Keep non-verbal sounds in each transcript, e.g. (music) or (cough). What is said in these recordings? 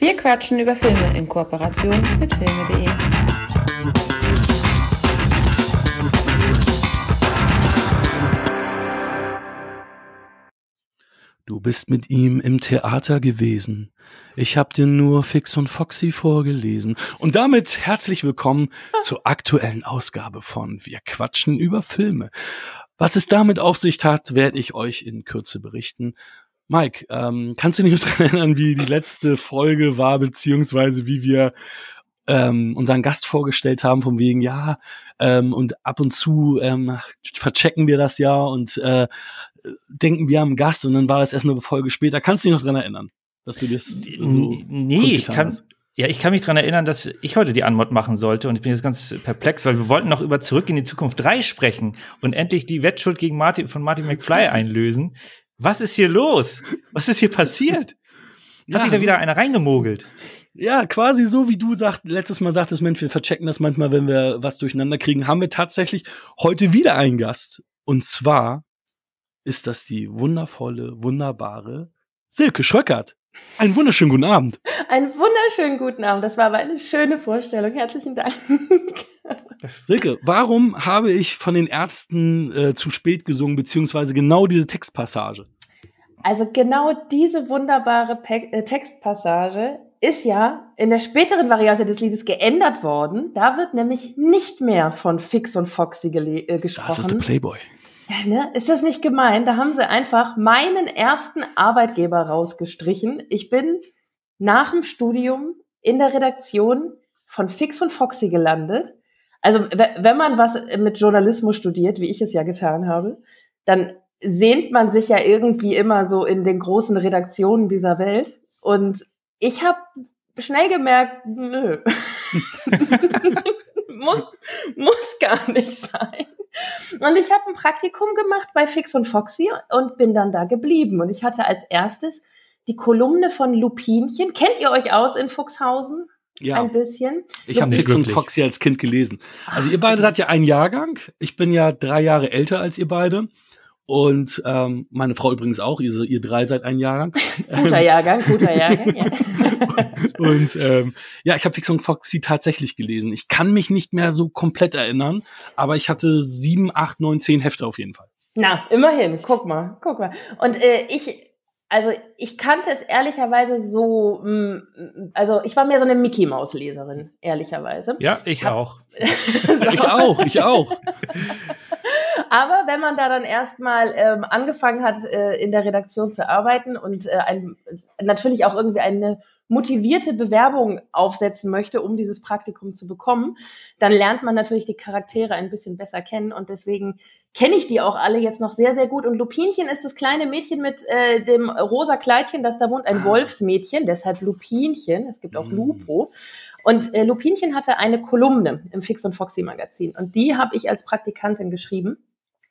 Wir quatschen über Filme in Kooperation mit filme.de. Du bist mit ihm im Theater gewesen. Ich hab dir nur Fix und Foxy vorgelesen. Und damit herzlich willkommen zur aktuellen Ausgabe von Wir quatschen über Filme. Was es damit auf sich hat, werde ich euch in Kürze berichten. Mike, ähm, kannst du dich noch (laughs) daran erinnern, wie die letzte Folge war, beziehungsweise wie wir ähm, unseren Gast vorgestellt haben, von wegen, ja, ähm, und ab und zu ähm, verchecken wir das ja und äh, denken, wir haben einen Gast und dann war das erst eine Folge später. Kannst du dich noch daran erinnern, dass du das so Nee, ich kann, hast? Ja, ich kann mich daran erinnern, dass ich heute die Anmod machen sollte und ich bin jetzt ganz perplex, weil wir wollten noch über Zurück in die Zukunft 3 sprechen und endlich die Wettschuld gegen Martin von Martin McFly (laughs) einlösen was ist hier los? Was ist hier passiert? (laughs) Hat ja, sich da wieder einer reingemogelt? Ja, quasi so, wie du sagt, letztes Mal sagtest, Mensch, wir verchecken das manchmal, wenn wir was durcheinander kriegen, haben wir tatsächlich heute wieder einen Gast. Und zwar ist das die wundervolle, wunderbare Silke Schröckert. Einen wunderschönen guten Abend. Einen wunderschönen guten Abend. Das war aber eine schöne Vorstellung. Herzlichen Dank. (laughs) Silke, warum habe ich von den Ärzten äh, zu spät gesungen, beziehungsweise genau diese Textpassage? Also genau diese wunderbare Pe äh, Textpassage ist ja in der späteren Variante des Liedes geändert worden. Da wird nämlich nicht mehr von Fix und Foxy äh, gesprochen. Das ist der Playboy. Ja, ne? Ist das nicht gemein? Da haben sie einfach meinen ersten Arbeitgeber rausgestrichen. Ich bin nach dem Studium in der Redaktion von Fix und Foxy gelandet. Also, wenn man was mit Journalismus studiert, wie ich es ja getan habe, dann sehnt man sich ja irgendwie immer so in den großen Redaktionen dieser Welt. Und ich habe schnell gemerkt, nö. (laughs) muss, muss gar nicht sein. Und ich habe ein Praktikum gemacht bei Fix und Foxy und bin dann da geblieben. Und ich hatte als erstes die Kolumne von Lupinchen. Kennt ihr euch aus in Fuchshausen? Ja. Ein bisschen. Ich habe Fix und Foxy als Kind gelesen. Also ihr beide seid ja ein Jahrgang. Ich bin ja drei Jahre älter als ihr beide. Und ähm, meine Frau übrigens auch, ihr, ihr drei seid ein Jahrgang. (laughs) Guter Jahrgang, guter Jahrgang, ja. (laughs) und ähm, ja, ich habe Fix und Foxy tatsächlich gelesen. Ich kann mich nicht mehr so komplett erinnern, aber ich hatte sieben, acht, neun, zehn Hefte auf jeden Fall. Na, immerhin, guck mal, guck mal. Und äh, ich, also ich kannte es ehrlicherweise so, mm, also ich war mehr so eine Mickey Maus Leserin, ehrlicherweise. Ja, ich, ich hab, auch. (laughs) so. Ich auch, ich auch. Aber wenn man da dann erstmal ähm, angefangen hat, äh, in der Redaktion zu arbeiten und äh, ein, natürlich auch irgendwie eine motivierte Bewerbung aufsetzen möchte, um dieses Praktikum zu bekommen, dann lernt man natürlich die Charaktere ein bisschen besser kennen und deswegen kenne ich die auch alle jetzt noch sehr, sehr gut. Und Lupinchen ist das kleine Mädchen mit äh, dem rosa Kleidchen, das da wohnt, ein ah. Wolfsmädchen, deshalb Lupinchen. Es gibt auch mm. Lupo. Und äh, Lupinchen hatte eine Kolumne im Fix und Foxy Magazin und die habe ich als Praktikantin geschrieben.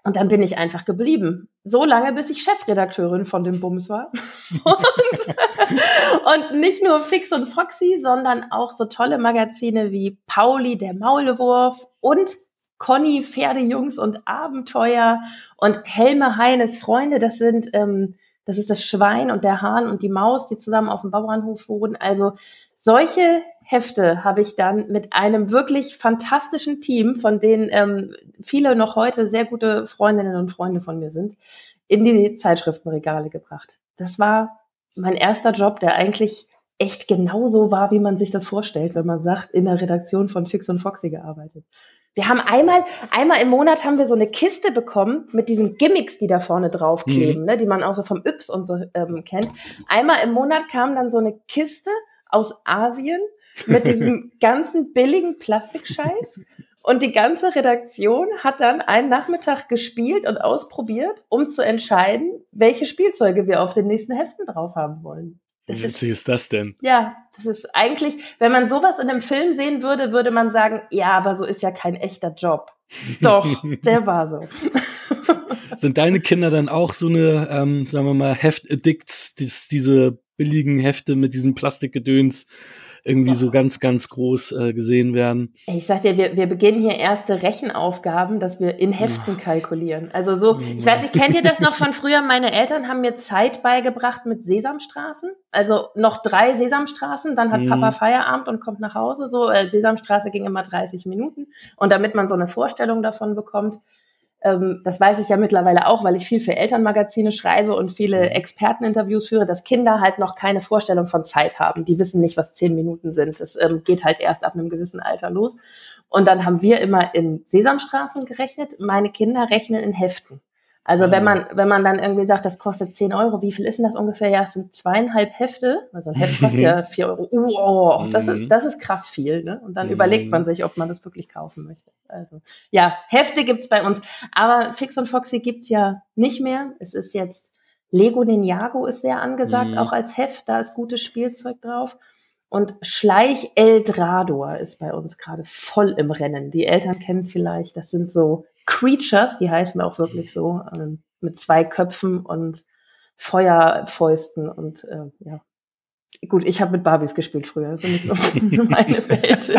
Und dann bin ich einfach geblieben. So lange, bis ich Chefredakteurin von dem Bums war. (laughs) und, und, nicht nur Fix und Foxy, sondern auch so tolle Magazine wie Pauli, der Maulwurf und Conny, Pferdejungs und Abenteuer und Helme Heines Freunde. Das sind, ähm, das ist das Schwein und der Hahn und die Maus, die zusammen auf dem Bauernhof wohnen. Also solche Hefte habe ich dann mit einem wirklich fantastischen Team, von denen ähm, viele noch heute sehr gute Freundinnen und Freunde von mir sind, in die Zeitschriftenregale gebracht. Das war mein erster Job, der eigentlich echt genauso war, wie man sich das vorstellt, wenn man sagt, in der Redaktion von Fix und Foxy gearbeitet. Wir haben einmal, einmal im Monat haben wir so eine Kiste bekommen mit diesen Gimmicks, die da vorne draufkleben, mhm. ne, die man auch so vom Yps und so ähm, kennt. Einmal im Monat kam dann so eine Kiste aus Asien mit diesem ganzen billigen Plastikscheiß. Und die ganze Redaktion hat dann einen Nachmittag gespielt und ausprobiert, um zu entscheiden, welche Spielzeuge wir auf den nächsten Heften drauf haben wollen. Das Wie ist, ist das denn? Ja, das ist eigentlich, wenn man sowas in einem Film sehen würde, würde man sagen, ja, aber so ist ja kein echter Job. (laughs) Doch, der war so. (laughs) Sind deine Kinder dann auch so eine, ähm, sagen wir mal, Heft-Addicts, diese billigen Hefte mit diesem Plastikgedöns? Irgendwie so ganz, ganz groß äh, gesehen werden. Ich sag dir, wir, wir beginnen hier erste Rechenaufgaben, dass wir in Heften kalkulieren. Also so, ich weiß nicht, kennt ihr das noch von früher? Meine Eltern haben mir Zeit beigebracht mit Sesamstraßen. Also noch drei Sesamstraßen, dann hat Mhm. Papa Feierabend und kommt nach Hause. So, äh, Sesamstraße ging immer 30 Minuten. Und damit man so eine Vorstellung davon bekommt, ähm, das weiß ich ja mittlerweile auch, weil ich viel für Elternmagazine schreibe und viele Experteninterviews führe, dass Kinder halt noch keine Vorstellung von Zeit haben. Die wissen nicht, was zehn Minuten sind. Das ähm, geht halt erst ab einem gewissen Alter los. Und dann haben wir immer in Sesamstraßen gerechnet. Meine Kinder rechnen in Heften. Also wenn man, wenn man dann irgendwie sagt, das kostet 10 Euro, wie viel ist denn das ungefähr? Ja, es sind zweieinhalb Hefte. Also ein Heft (laughs) kostet ja 4 Euro. Oh, das, Mhm. ist, das ist krass viel. Ne? Und dann Mhm. überlegt man sich, ob man das wirklich kaufen möchte. Also ja, Hefte gibt's bei uns. Aber Fix und Foxy gibt's ja nicht mehr. Es ist jetzt Lego Ninjago ist sehr angesagt, Mhm. auch als Heft. Da ist gutes Spielzeug drauf. Und Schleich Eldrador ist bei uns gerade voll im Rennen. Die Eltern kennen es vielleicht. Das sind so Creatures, die heißen auch wirklich so, ähm, mit zwei Köpfen und Feuerfäusten und äh, ja. Gut, ich habe mit Barbies gespielt früher. Das ist nicht so (laughs) meine Welt.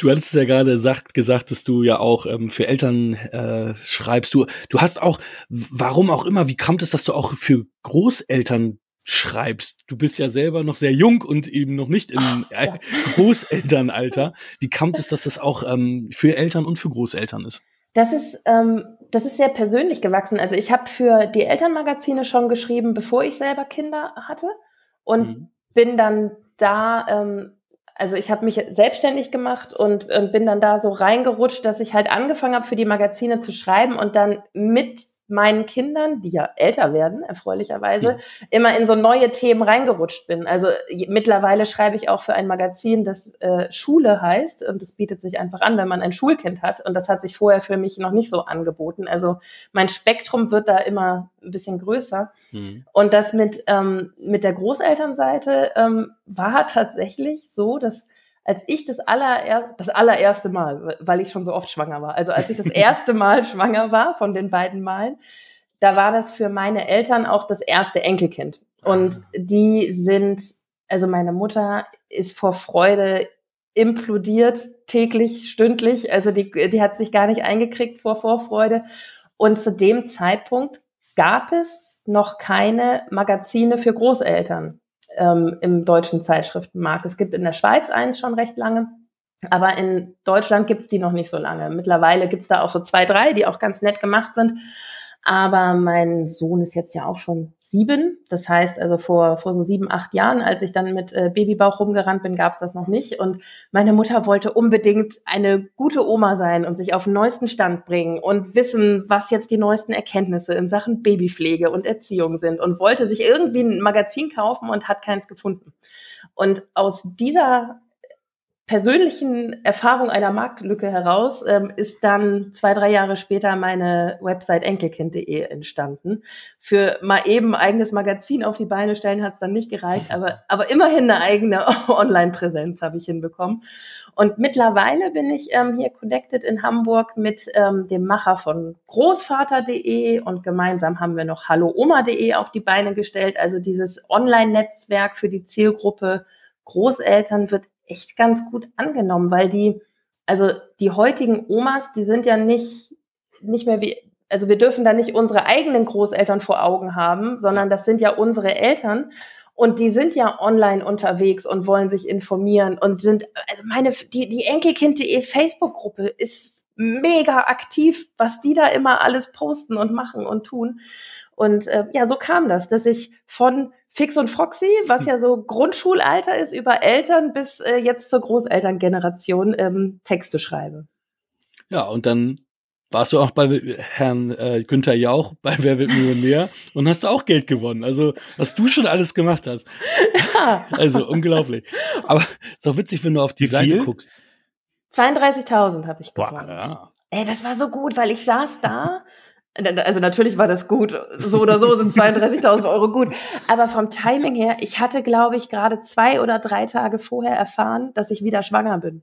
Du hattest ja gerade sagt, gesagt, dass du ja auch ähm, für Eltern äh, schreibst. Du, du hast auch, warum auch immer, wie kommt es, dass du auch für Großeltern schreibst? Du bist ja selber noch sehr jung und eben noch nicht im äh, ja. (laughs) Großelternalter. Wie kommt es, dass das auch ähm, für Eltern und für Großeltern ist? Das ist, ähm, das ist sehr persönlich gewachsen. Also ich habe für die Elternmagazine schon geschrieben, bevor ich selber Kinder hatte und Mhm. bin dann da, ähm, also ich habe mich selbstständig gemacht und, und bin dann da so reingerutscht, dass ich halt angefangen habe, für die Magazine zu schreiben und dann mit meinen Kindern, die ja älter werden, erfreulicherweise, immer in so neue Themen reingerutscht bin. Also mittlerweile schreibe ich auch für ein Magazin, das äh, Schule heißt und das bietet sich einfach an, wenn man ein Schulkind hat und das hat sich vorher für mich noch nicht so angeboten. Also mein Spektrum wird da immer ein bisschen größer. Mhm. Und das mit, ähm, mit der Großelternseite ähm, war tatsächlich so, dass als ich das, aller, das allererste Mal, weil ich schon so oft schwanger war, also als ich das erste (laughs) Mal schwanger war von den beiden Malen, da war das für meine Eltern auch das erste Enkelkind. Und die sind, also meine Mutter ist vor Freude implodiert, täglich, stündlich. Also die, die hat sich gar nicht eingekriegt vor Vorfreude. Und zu dem Zeitpunkt gab es noch keine Magazine für Großeltern ähm, im deutschen Zeitschriftenmarkt. Es gibt in der Schweiz eins schon recht lange, aber in Deutschland gibt's die noch nicht so lange. Mittlerweile gibt's da auch so zwei, drei, die auch ganz nett gemacht sind. Aber mein Sohn ist jetzt ja auch schon sieben. Das heißt, also vor, vor so sieben, acht Jahren, als ich dann mit äh, Babybauch rumgerannt bin, gab's das noch nicht. Und meine Mutter wollte unbedingt eine gute Oma sein und sich auf den neuesten Stand bringen und wissen, was jetzt die neuesten Erkenntnisse in Sachen Babypflege und Erziehung sind und wollte sich irgendwie ein Magazin kaufen und hat keins gefunden. Und aus dieser persönlichen Erfahrung einer Marktlücke heraus ähm, ist dann zwei, drei Jahre später meine Website enkelkind.de entstanden. Für mal eben eigenes Magazin auf die Beine stellen hat es dann nicht gereicht, aber, (laughs) aber immerhin eine eigene (laughs) Online-Präsenz habe ich hinbekommen. Und mittlerweile bin ich ähm, hier connected in Hamburg mit ähm, dem Macher von Großvater.de und gemeinsam haben wir noch hallooma.de auf die Beine gestellt. Also dieses Online-Netzwerk für die Zielgruppe Großeltern wird echt ganz gut angenommen, weil die, also die heutigen Omas, die sind ja nicht, nicht mehr wie, also wir dürfen da nicht unsere eigenen Großeltern vor Augen haben, sondern das sind ja unsere Eltern. Und die sind ja online unterwegs und wollen sich informieren und sind, also meine, die, die Enkelkind.de Facebook-Gruppe ist mega aktiv, was die da immer alles posten und machen und tun. Und äh, ja, so kam das, dass ich von Fix und Foxy, was ja so Grundschulalter ist, über Eltern bis äh, jetzt zur Großelterngeneration ähm, Texte schreibe. Ja, und dann warst du auch bei Herrn äh, Günther Jauch bei Wer wird Millionär (laughs) und hast auch Geld gewonnen. Also, was du schon alles gemacht hast. Ja. (laughs) Also, unglaublich. Aber ist auch witzig, wenn du auf die Wie Seite viel? guckst. 32.000 habe ich gewonnen. Ja. Ey, das war so gut, weil ich saß da. Also natürlich war das gut. So oder so sind 32.000 Euro gut. Aber vom Timing her, ich hatte, glaube ich, gerade zwei oder drei Tage vorher erfahren, dass ich wieder schwanger bin.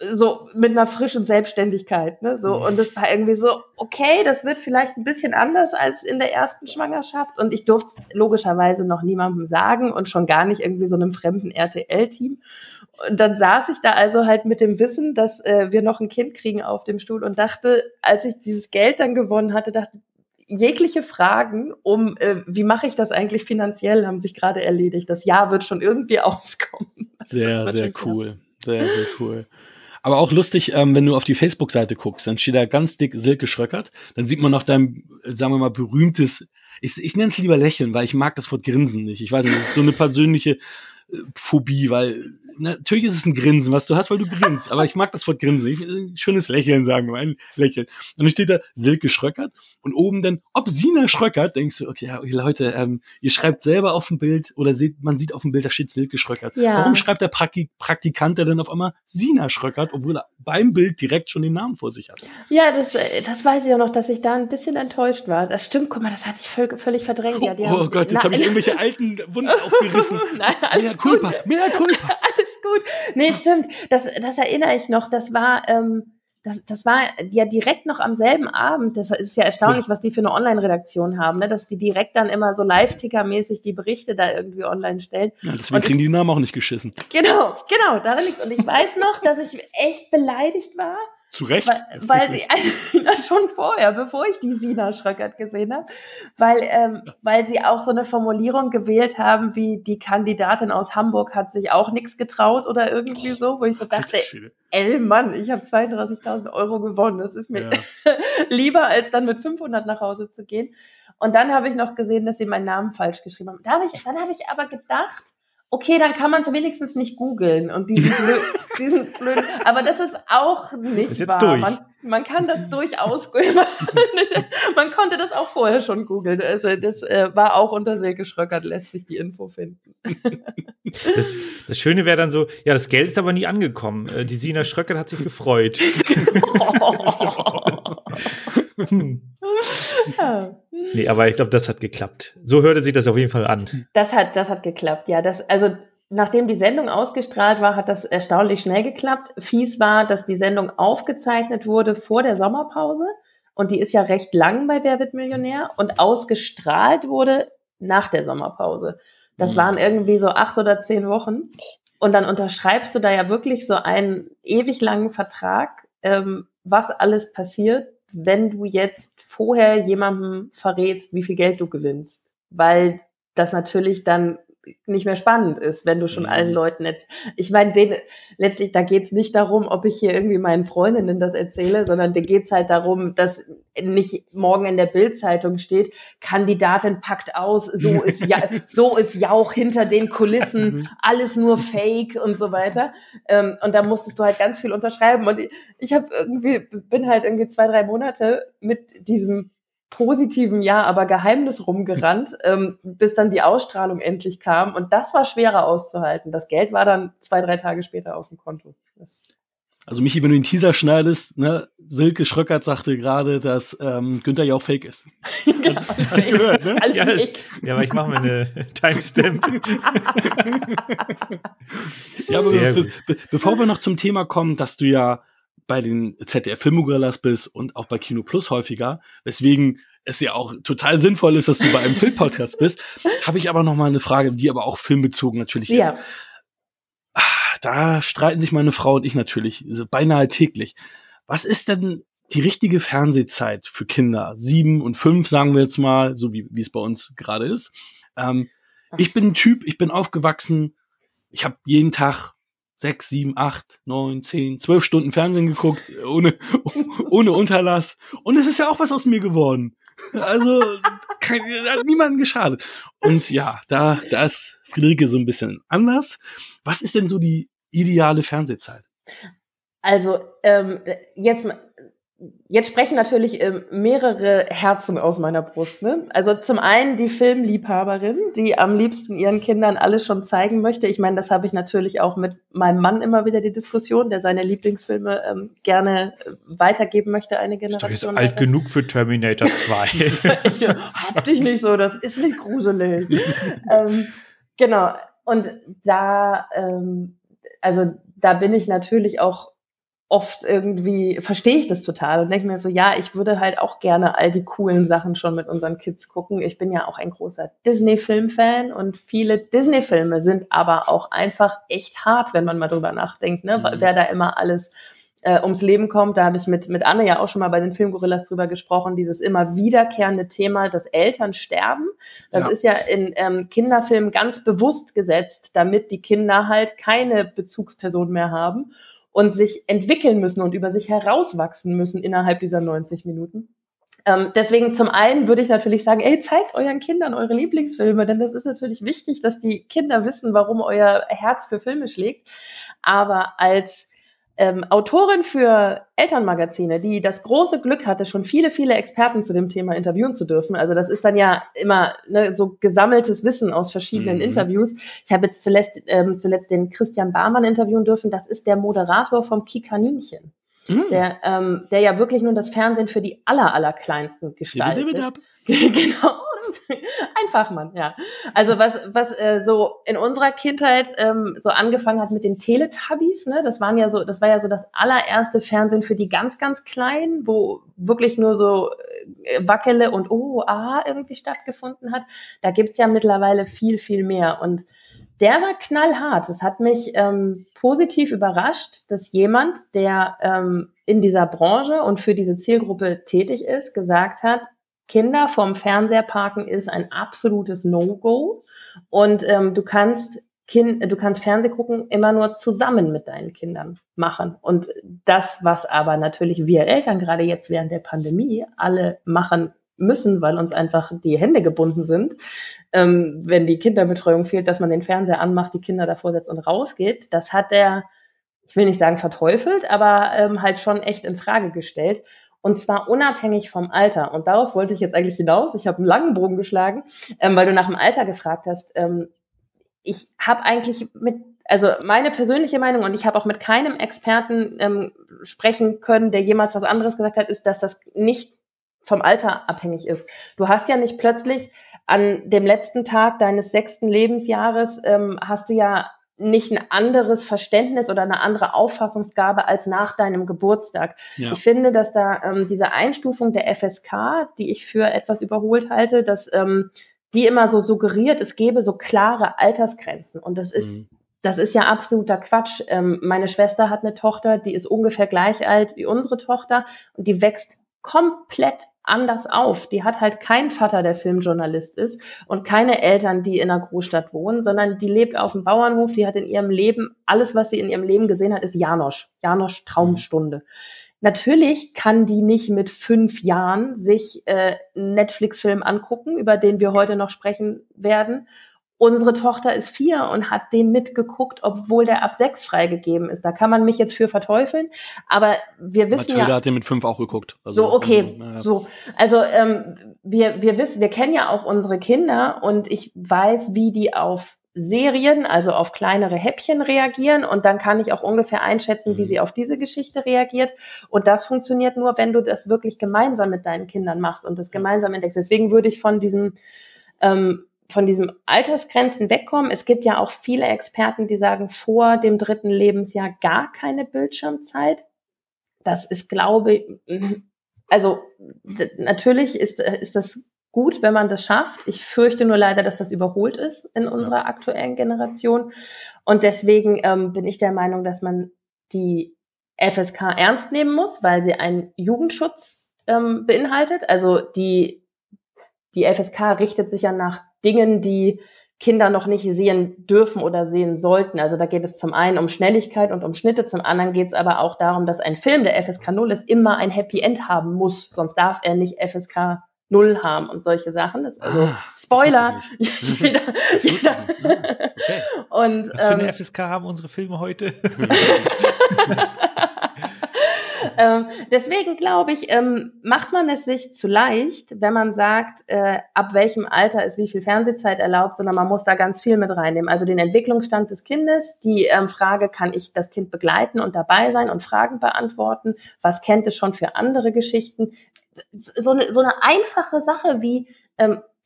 so mit einer frischen Selbstständigkeit, ne? So und das war irgendwie so okay, das wird vielleicht ein bisschen anders als in der ersten Schwangerschaft und ich durfte es logischerweise noch niemandem sagen und schon gar nicht irgendwie so einem fremden RTL-Team. Und dann saß ich da also halt mit dem Wissen, dass äh, wir noch ein Kind kriegen auf dem Stuhl und dachte, als ich dieses Geld dann gewonnen hatte, dachte jegliche Fragen um, äh, wie mache ich das eigentlich finanziell, haben sich gerade erledigt. Das Jahr wird schon irgendwie (laughs) auskommen. Das Sehr, sehr cool. Sehr, sehr cool. Aber auch lustig, ähm, wenn du auf die Facebook-Seite guckst, dann steht da ganz dick Silke Schröckert. Dann sieht man noch dein, äh, sagen wir mal, berühmtes, ich, ich nenne es lieber Lächeln, weil ich mag das Wort Grinsen nicht. Ich weiß nicht, das ist so eine persönliche Phobie, weil natürlich ist es ein Grinsen, was du hast, weil du grinst. Aber ich mag das Wort Grinsen. Ich will ein schönes Lächeln sagen, wir, ein Lächeln. Und dann steht da Silke Schröckert und oben dann, ob Sina Schröckert, denkst du, okay, ja, Leute, ähm, ihr schreibt selber auf dem Bild oder seht, man sieht auf dem Bild, da steht Silke Schröckert. Ja. Warum schreibt der Praktik Praktikant da dann auf einmal Sina Schröckert, obwohl er beim Bild direkt schon den Namen vor sich hat? Ja, das, äh, das weiß ich auch noch, dass ich da ein bisschen enttäuscht war. Das stimmt, guck mal, das hatte ich völ völlig verdrängt. Ja, die oh, Gott, jetzt habe ich irgendwelche alten Wunden (laughs) aufgerissen. Nein, Mea alles culpa, gut. mea culpa. (laughs) Alles gut. Nee, stimmt. Das, das erinnere ich noch. Das war, ähm, das, das war ja direkt noch am selben Abend. Das ist ja erstaunlich, was die für eine Online-Redaktion haben, ne? dass die direkt dann immer so Live-Ticker-mäßig die Berichte da irgendwie online stellen. Ja, deswegen Und ich- kriegen die Namen auch nicht geschissen. Genau, genau, daran liegt Und ich weiß noch, dass ich echt beleidigt war, Zu Recht. weil, weil Wirklich. sie (laughs) na, schon vorher, bevor ich die Sina Schröckert gesehen habe, weil, ähm, weil sie auch so eine Formulierung gewählt haben, wie die Kandidatin aus Hamburg hat sich auch nichts getraut oder irgendwie so, wo ich so dachte, ey Mann, ich habe 32.000 Euro gewonnen, das ist mir Ja. (laughs) lieber, als dann mit 500 nach Hause zu gehen. Und dann habe ich noch gesehen, dass sie meinen Namen falsch geschrieben haben. Da hab ich, dann habe ich aber gedacht, okay, dann kann man es wenigstens nicht googeln und diesen, blö (laughs) diesen blöden, aber das ist auch nicht Ist wahr. Man, man kann das durchaus, (laughs) man konnte das auch vorher schon googeln. Also das äh, war auch unter Silke Schröckert, lässt sich die Info finden. (laughs) Das, das Schöne wäre dann so, ja, das Geld ist aber nie angekommen. Äh, Die Sina Schröckert hat sich gefreut. Hm. (laughs) ja. Nee, aber ich glaube, das hat geklappt. So hörte sich das auf jeden Fall an. Das hat, das hat geklappt, ja. Das, also, nachdem die Sendung ausgestrahlt war, hat das erstaunlich schnell geklappt. Fies war, dass die Sendung aufgezeichnet wurde vor der Sommerpause. Und die ist ja recht lang bei Wer wird Millionär und ausgestrahlt wurde nach der Sommerpause. Das Mhm. waren irgendwie so acht oder zehn Wochen. Und dann unterschreibst du da ja wirklich so einen ewig langen Vertrag, ähm, was alles passiert, wenn du jetzt vorher jemandem verrätst, wie viel Geld du gewinnst. Weil das natürlich dann nicht mehr spannend ist, wenn du schon Mhm. allen Leuten jetzt. Ich meine, den, letztlich, da geht's nicht darum, ob ich hier irgendwie meinen Freundinnen das erzähle, sondern da geht's halt darum, dass nicht morgen in der Bildzeitung steht, Kandidatin packt aus, so (laughs) ist ja, so ist Jauch hinter den Kulissen, alles nur Fake und so weiter. Ähm, und da musstest du halt ganz viel unterschreiben. Und ich, ich habe irgendwie, bin halt irgendwie zwei, drei Monate mit diesem positiven Ja, aber Geheimnis rumgerannt, (laughs) ähm, bis dann die Ausstrahlung endlich kam. Und das war schwerer auszuhalten. Das Geld war dann zwei, drei Tage später auf dem Konto. Das, Also Michi, wenn du den Teaser schneidest, ne, Silke Schröckert sagte gerade, dass ähm, Günther ja auch fake ist. (laughs) genau, alles Hast fake. gehört, ne? Alles Ja, fake. ja, aber ich mache mir eine (laughs) Timestamp. Ja, aber Sehr be gut. be bevor wir noch zum Thema kommen, dass du ja bei den ZDF Filmgorillas bist und auch bei Kino Plus häufiger, weswegen es ja auch total sinnvoll ist, dass du bei einem (laughs) Filmpodcast bist, habe ich aber noch mal eine Frage, die aber auch filmbezogen natürlich Ja. ist. Ah, Da streiten sich meine Frau und ich natürlich so beinahe täglich. Was ist denn die richtige Fernsehzeit für Kinder? Sieben und fünf, sagen wir jetzt mal, so wie, wie es bei uns gerade ist. Ähm, ich bin ein Typ, ich bin aufgewachsen, ich habe jeden Tag sechs, sieben, acht, neun, zehn, zwölf Stunden Fernsehen geguckt, ohne, (laughs) ohne Unterlass. Und es ist ja auch was aus mir geworden. Also, kein, hat niemandem geschadet. Und ja, da, da ist Friederike so ein bisschen anders. Was ist denn so die ideale Fernsehzeit? Also ähm, jetzt, jetzt sprechen natürlich ähm, mehrere Herzen aus meiner Brust. Ne? Also zum einen die Filmliebhaberin, die am liebsten ihren Kindern alles schon zeigen möchte. Ich meine, das habe ich natürlich auch mit meinem Mann immer wieder die Diskussion, der seine Lieblingsfilme ähm, gerne äh, weitergeben möchte, eine Ist doch jetzt Generation. alt genug für Terminator 2. (laughs) ich, hab dich nicht so, das ist nicht gruselig. (laughs) ähm, genau. Und da, ähm, also da bin ich natürlich auch oft irgendwie verstehe ich das total und denke mir so, ja, ich würde halt auch gerne all die coolen Sachen schon mit unseren Kids gucken. Ich bin ja auch ein großer Disney-Film-Fan und viele Disney-Filme sind aber auch einfach echt hart, wenn man mal drüber nachdenkt, ne? Mhm. wer da immer alles äh, ums Leben kommt. Da habe ich mit, mit Anne ja auch schon mal bei den Filmgorillas drüber gesprochen, dieses immer wiederkehrende Thema, dass Eltern sterben. Das ja. ist ja in ähm, Kinderfilmen ganz bewusst gesetzt, damit die Kinder halt keine Bezugsperson mehr haben und sich entwickeln müssen und über sich herauswachsen müssen innerhalb dieser 90 Minuten. Ähm, deswegen zum einen würde ich natürlich sagen, ey, zeigt euren Kindern eure Lieblingsfilme, denn das ist natürlich wichtig, dass die Kinder wissen, warum euer Herz für Filme schlägt. Aber als ähm, Autorin für Elternmagazine, die das große Glück hatte, schon viele, viele Experten zu dem Thema interviewen zu dürfen. Also das ist dann ja immer ne, so gesammeltes Wissen aus verschiedenen mhm. Interviews. Ich habe jetzt zuletzt, ähm, zuletzt den Christian Barmann interviewen dürfen. Das ist der Moderator vom Kikaninchen. Mhm. Der, ähm, der ja wirklich nur das Fernsehen für die aller, aller Kleinsten gestaltet. (laughs) genau. (laughs) Einfach Mann, ja. Also was, was äh, so in unserer Kindheit ähm, so angefangen hat mit den Teletubbies, ne, das waren ja so, das war ja so das allererste Fernsehen für die ganz, ganz Kleinen, wo wirklich nur so äh, Wackele und Oh, Ah irgendwie stattgefunden hat. Da gibt's ja mittlerweile viel, viel mehr. Und der war knallhart. Das hat mich ähm, positiv überrascht, dass jemand, der ähm, in dieser Branche und für diese Zielgruppe tätig ist, gesagt hat, Kinder vom Fernseher parken ist ein absolutes No-Go. Und ähm, du kannst kind, du kannst Fernseh gucken immer nur zusammen mit deinen Kindern machen. Und das, was aber natürlich wir Eltern gerade jetzt während der Pandemie alle machen müssen, weil uns einfach die Hände gebunden sind, ähm, wenn die Kinderbetreuung fehlt, dass man den Fernseher anmacht, die Kinder davor setzt und rausgeht, das hat der, ich will nicht sagen verteufelt, aber ähm, halt schon echt in Frage gestellt. Und zwar unabhängig vom Alter. Und darauf wollte ich jetzt eigentlich hinaus. Ich habe einen langen Bogen geschlagen, ähm, weil du nach dem Alter gefragt hast. Ähm, ich habe eigentlich mit, also meine persönliche Meinung, und ich habe auch mit keinem Experten ähm, sprechen können, der jemals was anderes gesagt hat, ist, dass das nicht vom Alter abhängig ist. Du hast ja nicht plötzlich an dem letzten Tag deines sechsten Lebensjahres, ähm, hast du ja nicht ein anderes Verständnis oder eine andere Auffassungsgabe als nach deinem Geburtstag. Ja. Ich finde, dass da ähm, diese Einstufung der FSK, die ich für etwas überholt halte, dass ähm, die immer so suggeriert, es gäbe so klare Altersgrenzen. Und das ist, mhm. das ist ja absoluter Quatsch. Ähm, meine Schwester hat eine Tochter, die ist ungefähr gleich alt wie unsere Tochter und die wächst komplett anders auf. Die hat halt keinen Vater, der Filmjournalist ist und keine Eltern, die in einer Großstadt wohnen, sondern die lebt auf dem Bauernhof, die hat in ihrem Leben, alles, was sie in ihrem Leben gesehen hat, ist Janosch. Janosch Traumstunde. Natürlich kann die nicht mit fünf Jahren sich äh, Netflix-Film angucken, über den wir heute noch sprechen werden Unsere Tochter ist vier und hat den mitgeguckt, obwohl der ab sechs freigegeben ist. Da kann man mich jetzt für verteufeln, aber wir wissen Mathilde ja. hat den mit fünf auch geguckt. Also, so okay, ähm, ja. so also ähm, wir wir wissen, wir kennen ja auch unsere Kinder und ich weiß, wie die auf Serien, also auf kleinere Häppchen reagieren und dann kann ich auch ungefähr einschätzen, wie mhm. sie auf diese Geschichte reagiert. Und das funktioniert nur, wenn du das wirklich gemeinsam mit deinen Kindern machst und das gemeinsam entdeckst. Deswegen würde ich von diesem ähm, von diesem Altersgrenzen wegkommen. Es gibt ja auch viele Experten, die sagen, vor dem dritten Lebensjahr gar keine Bildschirmzeit. Das ist, glaube ich, (laughs) also natürlich ist, ist das gut, wenn man das schafft. Ich fürchte nur leider, dass das überholt ist in unserer aktuellen Generation. Und deswegen ähm, bin ich der Meinung, dass man die FSK ernst nehmen muss, weil sie einen Jugendschutz ähm, beinhaltet. Also die, die FSK richtet sich ja nach Dingen, die Kinder noch nicht sehen dürfen oder sehen sollten. Also da geht es zum einen um Schnelligkeit und um Schnitte, zum anderen geht es aber auch darum, dass ein Film, der FSK 0 ist, immer ein Happy End haben muss, sonst darf er nicht FSK 0 haben und solche Sachen. Das ist also ah, Spoiler. (laughs) Das jeder, jeder. Okay. Und, Was für eine ähm, FSK haben unsere Filme heute? (laughs) (laughs) ähm, deswegen glaube ich, ähm, macht man es sich zu leicht, wenn man sagt, äh, ab welchem Alter ist wie viel Fernsehzeit erlaubt, sondern man muss da ganz viel mit reinnehmen. Also den Entwicklungsstand des Kindes, die ähm, Frage, kann ich das Kind begleiten und dabei sein und Fragen beantworten? Was kennt es schon für andere Geschichten? So eine, so eine einfache Sache wie,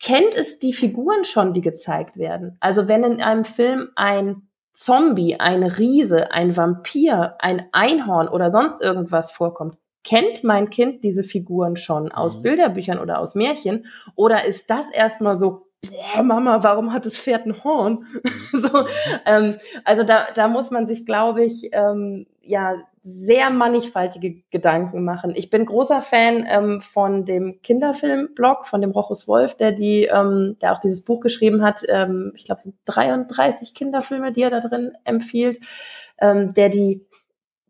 kennt es die Figuren schon, die gezeigt werden? Also wenn in einem Film ein Zombie, ein Riese, ein Vampir, ein Einhorn oder sonst irgendwas vorkommt, kennt mein Kind diese Figuren schon aus mhm. Bilderbüchern oder aus Märchen? Oder ist das erstmal so, boah, Mama, warum hat das Pferd ein Horn? (laughs) Mhm. so, ähm, also da, da muss man sich, glaube ich, ähm, ja, sehr mannigfaltige Gedanken machen. Ich bin großer Fan ähm, von dem Kinderfilmblog, von dem Rochus Wolf, der die, ähm, der auch dieses Buch geschrieben hat. Ähm, ich glaube, 33 Kinderfilme, die er da drin empfiehlt, ähm, der die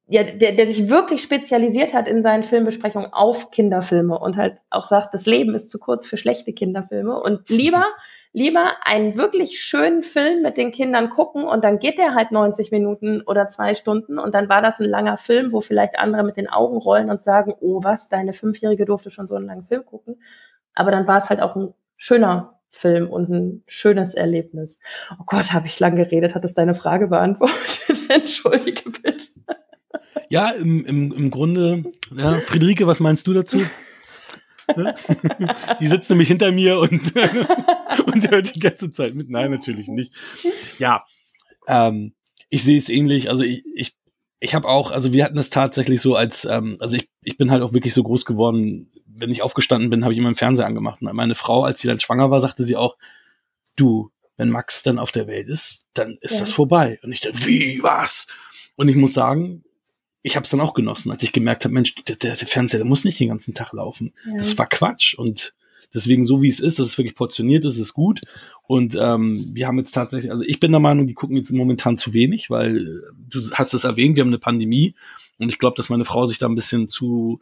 ja, der, der sich wirklich spezialisiert hat in seinen Filmbesprechungen auf Kinderfilme und halt auch sagt, das Leben ist zu kurz für schlechte Kinderfilme und lieber, lieber einen wirklich schönen Film mit den Kindern gucken und dann geht der halt 90 Minuten oder zwei Stunden und dann war das ein langer Film, wo vielleicht andere mit den Augen rollen und sagen, oh was, deine Fünfjährige durfte schon so einen langen Film gucken. Aber dann war es halt auch ein schöner Film und ein schönes Erlebnis. Oh Gott, habe ich lang geredet. Hat es deine Frage beantwortet? (laughs) Entschuldige bitte. Ja, im, im, im Grunde, ja, Friederike, was meinst du dazu? (laughs) die sitzt nämlich hinter mir und, (laughs) und hört die ganze Zeit mit. Nein, natürlich nicht. Ja, ähm, ich sehe es ähnlich. Also ich, ich, ich habe auch, also wir hatten das tatsächlich so als, ähm, also ich, ich bin halt auch wirklich so groß geworden. Wenn ich aufgestanden bin, habe ich immer einen Fernseher angemacht. Und meine Frau, als sie dann schwanger war, sagte sie auch, du, wenn Max dann auf der Welt ist, dann ist ja. das vorbei. Und ich dachte, wie, was? Und ich muss sagen, ich habe es dann auch genossen, als ich gemerkt habe, Mensch, der, der, Fernseher der muss nicht den ganzen Tag laufen. Ja. Das war Quatsch. Und deswegen, so wie es ist, dass es wirklich portioniert ist, ist gut. Und ähm, wir haben jetzt tatsächlich, also ich bin der Meinung, die gucken jetzt momentan zu wenig, weil äh, du hast es erwähnt, wir haben eine Pandemie. Und ich glaube, dass meine Frau sich da ein bisschen zu,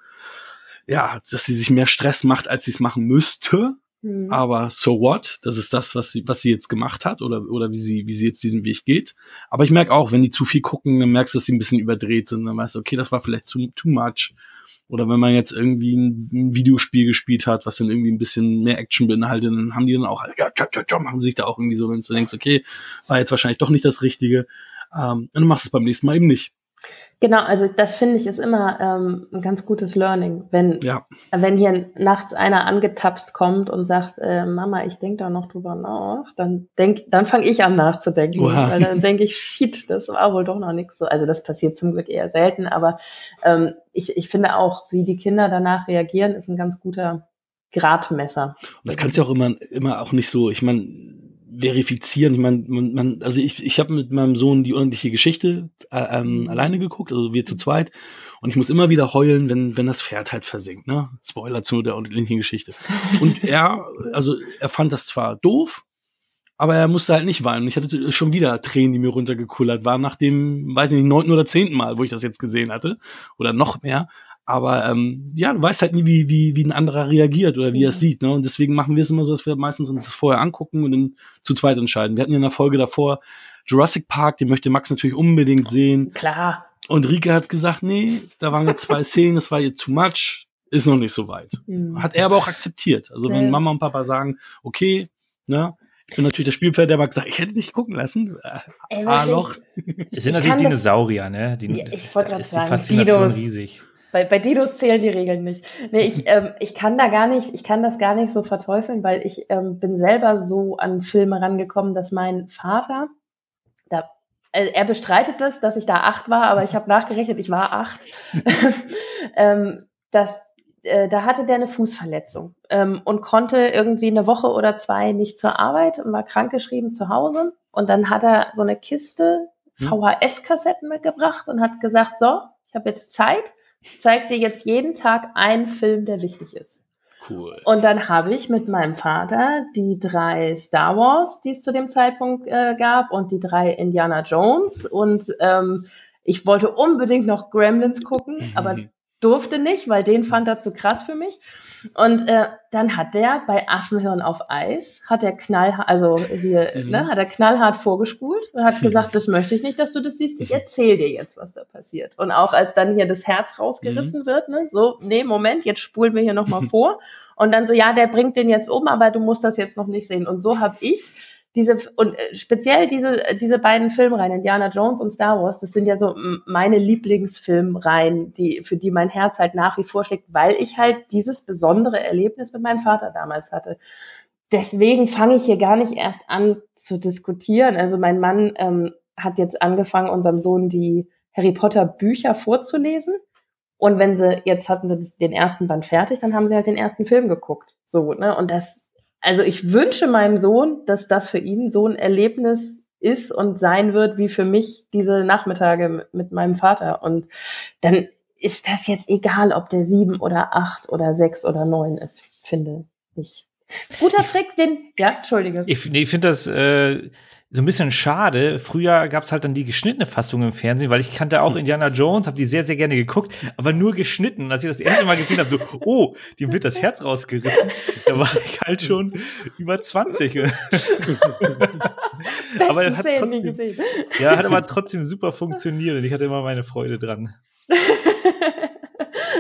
ja, dass sie sich mehr Stress macht, als sie es machen müsste. Mhm. Aber so what? Das ist das, was sie, was sie jetzt gemacht hat oder, oder wie sie, wie sie jetzt diesen Weg geht. Aber ich merke auch, wenn die zu viel gucken, dann merkst du, dass sie ein bisschen überdreht sind. Dann weißt du, okay, das war vielleicht too, too much. Oder wenn man jetzt irgendwie ein, ein, Videospiel gespielt hat, was dann irgendwie ein bisschen mehr Action beinhaltet, dann haben die dann auch, ja, tja, tja, tja, machen sich da auch irgendwie so, wenn du denkst, okay, war jetzt wahrscheinlich doch nicht das Richtige. Ähm, und dann machst du es beim nächsten Mal eben nicht. Genau, also das finde ich ist immer ähm, ein ganz gutes Learning, wenn ja. wenn hier nachts einer angetapst kommt und sagt, äh, Mama, ich denke da noch drüber nach, dann denk, dann fange ich an nachzudenken, Oha. weil dann denke ich, shit, das war wohl doch noch nichts so. Also das passiert zum Glück eher selten, aber ähm, ich, ich finde auch, wie die Kinder danach reagieren, ist ein ganz guter Gradmesser. Und das kannst du auch immer immer auch nicht so. Ich meine verifizieren. Ich meine, man, man, also ich, ich habe mit meinem Sohn die ordentliche Geschichte äh, ähm, mhm. alleine geguckt, also wir zu zweit. Und ich muss immer wieder heulen, wenn, wenn das Pferd halt versinkt, ne? Spoiler zu der ordentlichen Geschichte. Und (laughs) er, also er fand das zwar doof, aber er musste halt nicht weinen. Ich hatte schon wieder Tränen, die mir runtergekullert waren, nach dem, weiß ich nicht, neunten oder zehnten Mal, wo ich das jetzt gesehen hatte. Oder noch mehr. Aber ähm, ja, du weißt halt nie, wie, wie, wie ein anderer reagiert oder wie er es sieht. Ne? Und deswegen machen wir es immer so, dass wir meistens uns das vorher angucken und dann zu zweit entscheiden. Wir hatten ja in der Folge davor Jurassic Park, den möchte Max natürlich unbedingt sehen. Klar. Und Rike hat gesagt, nee, da waren jetzt zwei (laughs) Szenen, das war ihr too much, ist noch nicht so weit. Mhm. Hat er aber auch akzeptiert. Also wenn Mama und Papa sagen, okay, ne, ich bin natürlich der Spielpferd, der aber gesagt, ich hätte nicht gucken lassen. Ey, A-Loch. Es sind natürlich Dinosaurier, ne? Die, ja, ich wollte gerade sagen, Dinos. riesig. Bei, bei Dinos zählen die Regeln nicht. Nee, ich, ähm, ich kann da gar nicht, ich kann das gar nicht so verteufeln, weil ich ähm, bin selber so an Filme rangekommen, dass mein Vater, da, äh, er bestreitet das, dass ich da acht war, aber ich habe nachgerechnet, ich war acht. (laughs) ähm, dass äh, da hatte der eine Fußverletzung ähm, und konnte irgendwie eine Woche oder zwei nicht zur Arbeit und war krankgeschrieben zu Hause. Und dann hat er so eine Kiste hm. VHS-Kassetten mitgebracht und hat gesagt, so, ich habe jetzt Zeit, ich zeige dir jetzt jeden Tag einen Film, der wichtig ist. Cool. Und dann habe ich mit meinem Vater die drei Star Wars, die es zu dem Zeitpunkt äh, gab, und die drei Indiana Jones. Und ähm, ich wollte unbedingt noch Gremlins gucken, mhm. aber durfte nicht, weil den fand er zu krass für mich. Und äh, dann hat der bei Affenhirn auf Eis, hat er knallhart, also hier, mhm. ne, hat er knallhart vorgespult und hat gesagt, das möchte ich nicht, dass du das siehst, ich erzähle dir jetzt, was da passiert. Und auch als dann hier das Herz rausgerissen mhm. wird, ne, so, nee, Moment, jetzt spulen wir hier nochmal (laughs) vor. Und dann so, ja, der bringt den jetzt um, aber du musst das jetzt noch nicht sehen. Und so habe ich diese und äh, speziell diese diese beiden Filmreihen Indiana Jones und Star Wars, das sind ja so meine Lieblingsfilmreihen, die für die mein Herz halt nach wie vor schlägt, weil ich halt dieses besondere Erlebnis mit meinem Vater damals hatte. Deswegen fange ich hier gar nicht erst an zu diskutieren. Also mein Mann ähm, hat jetzt angefangen, unserem Sohn die Harry Potter Bücher vorzulesen. Und wenn sie, jetzt hatten sie den ersten Band fertig, dann haben sie halt den ersten Film geguckt. So, ne? Und das, also ich wünsche meinem Sohn, dass das für ihn so ein Erlebnis ist und sein wird, wie für mich diese Nachmittage mit meinem Vater. Und dann ist das jetzt egal, ob der sieben oder acht oder sechs oder neun ist, finde ich. Guter Trick, den, ja, Entschuldige. Ich, nee, ich finde das äh, so ein bisschen schade. Früher gab es halt dann die geschnittene Fassung im Fernsehen, weil ich kannte auch Indiana Jones, habe die sehr, sehr gerne geguckt, aber nur geschnitten. Und als ich das erste Mal gesehen habe, so, oh, dem wird das Herz rausgerissen, da war ich halt schon über 20. (laughs) (laughs) aber er hat trotzdem, ja, hat aber (laughs) trotzdem super funktioniert und ich hatte immer meine Freude dran.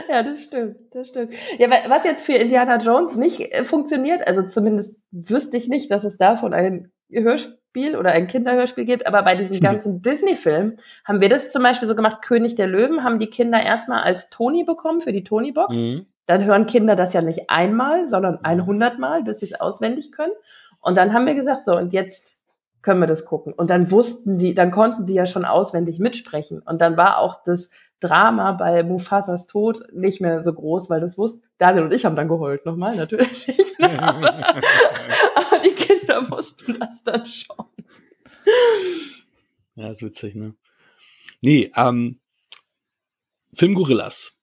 Ja, das stimmt, das stimmt. Ja, was jetzt für Indiana Jones nicht äh, funktioniert, also zumindest wüsste ich nicht, dass es davon ein Hörspiel oder ein Kinderhörspiel gibt, aber bei diesen ganzen Disney-Filmen haben wir das zum Beispiel so gemacht, König der Löwen haben die Kinder erstmal als Toni bekommen für die Toni-Box. Mhm. Dann hören Kinder das ja nicht einmal, sondern 100 Mal, bis sie es auswendig können. Und dann haben wir gesagt, so, und jetzt können wir das gucken. Und dann wussten die, dann konnten die ja schon auswendig mitsprechen. Und dann war auch das Drama bei Mufasas Tod nicht mehr so groß, weil das wussten, Daniel und ich haben dann geheult, nochmal natürlich. (laughs) Aber die Kinder wussten das dann schon. Ja, ist witzig, ne? Nee, ähm, Film Gorillas.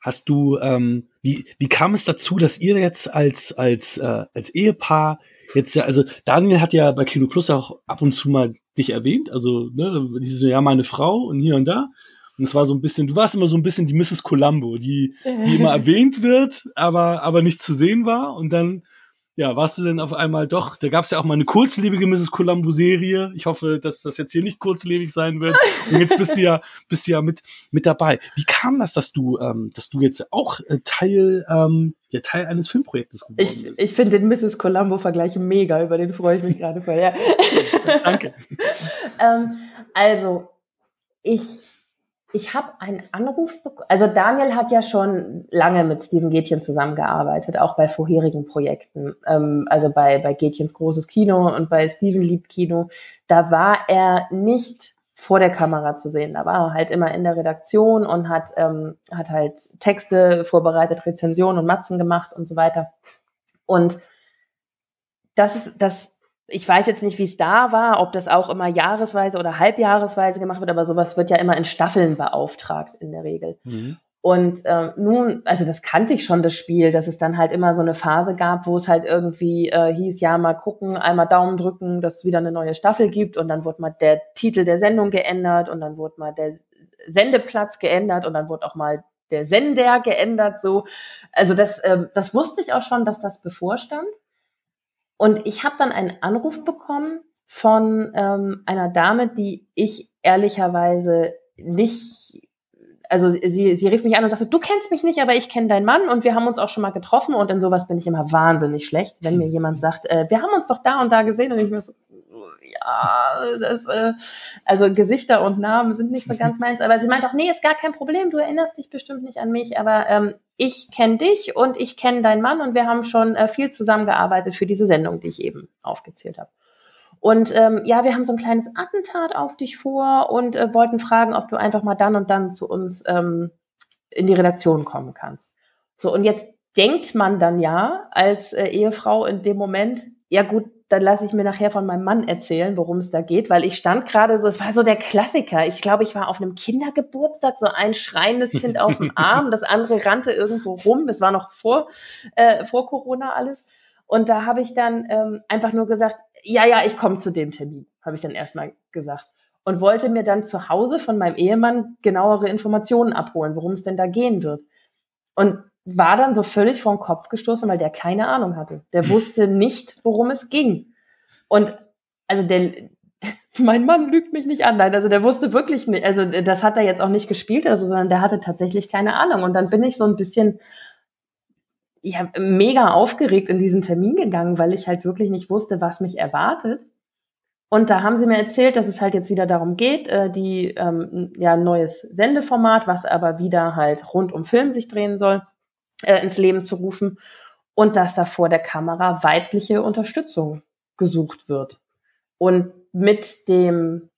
Hast du, ähm, wie, wie kam es dazu, dass ihr jetzt als, als, äh, als Ehepaar jetzt ja, also Daniel hat ja bei Kino Plus auch ab und zu mal dich erwähnt, also ne, dieses ja meine Frau und hier und da. Und es war so ein bisschen, du warst immer so ein bisschen die Mrs. Columbo, die, die immer (laughs) erwähnt wird, aber, aber nicht zu sehen war. Und dann, ja, warst du denn auf einmal doch, da gab es ja auch mal eine kurzlebige Mrs. Columbo-Serie. Ich hoffe, dass das jetzt hier nicht kurzlebig sein wird. Und jetzt bist du ja, (laughs) bist du ja mit, mit dabei. Wie kam das, dass du, ähm, dass du jetzt auch äh, Teil, ähm, ja, Teil eines Filmprojektes geworden ich, bist? Ich finde den Mrs. Columbo-Vergleich mega, über den freue ich mich gerade voll. Ja. (laughs) Danke. ähm, also, ich ich habe einen Anruf bekommen. Also Daniel hat ja schon lange mit Steven Gätchen zusammengearbeitet, auch bei vorherigen Projekten. Ähm, also bei, bei Gätchens großes Kino und bei Steven liebt Kino. Da war er nicht vor der Kamera zu sehen. Da war er halt immer in der Redaktion und hat, ähm, hat halt Texte vorbereitet, Rezensionen und Matzen gemacht und so weiter. Und das ist, das ich weiß jetzt nicht, wie es da war, ob das auch immer jahresweise oder halbjahresweise gemacht wird, aber sowas wird ja immer in Staffeln beauftragt in der Regel. Mhm. Und ähm, nun, also das kannte ich schon, das Spiel, dass es dann halt immer so eine Phase gab, wo es halt irgendwie äh, hieß, ja, mal gucken, einmal Daumen drücken, dass es wieder eine neue Staffel gibt und dann wurde mal der Titel der Sendung geändert und dann wurde mal der Sendeplatz geändert und dann wurde auch mal der Sender geändert, so. Also das, ähm, das wusste ich auch schon, dass das bevorstand. Und ich habe dann einen Anruf bekommen von ähm, einer Dame, die ich ehrlicherweise nicht, also sie, sie rief mich an und sagte, du kennst mich nicht, aber ich kenne deinen Mann und wir haben uns auch schon mal getroffen und in sowas bin ich immer wahnsinnig schlecht, wenn mir jemand sagt, äh, wir haben uns doch da und da gesehen und ich mir so, ja, das, äh, also Gesichter und Namen sind nicht so (laughs) ganz meins, aber sie meint auch, nee, ist gar kein Problem, du erinnerst dich bestimmt nicht an mich, aber ähm, ich kenne dich und ich kenne deinen Mann und wir haben schon äh, viel zusammengearbeitet für diese Sendung, die ich eben aufgezählt habe. Und ähm, ja, wir haben so ein kleines Attentat auf dich vor und äh, wollten fragen, ob du einfach mal dann und dann zu uns ähm, in die Redaktion kommen kannst. So, und jetzt denkt man dann ja als äh, Ehefrau in dem Moment, ja gut, dann lasse ich mir nachher von meinem Mann erzählen, worum es da geht, weil ich stand gerade so, es war so der Klassiker. Ich glaube, ich war auf einem Kindergeburtstag, so ein schreiendes Kind (laughs) auf dem Arm, das andere rannte irgendwo rum. Das war noch vor, äh, vor Corona alles. Und da habe ich dann ähm, einfach nur gesagt, ja, ja, ich komme zu dem Termin, habe ich dann erstmal gesagt. Und wollte mir dann zu Hause von meinem Ehemann genauere Informationen abholen, worum es denn da gehen wird. Und war dann so völlig den Kopf gestoßen, weil der keine Ahnung hatte. Der hm. wusste nicht, worum es ging. Und also der, (laughs) mein Mann lügt mich nicht an. Nein, also der wusste wirklich nicht, also das hat er jetzt auch nicht gespielt, also, sondern der hatte tatsächlich keine Ahnung. Und dann bin ich so ein bisschen, ja, mega aufgeregt in diesen Termin gegangen, weil ich halt wirklich nicht wusste, was mich erwartet. Und da haben sie mir erzählt, dass es halt jetzt wieder darum geht, äh, die ähm, ja neues Sendeformat, was aber wieder halt rund um Film sich drehen soll äh, ins Leben zu rufen und dass da vor der Kamera weibliche Unterstützung gesucht wird. Und mit dem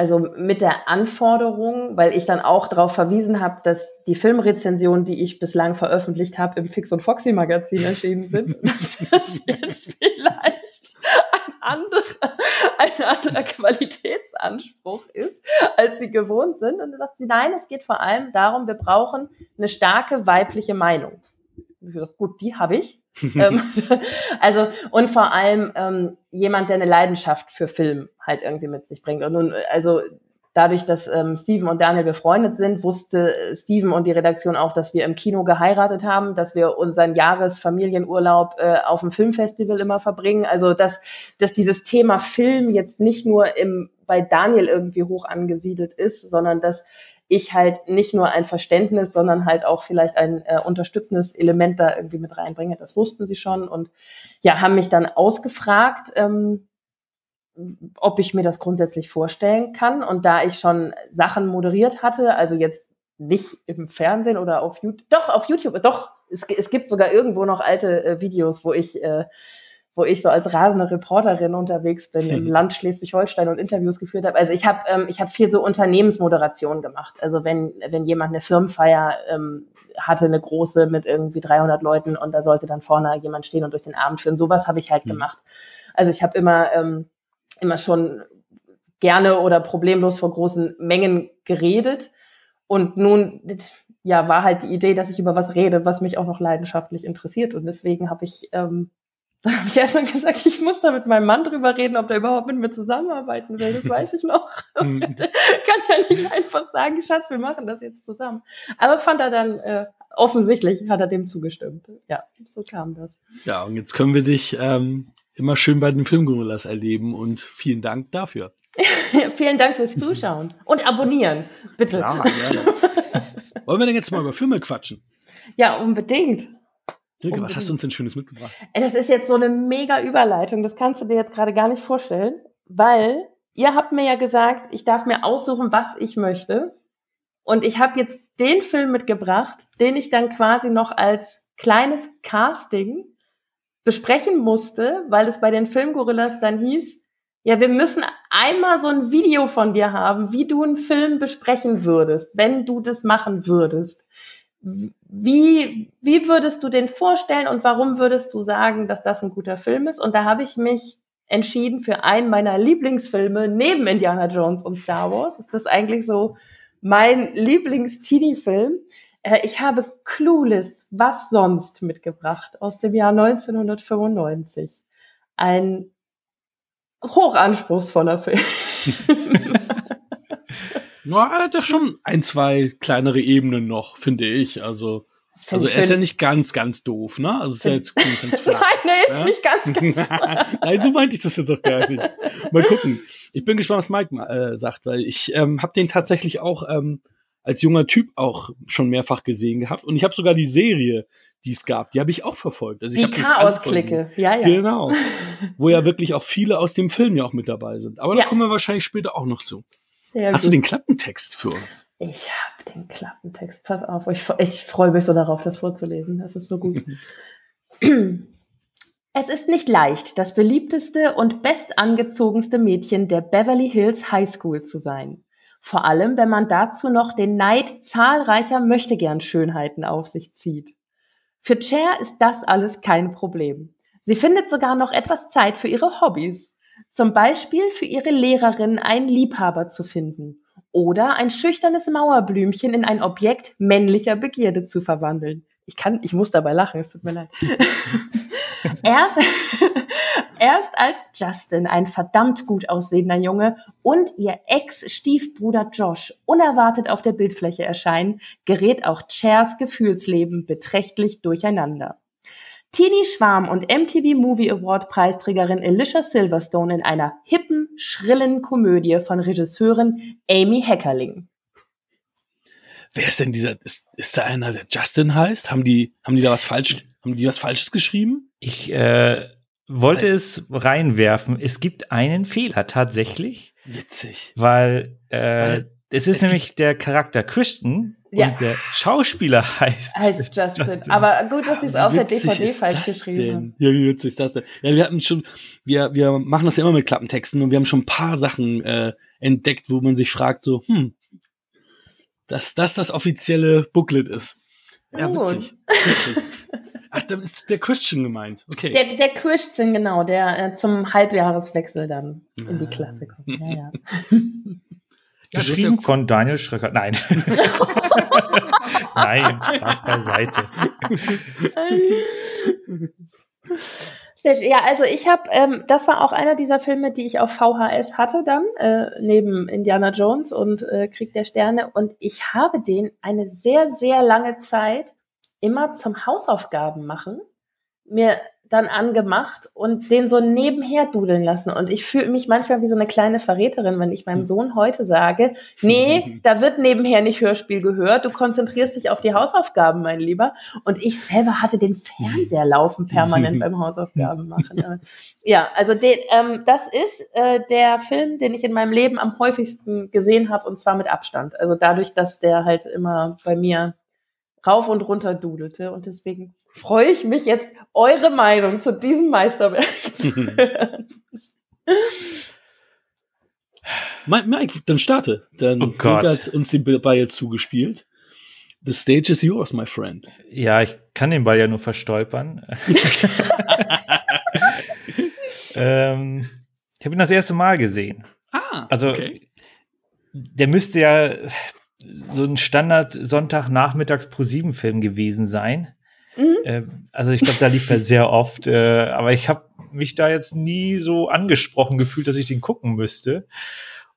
also mit der Anforderung, weil ich dann auch darauf verwiesen habe, dass die Filmrezensionen, die ich bislang veröffentlicht habe, im Fix und Foxy Magazin erschienen sind, dass (laughs) das jetzt vielleicht ein anderer, ein anderer Qualitätsanspruch ist, als sie gewohnt sind. Und dann sagt sie, nein, es geht vor allem darum, wir brauchen eine starke weibliche Meinung. Gut, die habe ich. (laughs) Ähm, (laughs) also, und vor allem ähm, jemand, der eine Leidenschaft für Film halt irgendwie mit sich bringt. Und nun, also dadurch, dass ähm, Steven und Daniel befreundet sind, wusste Steven und die Redaktion auch, dass wir im Kino geheiratet haben, dass wir unseren Jahresfamilienurlaub äh, auf dem Filmfestival immer verbringen. Also dass, dass dieses Thema Film jetzt nicht nur im, bei Daniel irgendwie hoch angesiedelt ist, sondern dass ich halt nicht nur ein Verständnis, sondern halt auch vielleicht ein äh, unterstützendes Element da irgendwie mit reinbringe. Das wussten sie schon und ja, haben mich dann ausgefragt, ähm, ob ich mir das grundsätzlich vorstellen kann. Und da ich schon Sachen moderiert hatte, also jetzt nicht im Fernsehen oder auf YouTube, doch auf YouTube, doch, es, es gibt sogar irgendwo noch alte äh, Videos, wo ich äh, wo ich so als rasende Reporterin unterwegs bin im (laughs) Land Schleswig-Holstein und Interviews geführt habe. Also ich habe ähm, ich habe viel so Unternehmensmoderation gemacht. Also wenn wenn jemand eine Firmenfeier ähm, hatte, eine große mit irgendwie 300 Leuten und da sollte dann vorne jemand stehen und durch den Abend führen, sowas habe ich halt mhm. gemacht. Also ich habe immer ähm, immer schon gerne oder problemlos vor großen Mengen geredet und nun ja war halt die Idee, dass ich über was rede, was mich auch noch leidenschaftlich interessiert und deswegen habe ich ähm, (laughs) dann habe ich erstmal gesagt, ich muss da mit meinem Mann drüber reden, ob der überhaupt mit mir zusammenarbeiten will. Das weiß ich noch. (laughs) (laughs) Mhm. kann ja nicht einfach sagen, Schatz, wir machen das jetzt zusammen. Aber fand er dann äh, offensichtlich, hat er dem zugestimmt. Ja, so kam das. Ja, und jetzt können wir dich ähm, immer schön bei den Filmgorillas erleben und vielen Dank dafür. vielen Dank fürs Zuschauen und abonnieren, bitte. Klar, gerne. Wollen wir denn jetzt mal über Filme quatschen? Ja, unbedingt. Silke, was hast du uns denn Schönes mitgebracht? Das ist jetzt so eine mega Überleitung. Das kannst du dir jetzt gerade gar nicht vorstellen, weil ihr habt mir ja gesagt, ich darf mir aussuchen, was ich möchte. Und ich habe jetzt den Film mitgebracht, den ich dann quasi noch als kleines Casting besprechen musste, weil es bei den Filmgorillas dann hieß, ja, wir müssen einmal so ein Video von dir haben, wie du einen Film besprechen würdest, wenn du das machen würdest. Wie, wie würdest du den vorstellen und warum würdest du sagen, dass das ein guter Film ist? Und da habe ich mich entschieden für einen meiner Lieblingsfilme neben Indiana Jones und Star Wars. Ist das eigentlich so mein Lieblings-Teenie-Film? Äh, ich habe Clueless, was sonst mitgebracht aus dem Jahr 1995. Ein hochanspruchsvoller Film. (laughs) Ja, er hat ja schon ein, zwei kleinere Ebenen noch, finde ich. Also, also er ist ja nicht ganz, ganz doof, ne? Also ist ja jetzt ganz, ganz flach. Nein, er ist ja? nicht ganz, ganz (laughs) Nein, so meinte ich das jetzt auch gar nicht. Mal gucken. Ich bin gespannt, was Mike äh, sagt, weil ich ähm, habe den tatsächlich auch ähm, als junger Typ auch schon mehrfach gesehen gehabt. Und ich habe sogar die Serie, die es gab, die habe ich auch verfolgt. Also ich die Chaos-Clique, ja, ja. Genau. (laughs) Wo ja wirklich auch viele aus dem Film ja auch mit dabei sind. Aber ja. da kommen wir wahrscheinlich später auch noch zu. Sehr Hast gut. du den Klappentext für uns? Ich habe den Klappentext. Pass auf, ich, ich freue mich so darauf, das vorzulesen. Das ist so gut. (laughs) Es ist nicht leicht, das beliebteste und bestangezogenste Mädchen der Beverly Hills High School zu sein. Vor allem, wenn man dazu noch den Neid zahlreicher Möchtegern-Schönheiten auf sich zieht. Für Cher ist das alles kein Problem. Sie findet sogar noch etwas Zeit für ihre Hobbys. Zum Beispiel für ihre Lehrerin einen Liebhaber zu finden oder ein schüchternes Mauerblümchen in ein Objekt männlicher Begierde zu verwandeln. Ich kann, ich muss dabei lachen, es tut mir leid. (laughs) erst, (laughs) erst als Justin, ein verdammt gut aussehender Junge, und ihr Ex-Stiefbruder Josh unerwartet auf der Bildfläche erscheinen, gerät auch Chers Gefühlsleben beträchtlich durcheinander. Teenie Schwarm und MTV Movie Award Preisträgerin Alicia Silverstone in einer hippen, schrillen Komödie von Regisseurin Amy Heckerling. Wer ist denn dieser? Ist, ist da einer, der Justin heißt? Haben die, haben die da was falsch, haben die was Falsches geschrieben? Ich äh, wollte Nein. es reinwerfen. Es gibt einen Fehler tatsächlich. Witzig. Weil, äh, weil es ist es nämlich der Charakter Christian, Ja. Und der Schauspieler (laughs) heißt. Heißt (laughs) Justin. Justin. Aber gut, dass sie es auf der DVD falsch geschrieben haben. Ja, wie witzig ist das denn? Ja, wir hatten schon, wir, wir machen das ja immer mit Klappentexten und wir haben schon ein paar Sachen äh, entdeckt, wo man sich fragt, so, hm, dass das das offizielle Booklet ist. Ja, witzig. witzig. (laughs) Ach, da ist der Christian gemeint. Okay. Der, der Christian, genau, der äh, zum Halbjahreswechsel dann in die Ah. Klasse kommt. Ja, ja. Ja, das ist Geschrieben ja- von Daniel Schröcker. Nein. (laughs) Nein, Spaß beiseite. Ja, also ich habe, ähm, das war auch einer dieser Filme, die ich auf VHS hatte dann, äh, neben Indiana Jones und äh, Krieg der Sterne. Und ich habe den eine sehr, sehr lange Zeit immer zum Hausaufgaben machen, mir dann angemacht und den so nebenher dudeln lassen. Und ich fühle mich manchmal wie so eine kleine Verräterin, wenn ich meinem Sohn heute sage, nee, (laughs) da wird nebenher nicht Hörspiel gehört, du konzentrierst dich auf die Hausaufgaben, mein Lieber. Und ich selber hatte den Fernseher laufen permanent (laughs) beim Hausaufgaben machen. Ja, also den, ähm, das ist äh, der Film, den ich in meinem Leben am häufigsten gesehen habe und zwar mit Abstand. Also dadurch, dass der halt immer bei mir rauf und runter dudelte und deswegen freue ich mich jetzt, eure Meinung zu diesem Meisterwerk (laughs) zu hören. Mike, dann starte. Dann Oh Gott. Hat uns den Ball jetzt zugespielt. The stage is yours, my friend. Ja, ich kann den Ball ja nur verstolpern. (laughs) ähm, ich habe ihn das erste Mal gesehen. Ah, Also, der müsste ja so ein Standard Sonntagnachmittags pro 7 Film gewesen sein. Mhm. Äh, also ich glaube, da lief er sehr oft, äh, aber ich habe mich da jetzt nie so angesprochen gefühlt, dass ich den gucken müsste.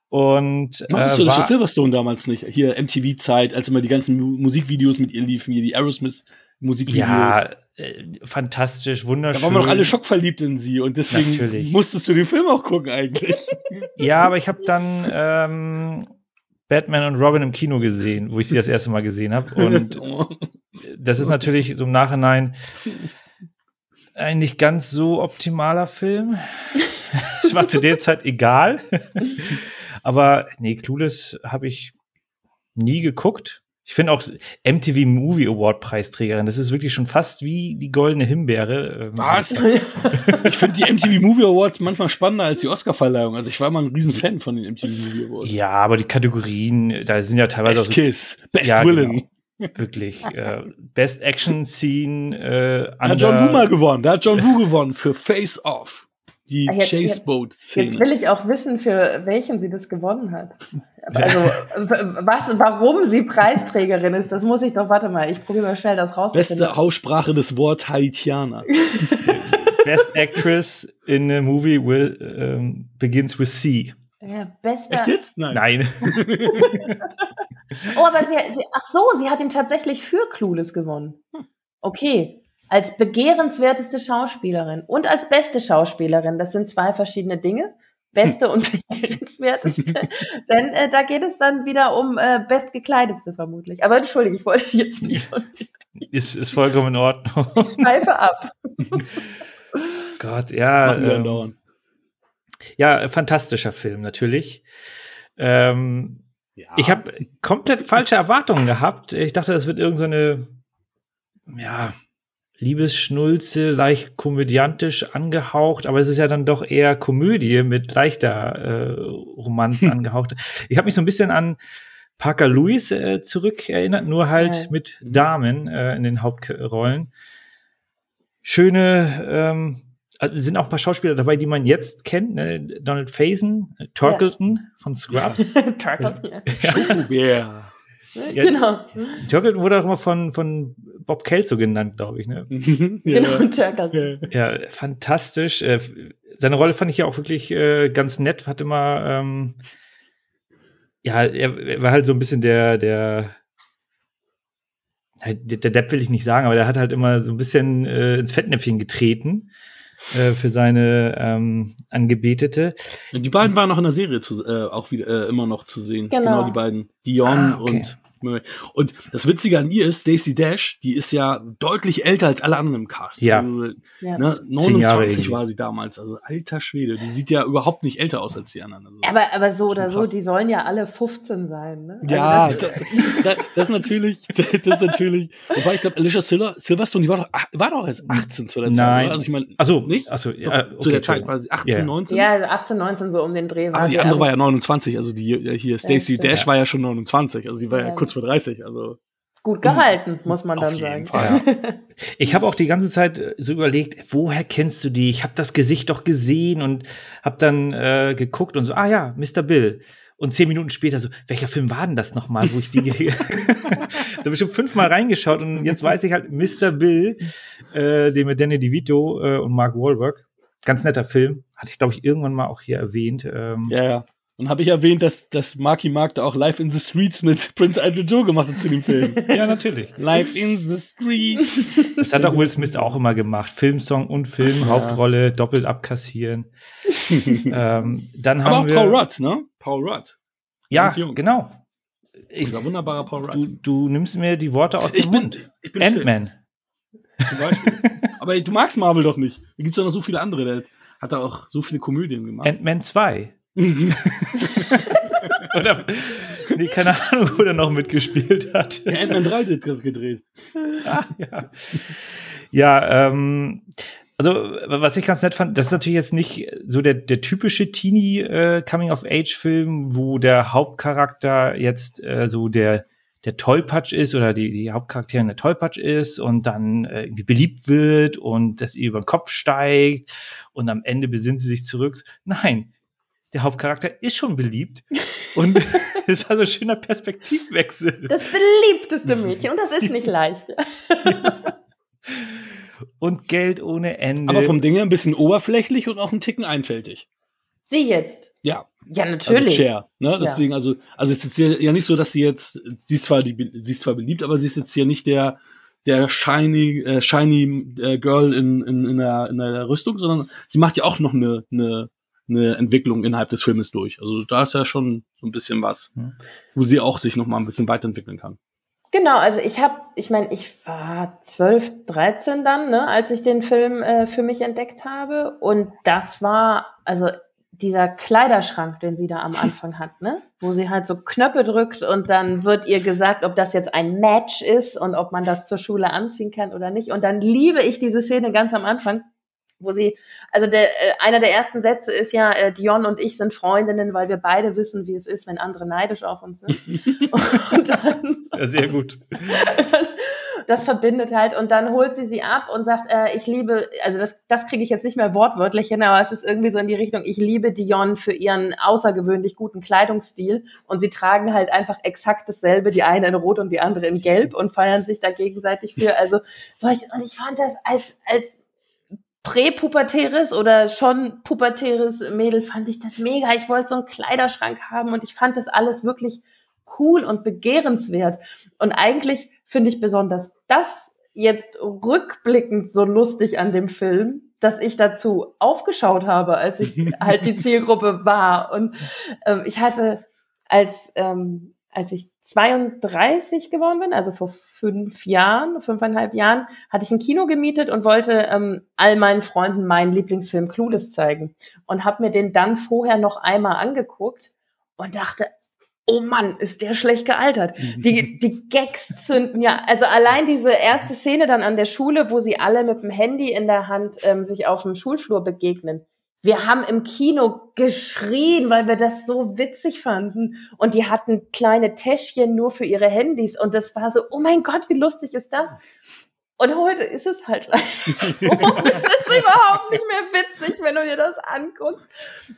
Und Machst äh, du das Silverstone damals nicht? Hier MTV-Zeit, als immer die ganzen Mu Musikvideos mit ihr liefen, hier die Aerosmith-Musikvideos. ja, äh, fantastisch, da wunderschön. waren wir doch alle schockverliebt in sie und deswegen Natürlich. musstest du den Film auch gucken eigentlich. (laughs) Ja, aber ich habe dann ähm, Batman und Robin im Kino gesehen, wo ich sie das erste Mal gesehen habe. Und (laughs) das ist natürlich so im Nachhinein ein nicht ganz so optimaler Film. (laughs) Es war zu der Zeit egal. Aber nee, Clueless habe ich nie geguckt. Ich finde auch MTV Movie Award Preisträgerin, das ist wirklich schon fast wie die goldene Himbeere. Ähm, Was? (laughs) ich finde die MTV Movie Awards manchmal spannender als die Oscar-Verleihung. Also ich war mal ein riesen Fan von den MTV Movie Awards. Ja, aber die Kategorien, da sind ja teilweise auch Best so Kiss, Best Ja, Villain. wirklich äh, Best Action Scene. Äh, Da hat John Woo mal gewonnen. Da hat John Woo gewonnen für Face Off. Die Ah, jetzt- Chase Jetzt Boat-Szene. will ich auch wissen, für welchen sie das gewonnen hat. (laughs) Also, w- was, warum sie Preisträgerin ist, das muss ich doch, warte mal, ich probiere mal schnell das rauszufinden. Beste Aussprache des Wort Haitianer. (laughs) Best Actress in a Movie will, ähm, begins with C. Ja, bester. Echt jetzt? Nein. Nein. (laughs) Oh, aber sie, sie, ach so, sie hat ihn tatsächlich für Clueless gewonnen. Okay. Als begehrenswerteste Schauspielerin und als beste Schauspielerin. Das sind zwei verschiedene Dinge. Beste und (laughs) begehrenswerteste. (laughs) Denn äh, da geht es dann wieder um äh, bestgekleidetste vermutlich. Aber entschuldige, ich wollte jetzt nicht schon Ist, ist vollkommen in Ordnung. Schweife ab. (laughs) Gott, ja. Ähm, ja, fantastischer Film, natürlich. Ähm, Ich habe komplett falsche Erwartungen gehabt. Ich dachte, das wird irgendeine, so ja, Liebesschnulze, leicht komödiantisch angehaucht, aber es ist ja dann doch eher Komödie mit leichter äh, Romanz angehaucht. Ich habe mich so ein bisschen an Parker Lewis äh, zurückerinnert, nur halt Ja. mit Damen äh, in den Hauptrollen. Schöne, ähm, also es sind auch ein paar Schauspieler dabei, die man jetzt kennt. Ne? Donald Faison, äh, Turkleton von Scrubs. (laughs) Turtle. Ja. Ja. Genau. Turkleton wurde auch immer von, von Bob Kelso genannt, glaube ich. Ne? (laughs) ja. Genau, Turtle. (laughs) Ja, fantastisch. Äh, seine Rolle fand ich ja auch wirklich äh, ganz nett. Hat immer, ähm, ja, er, er war halt so ein bisschen der, der, halt, der der Depp will ich nicht sagen, aber der hat halt immer so ein bisschen äh, ins Fettnäpfchen getreten äh, für seine ähm, Angebetete. Die beiden waren noch in der Serie zu, äh, auch wieder äh, immer noch zu sehen. Genau. die beiden. Dion Ah, okay. und McMurray. Und das Witzige an ihr ist, Stacey Dash, die ist ja deutlich älter als alle anderen im Cast. Ja. Also, Ja. ne, Zehn Jahre 29 irgendwie. war sie damals. Also alter Schwede. Die sieht ja überhaupt nicht älter aus als die anderen. Also, Aber, aber so oder so, die sollen ja alle 15 sein. Ne? Also ja, das, das, (laughs) das natürlich, das natürlich. Wobei ich glaube, Alicia Sil Silverstone, die war doch, ach, war doch erst 18 zu der Zeit. Nein. Oder? Also ich meine, Achso, nicht? Achso, Doch, ja, zu der okay, Zeit war sie 18, Ja. 19. ja, also 18, 19 so um den Dreh war aber die sie, andere war ja 29, also die äh, hier Stacey stimmt. Dash war ja schon 29, also die war ja, Ja. kurz vor 30, also gut gehalten, muss man auf dann jeden sagen. Fall. (laughs) Ich habe auch die ganze Zeit äh, so überlegt, woher kennst du die? Ich habe das Gesicht doch gesehen und habe dann äh, geguckt und so, ah ja, Mr. Bill. Und zehn Minuten später so, welcher Film war denn das nochmal, wo ich die (laughs) da habe ich schon fünfmal reingeschaut und jetzt weiß ich halt Mr. Bill, äh, den mit Danny DeVito äh, und Mark Wahlberg. Ganz netter Film. Hatte ich, glaube ich, irgendwann mal auch hier erwähnt. Ähm, Ja, ja. Und habe ich erwähnt, dass, dass Marky Mark da auch Live in the Streets mit (laughs) Prince Idol Joe gemacht hat zu dem Film. (laughs) ja, natürlich. Live in the Streets. Das hat auch Will Smith auch immer gemacht. Filmsong und Film, Hauptrolle, doppelt abkassieren. (laughs) ähm, dann Aber auch haben wir, Paul Rudd, ne? Paul Rudd. Ja, genau. Ich, Dieser wunderbare Paul Rudd. du, du nimmst mir die Worte aus dem ich bin, Mund. ich bin Ant-Man. zum Beispiel. Aber du magst Marvel doch nicht. Da gibt's doch noch so viele andere. Der hat da auch so viele Komödien gemacht. Ant-Man 2. (laughs) Oder, nee, keine Ahnung, wo der noch mitgespielt hat. Der Ant-Man 3 wird gerade gedreht. Ah, ja, ja ähm, also was ich ganz nett fand, das ist natürlich jetzt nicht so der, der typische Teenie äh, Coming-of-Age-Film, wo der Hauptcharakter jetzt äh, so der der Tollpatsch ist oder die, die Hauptcharakterin der Tollpatsch ist und dann äh, irgendwie beliebt wird und das ihr über den Kopf steigt und am Ende besinnt sie sich zurück. Nein, der Hauptcharakter ist schon beliebt und (laughs) ist also ein schöner Perspektivwechsel. Das beliebteste Mädchen und das ist nicht leicht. (laughs) und Geld ohne Ende. Aber vom Ding her ein bisschen oberflächlich und auch ein Ticken einfältig. Sie jetzt. Ja, Ja, also natürlich. Cher. Ne? Deswegen, also, also es ist jetzt ja nicht so, dass sie jetzt, sie ist zwar, die, sie ist zwar beliebt, aber sie ist jetzt hier nicht der, der shiny, äh, shiny äh, Girl in, in, in, der, in der Rüstung, sondern sie macht ja auch noch eine, eine, eine Entwicklung innerhalb des Filmes durch. Also da ist ja schon so ein bisschen was, wo sie auch sich noch mal ein bisschen weiterentwickeln kann. Genau, also ich habe, ich meine, ich war 12, 13 dann, ne, als ich den Film äh, für mich entdeckt habe. Und das war, also dieser Kleiderschrank, den sie da am (laughs) Anfang hat, ne? Wo sie halt so Knöpfe drückt und dann wird ihr gesagt, ob das jetzt ein Match ist und ob man das zur Schule anziehen kann oder nicht. Und dann liebe ich diese Szene ganz am Anfang, wo sie, also der, äh, einer der ersten Sätze ist ja, äh, Dion und ich sind Freundinnen, weil wir beide wissen, wie es ist, wenn andere neidisch auf uns sind. (laughs) und dann Ja, sehr gut. das verbindet halt und dann holt sie sie ab und sagt, äh, ich liebe, also das, das kriege ich jetzt nicht mehr wortwörtlich hin, aber es ist irgendwie so in die Richtung, ich liebe Dion für ihren außergewöhnlich guten Kleidungsstil und sie tragen halt einfach exakt dasselbe, die eine in Rot und die andere in Gelb und feiern sich da gegenseitig für. Also solch, und ich fand das als, als präpubertäres oder schon pubertäres Mädel fand ich das mega. Ich wollte so einen Kleiderschrank haben und ich fand das alles wirklich cool und begehrenswert. Und eigentlich finde ich besonders das jetzt rückblickend so lustig an dem Film, dass ich dazu aufgeschaut habe, als ich (laughs) halt die Zielgruppe war. Und ähm, ich hatte als ähm, als ich 32 geworden bin, also vor fünf Jahren, fünfeinhalb Jahren, hatte ich ein Kino gemietet und wollte ähm, all meinen Freunden meinen Lieblingsfilm Clueless zeigen und habe mir den dann vorher noch einmal angeguckt und dachte, oh Mann, ist der schlecht gealtert. Die, die Gags zünden ja, also allein diese erste Szene dann an der Schule, wo sie alle mit dem Handy in der Hand ähm, sich auf dem Schulflur begegnen. Wir haben im Kino geschrien, weil wir das so witzig fanden. Und die hatten kleine Täschchen nur für ihre Handys. Und das war so, oh mein Gott, wie lustig ist das? Und heute ist es halt leider so. (laughs) es ist überhaupt nicht mehr witzig, wenn du dir das anguckst.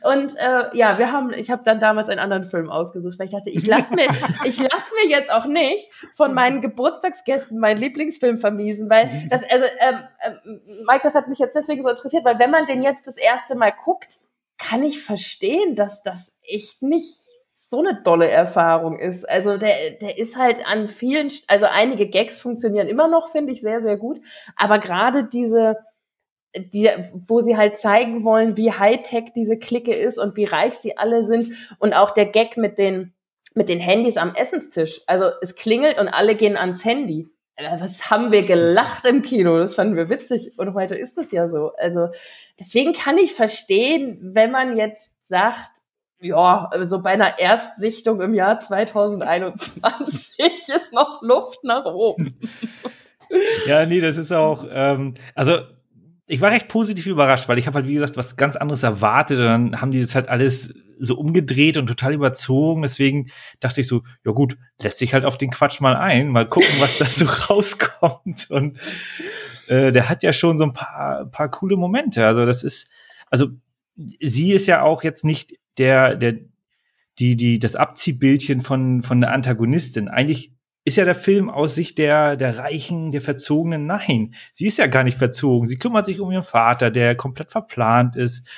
Und äh, ja, wir haben, ich habe dann damals einen anderen Film ausgesucht, weil ich dachte, ich lasse mir, ich lass mir jetzt auch nicht von meinen Geburtstagsgästen meinen Lieblingsfilm vermiesen, weil das, also ähm, ähm, Mike, das hat mich jetzt deswegen so interessiert, weil wenn man den jetzt das erste Mal guckt, kann ich verstehen, dass das echt nicht so eine dolle Erfahrung ist. Also der, der ist halt an vielen, also einige Gags funktionieren immer noch, finde ich sehr, sehr gut. Aber gerade diese, die, wo sie halt zeigen wollen, wie Hightech diese Clique ist und wie reich sie alle sind und auch der Gag mit den mit den Handys am Essenstisch. Also es klingelt und alle gehen ans Handy. Äh, was haben wir gelacht im Kino? Das fanden wir witzig. Und heute ist es ja so. Also deswegen kann ich verstehen, wenn man jetzt sagt, ja, also bei einer Erstsichtung im Jahr 2021 (laughs) ist noch Luft nach oben. (laughs) Ja, nee, das ist auch, ähm, also ich war recht positiv überrascht, weil ich habe halt, wie gesagt, was ganz anderes erwartet. Und dann haben die das halt alles so umgedreht und total überzogen. Deswegen dachte ich so, ja gut, lässt sich halt auf den Quatsch mal ein, mal gucken, was da so (laughs) rauskommt. Und äh, der hat ja schon so ein paar, paar coole Momente. Also das ist, also sie ist ja auch jetzt nicht der, der, die, die, das Abziehbildchen von, von der Antagonistin. Eigentlich ist ja der Film aus Sicht der, der Reichen, der Verzogenen. Nein, sie ist ja gar nicht verzogen. Sie kümmert sich um ihren Vater, der komplett verplant ist.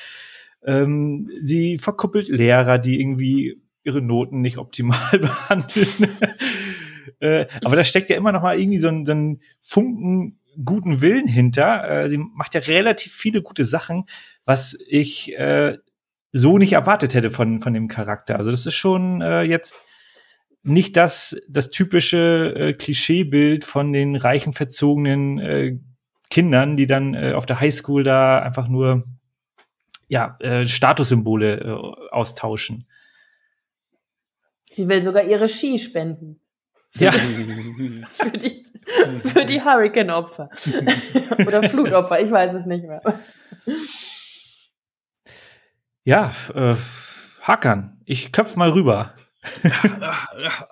Ähm, sie verkuppelt Lehrer, die irgendwie ihre Noten nicht optimal (laughs) behandeln. äh, aber da steckt ja immer noch mal irgendwie so ein, so ein Funken guten Willen hinter. Äh, sie macht ja relativ viele gute Sachen, was ich äh, so nicht erwartet hätte von, von dem Charakter. Also das ist schon äh, jetzt nicht das, das typische äh, Klischeebild von den reichen, verzogenen äh, Kindern, die dann äh, auf der Highschool da einfach nur ja, äh, Statussymbole äh, austauschen. Sie will sogar ihre Ski spenden. Ja. für die, für die Hurricane-Opfer. (laughs) Oder Flutopfer, ich weiß es nicht mehr. Ja, äh, Hackern, ich köpf mal rüber (laughs)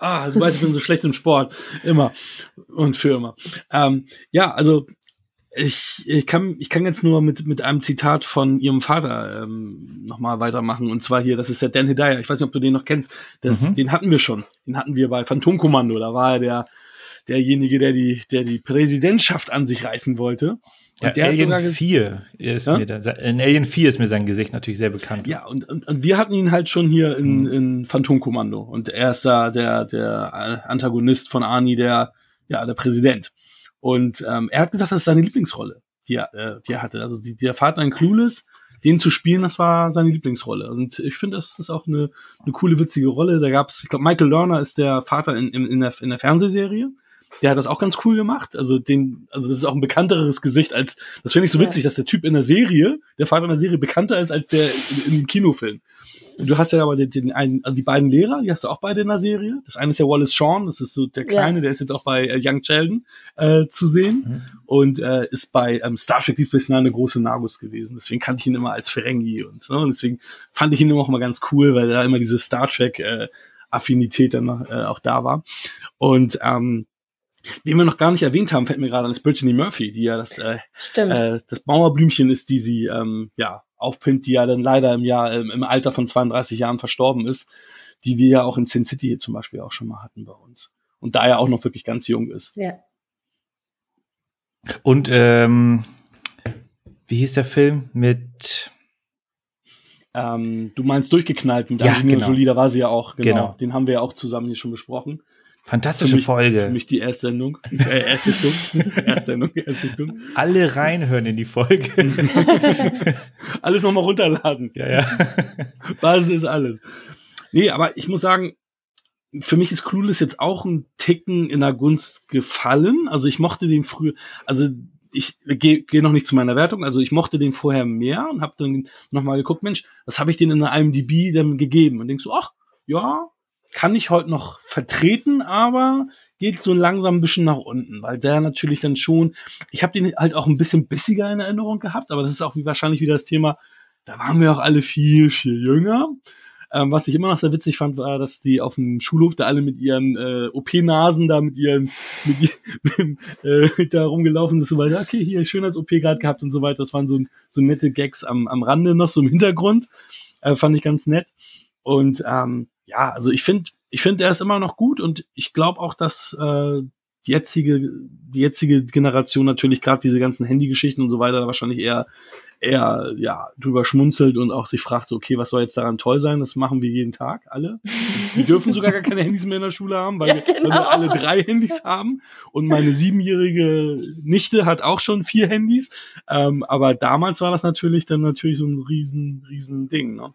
ah, du weißt, ich bin so schlecht im Sport. Immer. Und für immer. Ähm, ja, also ich, ich, kann, ich kann jetzt nur mit, mit einem Zitat von ihrem Vater ähm, nochmal weitermachen. Und zwar hier, das ist der Dan Hedaya. Ich weiß nicht, ob du den noch kennst. Das, mhm. Den hatten wir schon. Den hatten wir bei Phantomkommando. Da war er der, derjenige, der die, der die Präsidentschaft an sich reißen wollte. Ja, Alien 4 ist ja? mir da, in Alien 4 ist mir sein Gesicht natürlich sehr bekannt. Ja, und, und, und wir hatten ihn halt schon hier in, hm. in Phantomkommando. Und er ist da der, der Antagonist von Arnie, der, ja, der Präsident. Und ähm, er hat gesagt, das ist seine Lieblingsrolle, die er, äh, die er hatte. Also die, der Vater in Clueless, den zu spielen, das war seine Lieblingsrolle. Und ich finde, das ist auch eine, eine coole, witzige Rolle. Da gab's, ich glaube, Michael Lerner ist der Vater in, in, in, der, in der Fernsehserie der hat das auch ganz cool gemacht. Also den, also das ist auch ein bekannteres Gesicht als, das finde ich so witzig, ja. dass der Typ in der Serie, der Vater in der Serie bekannter ist als der dem Kinofilm. Und du hast ja aber den, den einen, also die beiden Lehrer, die hast du auch beide in der Serie. Das eine ist ja Wallace Shawn, das ist so der Kleine, ja. der ist jetzt auch bei äh, Young Sheldon äh, zu sehen mhm. und äh, ist bei ähm, Star Trek Deep Space Nine eine große Nagus gewesen. Deswegen kannte ich ihn immer als Ferengi und so. Und deswegen fand ich ihn immer auch mal ganz cool, weil da immer diese Star Trek äh, Affinität dann äh, auch da war. Und ähm, Wen wir noch gar nicht erwähnt haben, fällt mir gerade an, ist Brittany Murphy, die ja das, äh, äh, das Mauerblümchen ist, die sie ähm, ja aufpimmt, die ja dann leider im Jahr ähm, im Alter von 32 Jahren verstorben ist, die wir ja auch in Sin City hier zum Beispiel auch schon mal hatten bei uns. Und da ja auch noch wirklich ganz jung ist. Ja. Und ähm, wie hieß der Film mit ähm, du meinst durchgeknallt mit ja, Angelina genau. Jolie, da war sie ja auch, genau. genau. Den haben wir ja auch zusammen hier schon besprochen. Fantastische für mich, Folge. Für mich die erste Sendung. Äh, erste Stunde. (laughs) erste Sendung, erste Stunde. Alle reinhören in die Folge. (laughs) alles nochmal runterladen. Ja, ja. Was ist alles? Nee, aber ich muss sagen, für mich ist Clueless jetzt auch ein Ticken in der Gunst gefallen. Also ich mochte den früher, also ich gehe geh noch nicht zu meiner Wertung, also ich mochte den vorher mehr und habe dann nochmal geguckt, Mensch, was habe ich denn in der IMDb dann gegeben? Und denkst so, ach, ja, kann ich heute noch vertreten, aber geht so langsam ein bisschen nach unten, weil der natürlich dann schon, ich habe den halt auch ein bisschen bissiger in Erinnerung gehabt, aber das ist auch wie wahrscheinlich wieder das Thema, da waren wir auch alle viel, viel jünger. Ähm, was ich immer noch sehr witzig fand, war, dass die auf dem Schulhof da alle mit ihren äh, OP-Nasen da mit ihren mit, (laughs) mit, äh, da rumgelaufen sind so weiter. Okay, hier schön als OP gerade gehabt und so weiter. Das waren so, so nette Gags am, am Rande noch so im Hintergrund. Äh, fand ich ganz nett. Und ähm, ja, also ich finde, ich finde, er ist immer noch gut und ich glaube auch, dass äh, die jetzige, die jetzige Generation natürlich gerade diese ganzen Handygeschichten und so weiter wahrscheinlich eher eher ja drüber schmunzelt und auch sich fragt, so, okay, was soll jetzt daran toll sein? Das machen wir jeden Tag alle. Wir dürfen sogar gar keine Handys mehr in der Schule haben, weil, Ja, wir, weil genau. wir alle drei Handys haben. Und meine siebenjährige Nichte hat auch schon vier Handys. Ähm, aber damals war das natürlich dann natürlich so ein riesen, riesen Ding. Ne?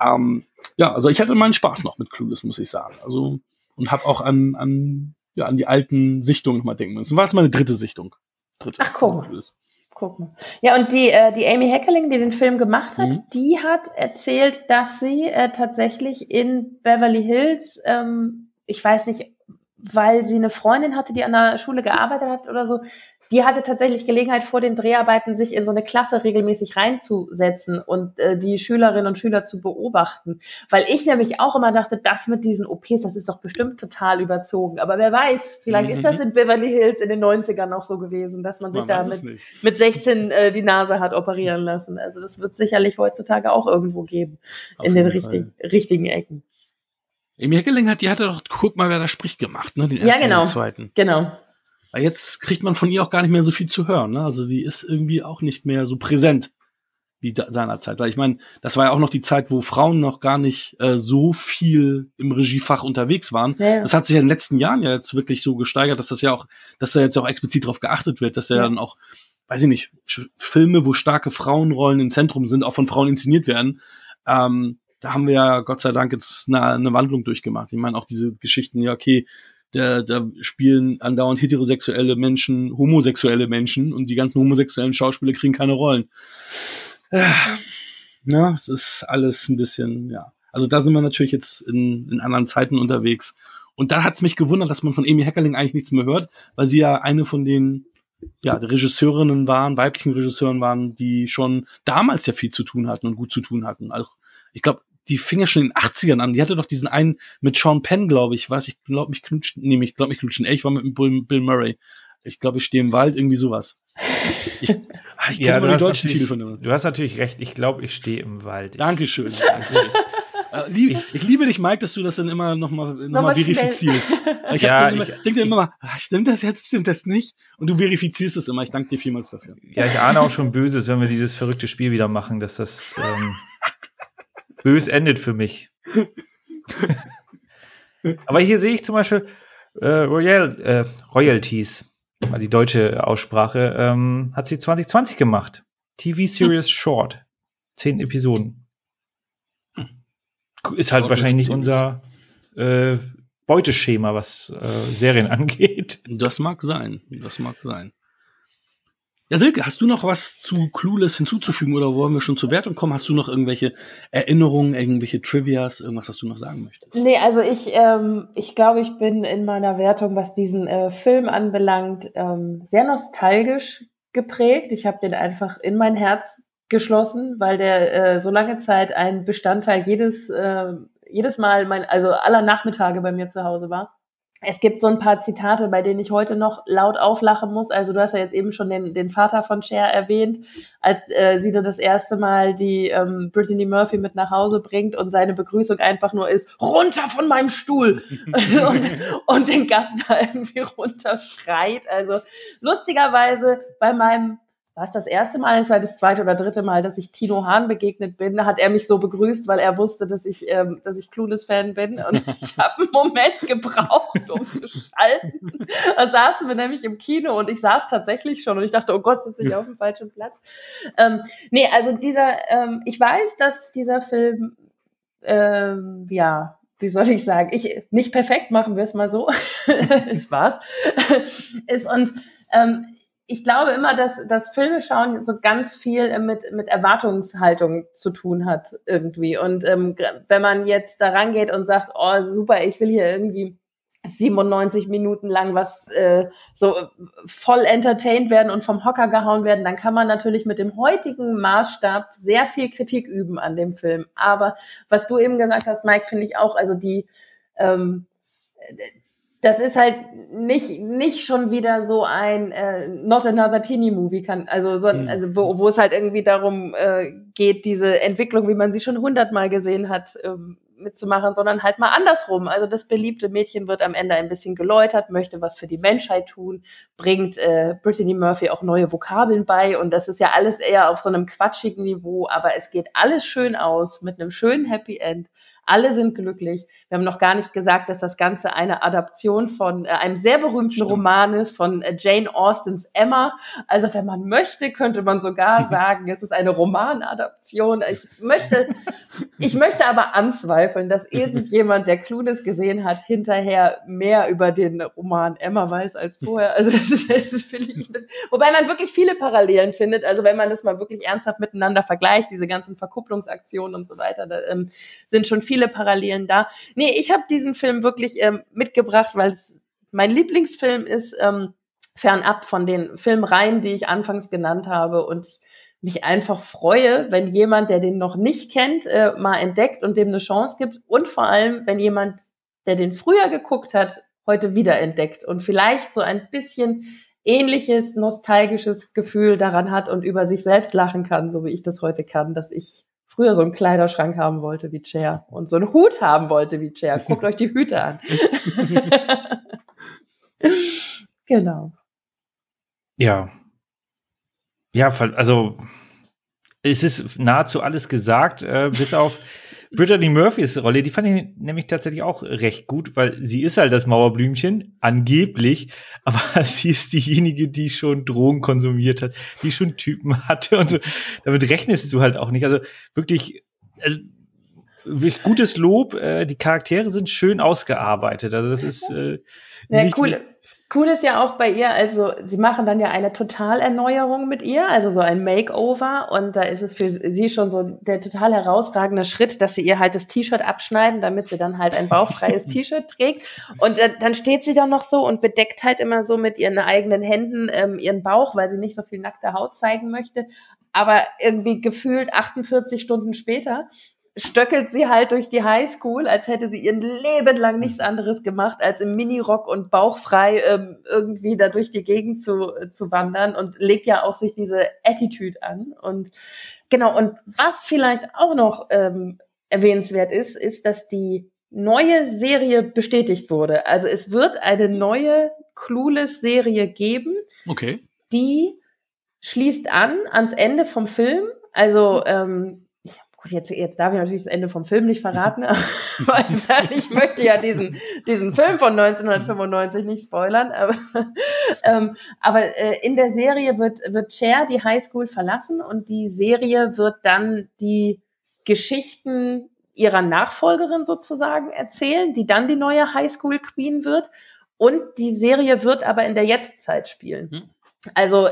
Ähm, ja, also ich hatte meinen Spaß noch mit Clueless, muss ich sagen. Also und habe auch an, an, ja, an die alten Sichtungen nochmal denken müssen. War jetzt meine dritte Sichtung. Dritte. Ach, guck mal. Guck mal. Ja, und die, äh, die Amy Heckerling, die den Film gemacht hat, Mhm. die hat erzählt, dass sie äh, tatsächlich in Beverly Hills, ähm, ich weiß nicht, weil sie eine Freundin hatte, die an der Schule gearbeitet hat oder so, die hatte tatsächlich Gelegenheit vor den Dreharbeiten, sich in so eine Klasse regelmäßig reinzusetzen und äh, die Schülerinnen und Schüler zu beobachten. Weil ich nämlich auch immer dachte, das mit diesen OPs, das ist doch bestimmt total überzogen. Aber wer weiß, vielleicht Mhm. ist das in Beverly Hills in den 90ern noch so gewesen, dass man sich Man da mit, mit 16 äh, die Nase hat operieren lassen. Also das wird sicherlich heutzutage auch irgendwo geben Auf in den richtigen, richtigen Ecken. Amy Heckerling hat, die hatte doch, guck mal, wer da spricht, gemacht, ne? Den Ja, ersten genau. und den zweiten. Genau. Weil jetzt kriegt man von ihr auch gar nicht mehr so viel zu hören, ne? Also die ist irgendwie auch nicht mehr so präsent wie da, seinerzeit. Weil ich meine, das war ja auch noch die Zeit, wo Frauen noch gar nicht äh, so viel im Regiefach unterwegs waren. Ja, ja. Das hat sich ja in den letzten Jahren ja jetzt wirklich so gesteigert, dass das ja auch, dass da jetzt auch explizit darauf geachtet wird, dass ja, Ja. dann auch, weiß ich nicht, Filme, wo starke Frauenrollen im Zentrum sind, auch von Frauen inszeniert werden. Ähm, da haben wir ja Gott sei Dank jetzt eine, eine Wandlung durchgemacht. Ich meine auch diese Geschichten, ja okay, da, da spielen andauernd heterosexuelle Menschen, homosexuelle Menschen und die ganzen homosexuellen Schauspieler kriegen keine Rollen. Ja, na, es ist alles ein bisschen, ja. Also da sind wir natürlich jetzt in, in anderen Zeiten unterwegs. Und da hat's mich gewundert, dass man von Amy Heckerling eigentlich nichts mehr hört, weil sie ja eine von den ja, Regisseurinnen waren, weiblichen Regisseuren waren, die schon damals ja viel zu tun hatten und gut zu tun hatten. Also ich glaube, die fing ja schon in den 80ern an. Die hatte doch diesen einen mit Sean Penn, glaube ich, was ich glaube mich knutschen, nee, ich glaube mich knutschen. Ey, ich war mit Bill, Bill Murray. Ich glaube, ich stehe im Wald, irgendwie sowas. Ich, (laughs) ah, ich kenne du, nur die deutschen Titel von dem. du hast natürlich recht. Ich glaube, ich stehe im Wald. (laughs) Dankeschön. Äh, lieb, ich liebe dich, Mike, dass du das dann immer nochmal noch mal verifizierst. (laughs) Ich Ja, immer, ich- denk dir immer mal, ah, stimmt das jetzt, stimmt das nicht? Und du verifizierst es immer. Ich danke dir vielmals dafür. Ja, ich ahne auch schon Böses, wenn wir dieses verrückte Spiel wieder machen, dass das ähm, bös endet für mich. (laughs) Aber hier sehe ich zum Beispiel äh, Royal, äh, Royalties, mal die deutsche Aussprache, ähm, hat sie 2020 gemacht. TV Series Short. Zehn Episoden. Ist halt Short wahrscheinlich nicht unser äh, Beuteschema, was äh, Serien (laughs) angeht. Das mag sein. Das mag sein. Ja, Silke, hast du noch was zu Clueless hinzuzufügen oder wollen wir schon zur Wertung kommen? Hast du noch irgendwelche Erinnerungen, irgendwelche Trivias, irgendwas, was du noch sagen möchtest? Nee, also ich, ähm, ich glaube, ich bin in meiner Wertung, was diesen äh, Film anbelangt, ähm, sehr nostalgisch geprägt. Ich habe den einfach in mein Herz geschlossen, weil der äh, so lange Zeit ein Bestandteil jedes, äh, jedes Mal, mein, also aller Nachmittage bei mir zu Hause war. Es gibt so ein paar Zitate, bei denen ich heute noch laut auflachen muss. Also du hast ja jetzt eben schon den, den Vater von Cher erwähnt, als äh, sie da das erste Mal die ähm, Brittany Murphy mit nach Hause bringt und seine Begrüßung einfach nur ist, runter von meinem Stuhl! (laughs) und, und den Gast da irgendwie runterschreit. Also lustigerweise bei meinem war es das erste Mal, es war das zweite oder dritte Mal, dass ich Tino Hahn begegnet bin. Da hat er mich so begrüßt, weil er wusste, dass ich, ähm, dass ich Clueless-Fan bin. Und (laughs) ich habe einen Moment gebraucht, um zu schalten. Da saßen wir nämlich im Kino und ich saß tatsächlich schon und ich dachte, oh Gott, sitze ich auf dem falschen Platz. Ähm, nee, also dieser, ähm, ich weiß, dass dieser Film, ähm, ja, wie soll ich sagen, ich nicht perfekt machen wir es mal so, (laughs) es war's, (laughs) ist und ähm, ich glaube immer, dass das Filme schauen so ganz viel mit, mit Erwartungshaltung zu tun hat irgendwie. Und ähm, wenn man jetzt da rangeht und sagt, oh super, ich will hier irgendwie 97 Minuten lang was äh, so voll entertained werden und vom Hocker gehauen werden, dann kann man natürlich mit dem heutigen Maßstab sehr viel Kritik üben an dem Film. Aber was du eben gesagt hast, Mike, finde ich auch, also die ähm, das ist halt nicht, nicht schon wieder so ein äh, Not Another Teeny Movie kann, also, so, Mhm. also wo, wo es halt irgendwie darum äh, geht, diese Entwicklung, wie man sie schon hundertmal gesehen hat, ähm, mitzumachen, sondern halt mal andersrum. Also das beliebte Mädchen wird am Ende ein bisschen geläutert, möchte was für die Menschheit tun, bringt äh, Brittany Murphy auch neue Vokabeln bei und das ist ja alles eher auf so einem quatschigen Niveau, aber es geht alles schön aus mit einem schönen Happy End. Alle sind glücklich. Wir haben noch gar nicht gesagt, dass das Ganze eine Adaption von äh, einem sehr berühmten Stimmt. Roman ist, von äh, Jane Austens Emma. Also wenn man möchte, könnte man sogar (laughs) sagen, es ist eine Romanadaption. Ich möchte, ich möchte aber anzweifeln, dass irgendjemand, der Clueless gesehen hat, hinterher mehr über den Roman Emma weiß als vorher. Also das ist, das ist finde ich, das, wobei man wirklich viele Parallelen findet. Also wenn man das mal wirklich ernsthaft miteinander vergleicht, diese ganzen Verkupplungsaktionen und so weiter, da ähm, sind schon viele viele Parallelen da. Nee, ich habe diesen Film wirklich ähm, mitgebracht, weil es mein Lieblingsfilm ist, ähm, fernab von den Filmreihen, die ich anfangs genannt habe. Und ich mich einfach freue, wenn jemand, der den noch nicht kennt, äh, mal entdeckt und dem eine Chance gibt. Und vor allem, wenn jemand, der den früher geguckt hat, heute wieder entdeckt und vielleicht so ein bisschen ähnliches nostalgisches Gefühl daran hat und über sich selbst lachen kann, so wie ich das heute kann, dass ich früher so einen Kleiderschrank haben wollte wie Cher und so einen Hut haben wollte wie Cher. Guckt euch die Hüte an. (laughs) genau. Ja. Ja, also es ist nahezu alles gesagt, äh, bis auf Brittany Murphys Rolle, die fand ich nämlich tatsächlich auch recht gut, weil sie ist halt das Mauerblümchen, angeblich, (laughs) aber sie ist diejenige, die schon Drogen konsumiert hat, die schon Typen hatte und so. Damit rechnest du halt auch nicht. Also wirklich, also, wirklich gutes Lob. Äh, die Charaktere sind schön ausgearbeitet. Also das ist äh, ja, cool. Cool ist ja auch bei ihr, also sie machen dann ja eine Totalerneuerung mit ihr, also so ein Makeover. Und da ist es für sie schon so der total herausragende Schritt, dass sie ihr halt das T-Shirt abschneiden, damit sie dann halt ein bauchfreies (laughs) T-Shirt trägt. Und äh, dann steht sie dann noch so und bedeckt halt immer so mit ihren eigenen Händen ähm, ihren Bauch, weil sie nicht so viel nackte Haut zeigen möchte, aber irgendwie gefühlt 48 Stunden später stöckelt sie halt durch die Highschool, als hätte sie ihren Leben lang nichts anderes gemacht, als im Minirock und bauchfrei ähm, irgendwie da durch die Gegend zu, zu wandern und legt ja auch sich diese Attitude an. Und genau, und was vielleicht auch noch ähm, erwähnenswert ist, ist, dass die neue Serie bestätigt wurde. Also es wird eine neue Clueless-Serie geben, okay. die schließt an ans Ende vom Film. Also ähm, gut, jetzt, jetzt darf ich natürlich das Ende vom Film nicht verraten, (laughs) weil ich möchte ja diesen, diesen Film von 1995 nicht spoilern. Aber, (laughs) ähm, aber äh, in der Serie wird, wird Cher die Highschool verlassen und die Serie wird dann die Geschichten ihrer Nachfolgerin sozusagen erzählen, die dann die neue Highschool Queen wird. Und die Serie wird aber in der Jetztzeit spielen. Hm. Also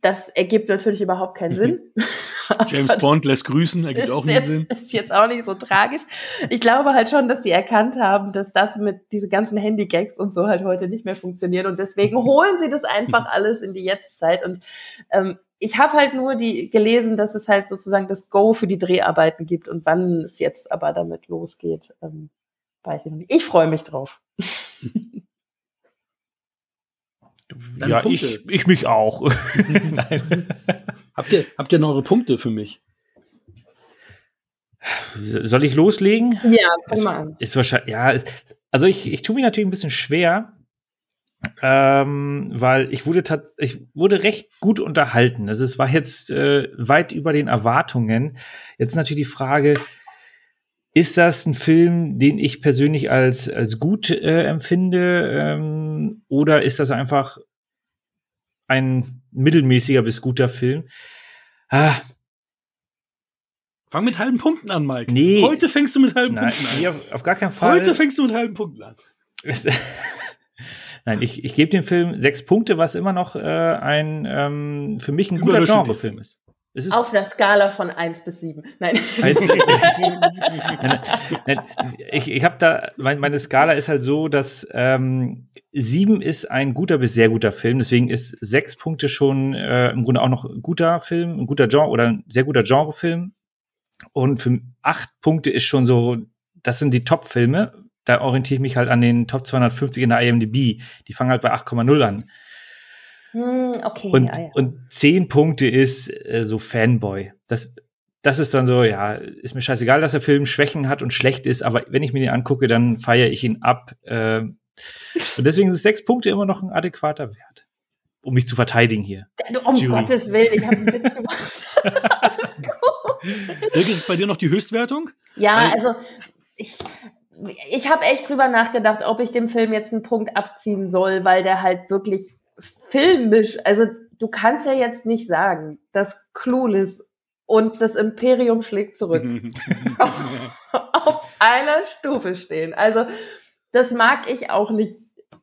das ergibt natürlich überhaupt keinen Sinn. (laughs) (laughs) James Bond lässt grüßen, ergibt auch nicht Sinn. (laughs) Ist jetzt auch nicht so tragisch. Ich glaube halt schon, dass sie erkannt haben, dass das mit diese ganzen Handy-Gags und so halt heute nicht mehr funktioniert und deswegen (laughs) holen sie das einfach alles in die Jetztzeit und ähm, ich habe halt nur die gelesen, dass es halt sozusagen das Go für die Dreharbeiten gibt und wann es jetzt aber damit losgeht, ähm, weiß ich noch nicht. Ich freue mich drauf. Deine ja, Punkte. Ich, ich mich auch. (laughs) habt, ihr, habt ihr noch eure Punkte für mich? Soll ich loslegen? Ja, fang mal an. Ist wahrscheinlich, ja, also ich, ich tue mir natürlich ein bisschen schwer, ähm, weil ich wurde ich wurde recht gut unterhalten. Also es war jetzt äh, weit über den Erwartungen. Jetzt natürlich die Frage, ist das ein Film, den ich persönlich als, als gut äh, empfinde? Ähm, oder ist das einfach ein mittelmäßiger bis guter Film? Ah. Fang mit halben Punkten an, Mike. Nee. Heute fängst du mit halben Nein, Punkten an. Nee, auf, auf, gar keinen Fall. Heute fängst du mit halben Punkten an. (laughs) Nein, ich, ich gebe dem Film sechs Punkte, was immer noch äh, ein ähm, für mich ein guter Genrefilm ist. Auf einer Skala von 1 bis 7. (laughs) Nein. ich ich habe da, mein, meine Skala ist halt so, dass ähm, 7 ist ein guter bis sehr guter Film. Deswegen ist 6 Punkte schon äh, im Grunde auch noch ein guter Film, ein guter Genre oder ein sehr guter Genrefilm. Und für 8 Punkte ist schon so, das sind die Top-Filme. Da orientiere ich mich halt an den Top 250 in der IMDb. Die fangen halt bei 8,0 an. Hm, okay. Und, ja, ja. und zehn Punkte ist äh, so Fanboy. Das, das ist dann so, ja, ist mir scheißegal, dass der Film Schwächen hat und schlecht ist, aber wenn ich mir den angucke, dann feiere ich ihn ab. Äh, (laughs) und deswegen sind sechs Punkte immer noch ein adäquater Wert, um mich zu verteidigen hier. Um Jury. Gottes Willen, ich habe einen Witz (laughs) gemacht. (laughs) Alles gut. Silke, ist bei dir noch die Höchstwertung? Ja, Weil also ich, ich habe echt drüber nachgedacht, ob ich dem Film jetzt einen Punkt abziehen soll, weil der halt wirklich filmisch, also du kannst ja jetzt nicht sagen, dass Clueless und das Imperium schlägt zurück (laughs) auf, auf, einer Stufe stehen. Also das mag ich auch nicht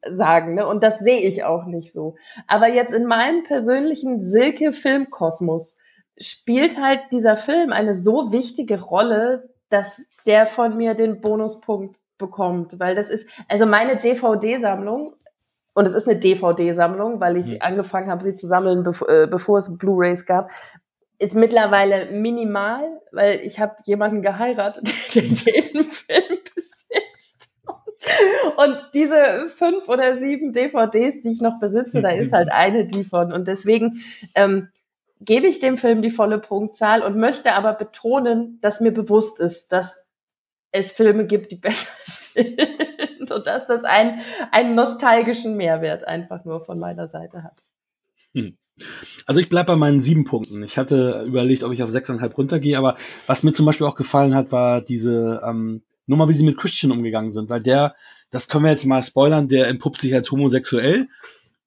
sagen, ne? Und das sehe ich auch nicht so. Aber jetzt in meinem persönlichen Silke-Filmkosmos spielt halt dieser Film eine so wichtige Rolle, dass der von mir den Bonuspunkt bekommt, weil das ist, also meine DVD-Sammlung, und es ist eine DVD-Sammlung, weil ich mhm. angefangen habe, sie zu sammeln, bevor, äh, bevor es Blu-rays gab, ist mittlerweile minimal, weil ich habe jemanden geheiratet, (laughs) der jeden Film besitzt. Und diese fünf oder sieben DVDs, die ich noch besitze, da ist halt (laughs) eine die von. Und deswegen ähm, gebe ich dem Film die volle Punktzahl und möchte aber betonen, dass mir bewusst ist, dass es Filme gibt, die (laughs) besser sind und dass das einen, einen nostalgischen Mehrwert einfach nur von meiner Seite hat. Hm. Also ich bleibe bei meinen sieben Punkten. Ich hatte überlegt, ob ich auf sechseinhalb runtergehe, aber was mir zum Beispiel auch gefallen hat, war diese ähm, Nummer, wie sie mit Christian umgegangen sind, weil der, das können wir jetzt mal spoilern, der entpuppt sich als homosexuell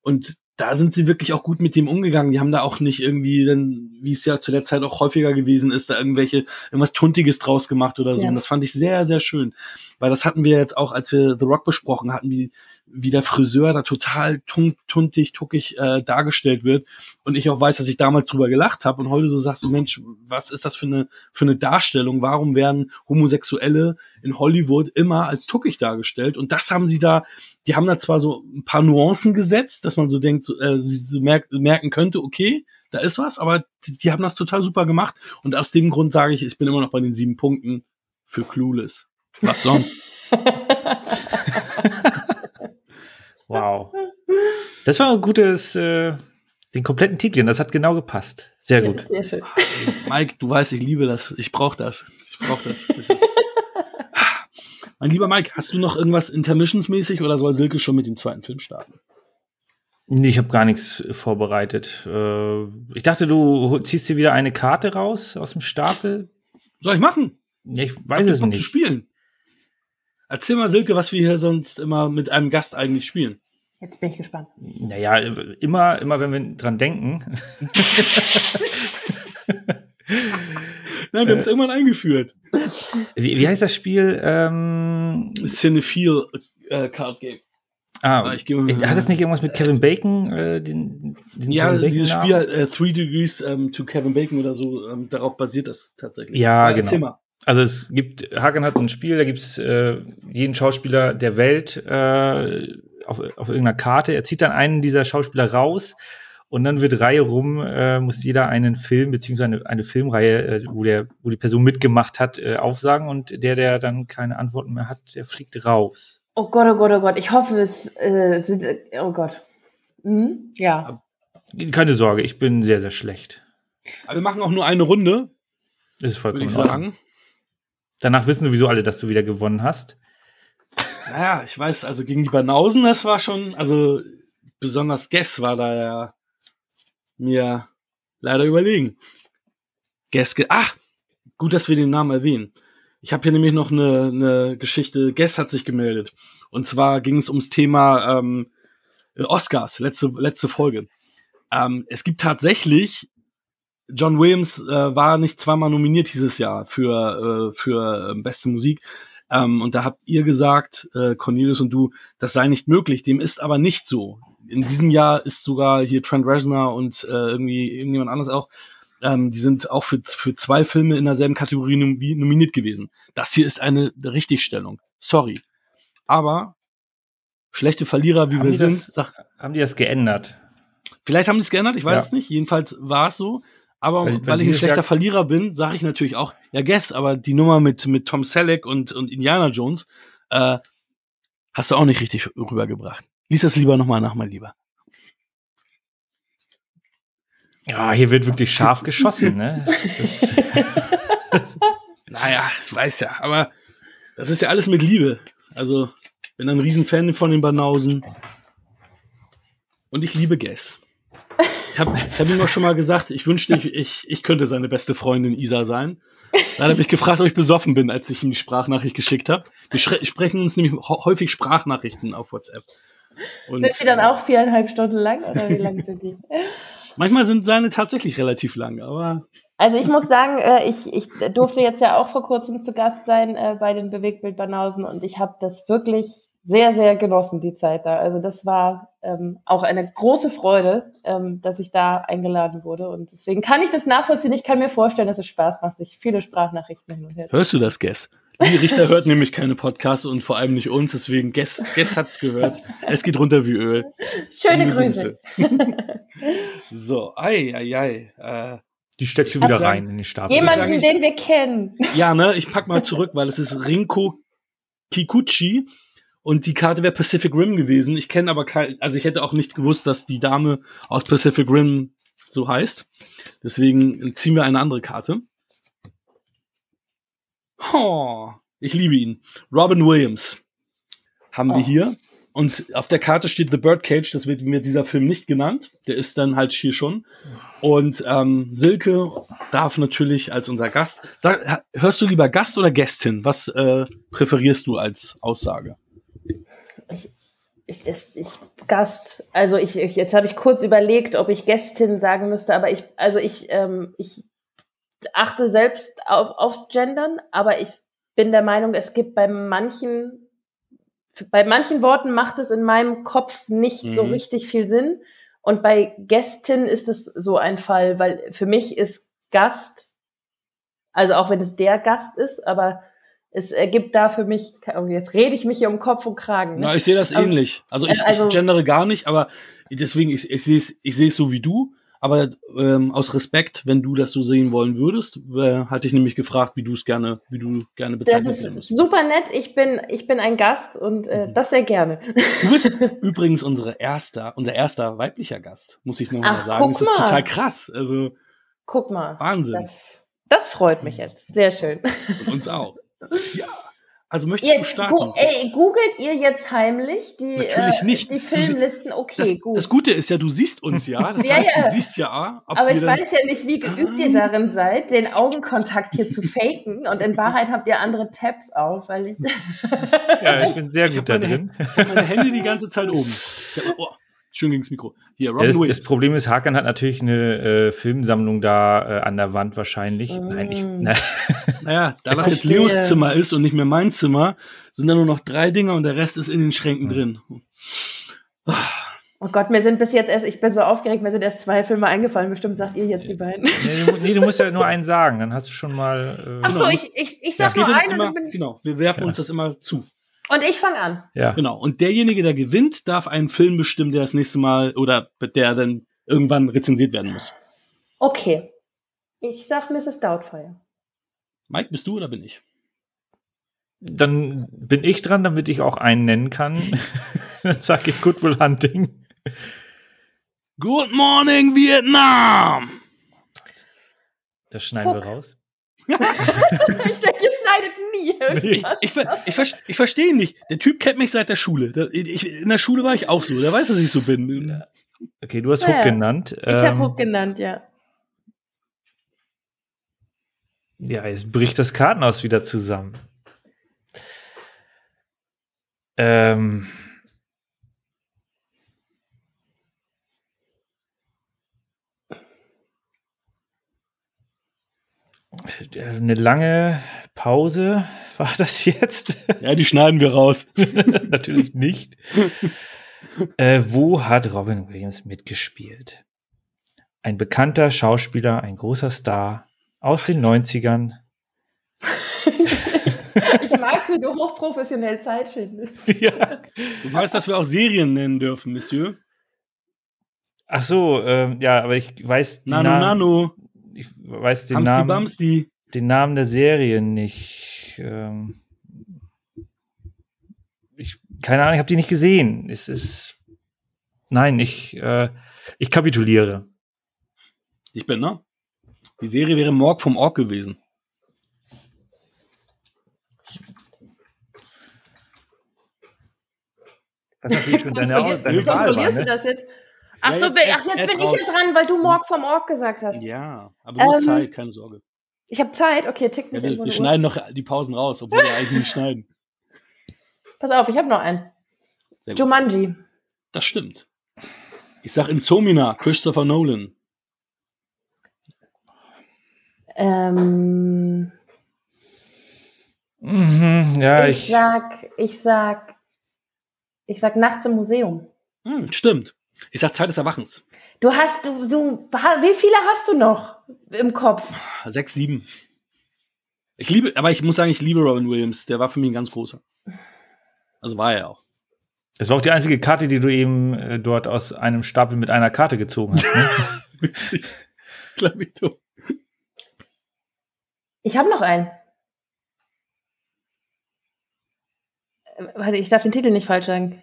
und da sind sie wirklich auch gut mit dem umgegangen. Die haben da auch nicht irgendwie, dann, wie es ja zu der Zeit auch häufiger gewesen ist, da irgendwelche, irgendwas Tuntiges draus gemacht oder so. Ja. Und das fand ich sehr, sehr schön. Weil das hatten wir jetzt auch, als wir The Rock besprochen hatten, wie, wie der Friseur da total tunt, tuntig, tuckig äh, dargestellt wird. Und ich auch weiß, dass ich damals drüber gelacht habe und heute so sagst du, Mensch, was ist das für eine, für eine Darstellung? Warum werden Homosexuelle in Hollywood immer als tuckig dargestellt? Und das haben sie da, die haben da zwar so ein paar Nuancen gesetzt, dass man so denkt, äh, sie so merk, merken könnte, okay, da ist was, aber die, die haben das total super gemacht. Und aus dem Grund sage ich, ich bin immer noch bei den sieben Punkten für Clueless. Was sonst? (laughs) Wow. Das war ein gutes, äh, den kompletten Titel, das hat genau gepasst. Sehr gut. Ja, sehr schön. (laughs) Mike, du weißt, ich liebe das. Ich brauche das. Ich brauche das. das ist, (laughs) mein lieber Mike, hast du noch irgendwas Intermissionsmäßig oder soll Silke schon mit dem zweiten Film starten? Nee, ich habe gar nichts vorbereitet. Äh, ich dachte, du ziehst dir wieder eine Karte raus aus dem Stapel. Soll ich machen? Ja, ich weiß es nicht. Zu spielen. Erzähl mal, Silke, was wir hier sonst immer mit einem Gast eigentlich spielen. Jetzt bin ich gespannt. Naja, immer, immer wenn wir dran denken. Nein, wir haben es irgendwann eingeführt. Wie, wie heißt das Spiel? Ähm, Cinephile äh, Card Game. Ah, ich gebe, äh, hat das nicht irgendwas mit Kevin Bacon? Äh, den, ja, Kevin Bacon dieses Spiel, äh, Three Degrees ähm, to Kevin Bacon oder so, ähm, darauf basiert das tatsächlich. Ja, genau. Mal. Also es gibt, Hagen hat ein Spiel, da gibt es äh, jeden Schauspieler der Welt äh, auf, auf irgendeiner Karte. Er zieht dann einen dieser Schauspieler raus und dann wird Reihe rum, äh, muss jeder einen Film beziehungsweise eine, eine Filmreihe, äh, wo, der, wo die Person mitgemacht hat, äh, aufsagen und der, der dann keine Antworten mehr hat, der fliegt raus. Oh Gott, oh Gott, oh Gott. Ich hoffe, es äh, sind, oh Gott. Mhm, ja. Keine Sorge, ich bin sehr, sehr schlecht. Aber wir machen auch nur eine Runde. Das ist vollkommen würde ich sagen. Danach wissen sowieso alle, dass du wieder gewonnen hast. Naja, ich weiß, also gegen die Banausen, das war schon, also besonders Guess war da ja mir leider überlegen. Guess, ach, gut, dass wir den Namen erwähnen. Ich habe hier nämlich noch eine, eine Geschichte. Guess hat sich gemeldet. Und zwar ging es ums Thema ähm, Oscars, letzte, letzte Folge. Ähm, es gibt tatsächlich John Williams äh, war nicht zweimal nominiert dieses Jahr für, äh, für äh, beste Musik. Ähm, und da habt ihr gesagt, äh, Cornelius und du, das sei nicht möglich. Dem ist aber nicht so. In diesem Jahr ist sogar hier Trent Reznor und äh, irgendwie irgendjemand anderes auch, ähm, die sind auch für, für zwei Filme in derselben Kategorie nom nominiert gewesen. Das hier ist eine Richtigstellung. Sorry. Aber schlechte Verlierer, wie haben wir sind. Das, sag, haben die das geändert? Vielleicht haben die es geändert, ich weiß ja. es nicht. Jedenfalls war es so. Aber weil, weil ich ein schlechter Jahr Verlierer bin, sage ich natürlich auch, ja, guess, aber die Nummer mit, mit Tom Selleck und, und Indiana Jones äh, hast du auch nicht richtig rübergebracht. Lies das lieber nochmal nach, mein Lieber. Ja, hier wird wirklich scharf geschossen, ne? (laughs) Naja, ich weiß ja, aber das ist ja alles mit Liebe. Also, bin ein Riesenfan von den Banausen. Und ich liebe Guess. Ich habe hab ihm auch schon mal gesagt, ich wünschte, ich, ich, ich könnte seine beste Freundin Isa sein. Dann habe ich gefragt, ob ich besoffen bin, als ich ihm die Sprachnachricht geschickt habe. Wir sprechen uns nämlich häufig Sprachnachrichten auf WhatsApp. Und, Sind die dann äh, auch viereinhalb Stunden lang oder wie lang sind die? Manchmal sind seine tatsächlich relativ lang, aber Also ich muss sagen, äh, ich, ich durfte jetzt ja auch vor kurzem zu Gast sein äh, bei den Bewegtbildbanausen und ich habe das wirklich sehr, sehr genossen, die Zeit da. Also das war ähm, auch eine große Freude, ähm, dass ich da eingeladen wurde. Und deswegen kann ich das nachvollziehen. Ich kann mir vorstellen, dass es Spaß macht, sich viele Sprachnachrichten hin und her. hörst du das, Guess? Die Richter hört nämlich keine Podcasts und vor allem nicht uns, deswegen Guess, Guess hat's gehört. Es geht runter wie Öl. Schöne Grüße. (laughs) so, ei, ei, ei. Äh, die steckst du wieder sagen- rein in die Stapel. Jemand- Jemanden, ich- den wir kennen. ja, ne, ich pack mal zurück, weil es ist Rinko Kikuchi und die Karte wäre Pacific Rim gewesen. Ich kenne aber kein, also ich hätte auch nicht gewusst, dass die Dame aus Pacific Rim so heißt. Deswegen ziehen wir eine andere Karte. Oh, ich liebe ihn. Robin Williams haben wir Oh. hier. Und auf der Karte steht The Birdcage, das wird mir dieser Film nicht genannt. Der ist dann halt hier schon. Und ähm, Silke darf natürlich als unser Gast. Sag, hörst du lieber Gast oder Gästin? Was äh, präferierst du als Aussage? Ich, ich, ich, Gast. Also ich, ich jetzt habe ich kurz überlegt, ob ich Gästin sagen müsste, aber ich, also ich, ähm, ich achte selbst auf, aufs Gendern, aber ich bin der Meinung, es gibt bei manchen, bei manchen Worten macht es in meinem Kopf nicht so Mhm. richtig viel Sinn. Und bei Gästin ist es so ein Fall, weil für mich ist Gast, also auch wenn es der Gast ist, aber es ergibt da für mich, oh, jetzt rede ich mich hier um Kopf und Kragen. Ne? Na, ich sehe das ähnlich. Also ich, also- ich gendere gar nicht, aber deswegen, ich, ich sehe es ich so wie du. Aber ähm, aus Respekt, wenn du das so sehen wollen würdest, äh, hatte ich nämlich gefragt, wie du es gerne, wie du gerne Das ist werden musst. super nett. Ich bin, ich bin ein Gast und äh, Mhm. das sehr gerne. Du bist (laughs) übrigens unsere erster, unser erster weiblicher Gast, muss ich noch mal Ach, sagen. Das ist mal. total krass. Also Guck mal. Wahnsinn. Das, das freut mich jetzt. Sehr schön. Und uns auch. Ja. Also möchtest Ihr, du starten? gu ey, googelt ihr jetzt heimlich die, Natürlich äh, nicht. die Filmlisten? Okay, das, gut. das Gute ist ja, du siehst uns ja. Das (laughs) Ja, heißt, ja. du siehst ja, ob Aber ich weiß ja nicht, wie geübt ihr darin seid, den Augenkontakt hier zu faken. Und in Wahrheit habt ihr andere Tabs auf, weil ich. (laughs) Ja, ich bin sehr gut da meine drin. Ich habe meine Hände die ganze Zeit oben. (laughs) Ich hab, oh, schön gegens Mikro. Hier, Ja, Robin das, Williams. das Problem ist, Hakan hat natürlich eine äh, Filmsammlung da äh, an der Wand wahrscheinlich. Mm. Nein, ich, (laughs) ne, Naja, da was jetzt. Leos Zimmer ist und nicht mehr mein Zimmer, sind da nur noch drei Dinger und der Rest ist in den Schränken Hm. drin. Oh Gott, mir sind bis jetzt erst, ich bin so aufgeregt, mir sind erst zwei Filme eingefallen. Bestimmt sagt ihr jetzt die beiden. nee, du, nee, du musst ja nur einen sagen, dann hast du schon mal. Äh, Ach so, ich, ich, ich sag Das nur einen und immer, dann bin ich. genau, wir werfen Ja. uns das immer zu. Und ich fange an. ja. Genau. Und derjenige, der gewinnt, darf einen Film bestimmen, der das nächste Mal oder der dann irgendwann rezensiert werden muss. Okay. Ich sag Mrs. Doubtfire. Mike, bist du oder bin ich? Dann bin ich dran, damit ich auch einen nennen kann. (laughs) dann sage ich Good Will Hunting. Good morning, Vietnam! Das schneiden wir Guck. raus. (laughs) ich denke, ihr schneidet nie irgendwas. Ich, ich, ver ich verstehe ihn nicht. Der Typ kennt mich seit der Schule. In der Schule war ich auch so. Der weiß, dass ich so bin. Okay, du hast Ja, Hook genannt. Ich habe Ähm, Hook genannt, ja. Ja, jetzt bricht das Kartenhaus wieder zusammen. Ähm. Eine lange Pause (laughs) war das jetzt? Ja, die schneiden wir raus. (laughs) Natürlich nicht. äh, wo hat Robin Williams mitgespielt? Ein bekannter Schauspieler, ein großer Star aus den 90ern. Ich mag's, wie du hochprofessionell Zeit findest. (laughs) ja. Du weißt, dass wir auch Serien nennen dürfen, Monsieur. Ach so, ähm, ja, aber ich weiß die Nano, Namen, Nano. Ich weiß den Hamsti Namen, Bamsti. den Namen der Serie nicht. Ähm, ich, keine Ahnung, ich habe die nicht gesehen. Es ist, nein, ich, äh, ich kapituliere. Ich bin, ne? Die Serie wäre Morg vom Ork gewesen. Ist natürlich schon (laughs) deine, deine Wahl, war, Kontrollierst du ne? das jetzt? Ach Ja, so, jetzt ach, jetzt bin ich raus. ja dran, weil du Morg vom Org gesagt hast. Ja, aber du hast Ähm, Zeit, keine Sorge. Ich habe Zeit, okay, tick Ja, mich wir, wir schneiden noch die Pausen raus, obwohl wir eigentlich nicht schneiden. (laughs) Pass auf, ich habe noch einen. Jumanji. Das stimmt. Ich sag Insomnia, Christopher Nolan. Ähm, Mhm, ja, ich, ich, sag, ich sag, ich sag nachts im Museum. Hm, stimmt. Ich sag Zeit des Erwachens. Du hast, du, du, wie viele hast du noch im Kopf? Sechs, sieben. Ich liebe, aber ich muss sagen, ich liebe Robin Williams. Der war für mich ein ganz großer. Also war er auch. das war auch die einzige Karte, die du eben äh, dort aus einem Stapel mit einer Karte gezogen hast. Ne? (laughs) Witzig. Glaub ich doch. Ich habe noch einen. Äh, Warte, ich darf den Titel nicht falsch sagen.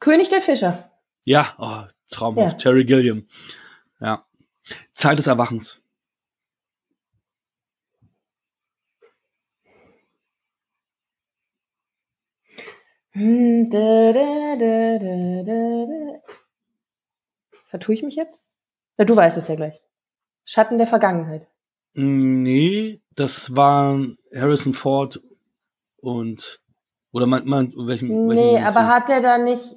König der Fischer. Ja, oh, traumhaft. Ja. Terry Gilliam. Ja. Zeit des Erwachens. Hm, da, da, da. Vertue ich mich jetzt? Ja, du weißt es ja gleich. Schatten der Vergangenheit. Nee, das waren Harrison Ford und oder man, man welchen, welchen Nee, aber hat der da nicht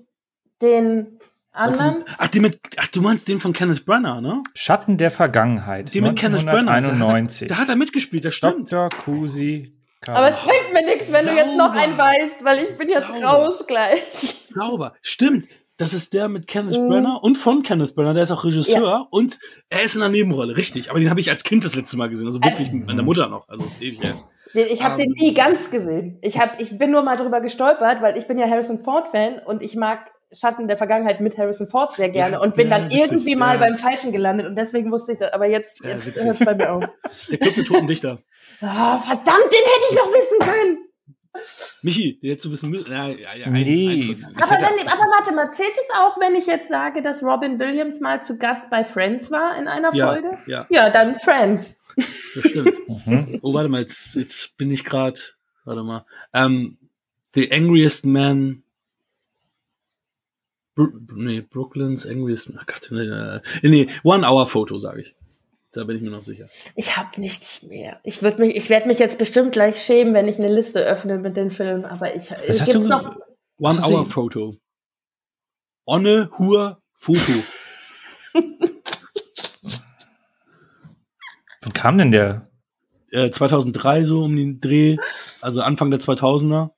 den anderen? Ach, die mit, ach, du meinst den von Kenneth Branagh, ne? Schatten der Vergangenheit. Den mit Kenneth Branagh. Da hat, 1991. er- da hat er mitgespielt, das stimmt. Dr. Kusi. Aber es bringt mir nichts, wenn du jetzt noch Sauber. einen weißt, weil ich bin jetzt Sauber. raus gleich. Sauber. Stimmt. Das ist der mit Kenneth Mhm. Branagh und von Kenneth Branagh, der ist auch Regisseur und er ist in einer Nebenrolle, richtig. Aber den habe ich als Kind das letzte Mal gesehen, also wirklich mit meiner Mutter noch. Also das ist ewig her. Den- Ich habe den Ähm. nie ganz gesehen. Ich, hab, ich bin nur mal drüber gestolpert, weil ich bin ja Harrison Ford-Fan und ich mag Schatten der Vergangenheit mit Harrison Ford sehr gerne Ja, und bin ja, dann witzig, irgendwie mal ja. beim Falschen gelandet und deswegen wusste ich das. Aber jetzt, jetzt hört es bei mir auf. (laughs) Der Club mit toten Dichter. Ah, verdammt, den hätte ich noch wissen können. Michi, der hättest du wissen müssen. Ja, ja, ja, Nee. ein- ein- Aber, hätte- wenn, aber warte mal, zählt es auch, wenn ich jetzt sage, dass Robin Williams mal zu Gast bei Friends war in einer ja, Folge? ja, Ja, dann Friends. das stimmt. (laughs) Mhm. Oh, warte mal, jetzt, jetzt bin ich gerade. Warte mal. Ähm, The Angriest Man. Bru nee, Brooklyn's Angriest. Ach Gott, nee, nee, nee, One Hour Photo, sage ich. Da bin ich mir noch sicher. Ich habe nichts mehr. Ich würde mich, ich werde mich jetzt bestimmt gleich schämen, wenn ich eine Liste öffne mit den Filmen. Aber ich Was hast gibt's du- noch. One Hast du Hour sie- Photo. Onne Hur Foto. (laughs) Wann kam denn der? äh, 2003 so um den Dreh, also Anfang der 2000er.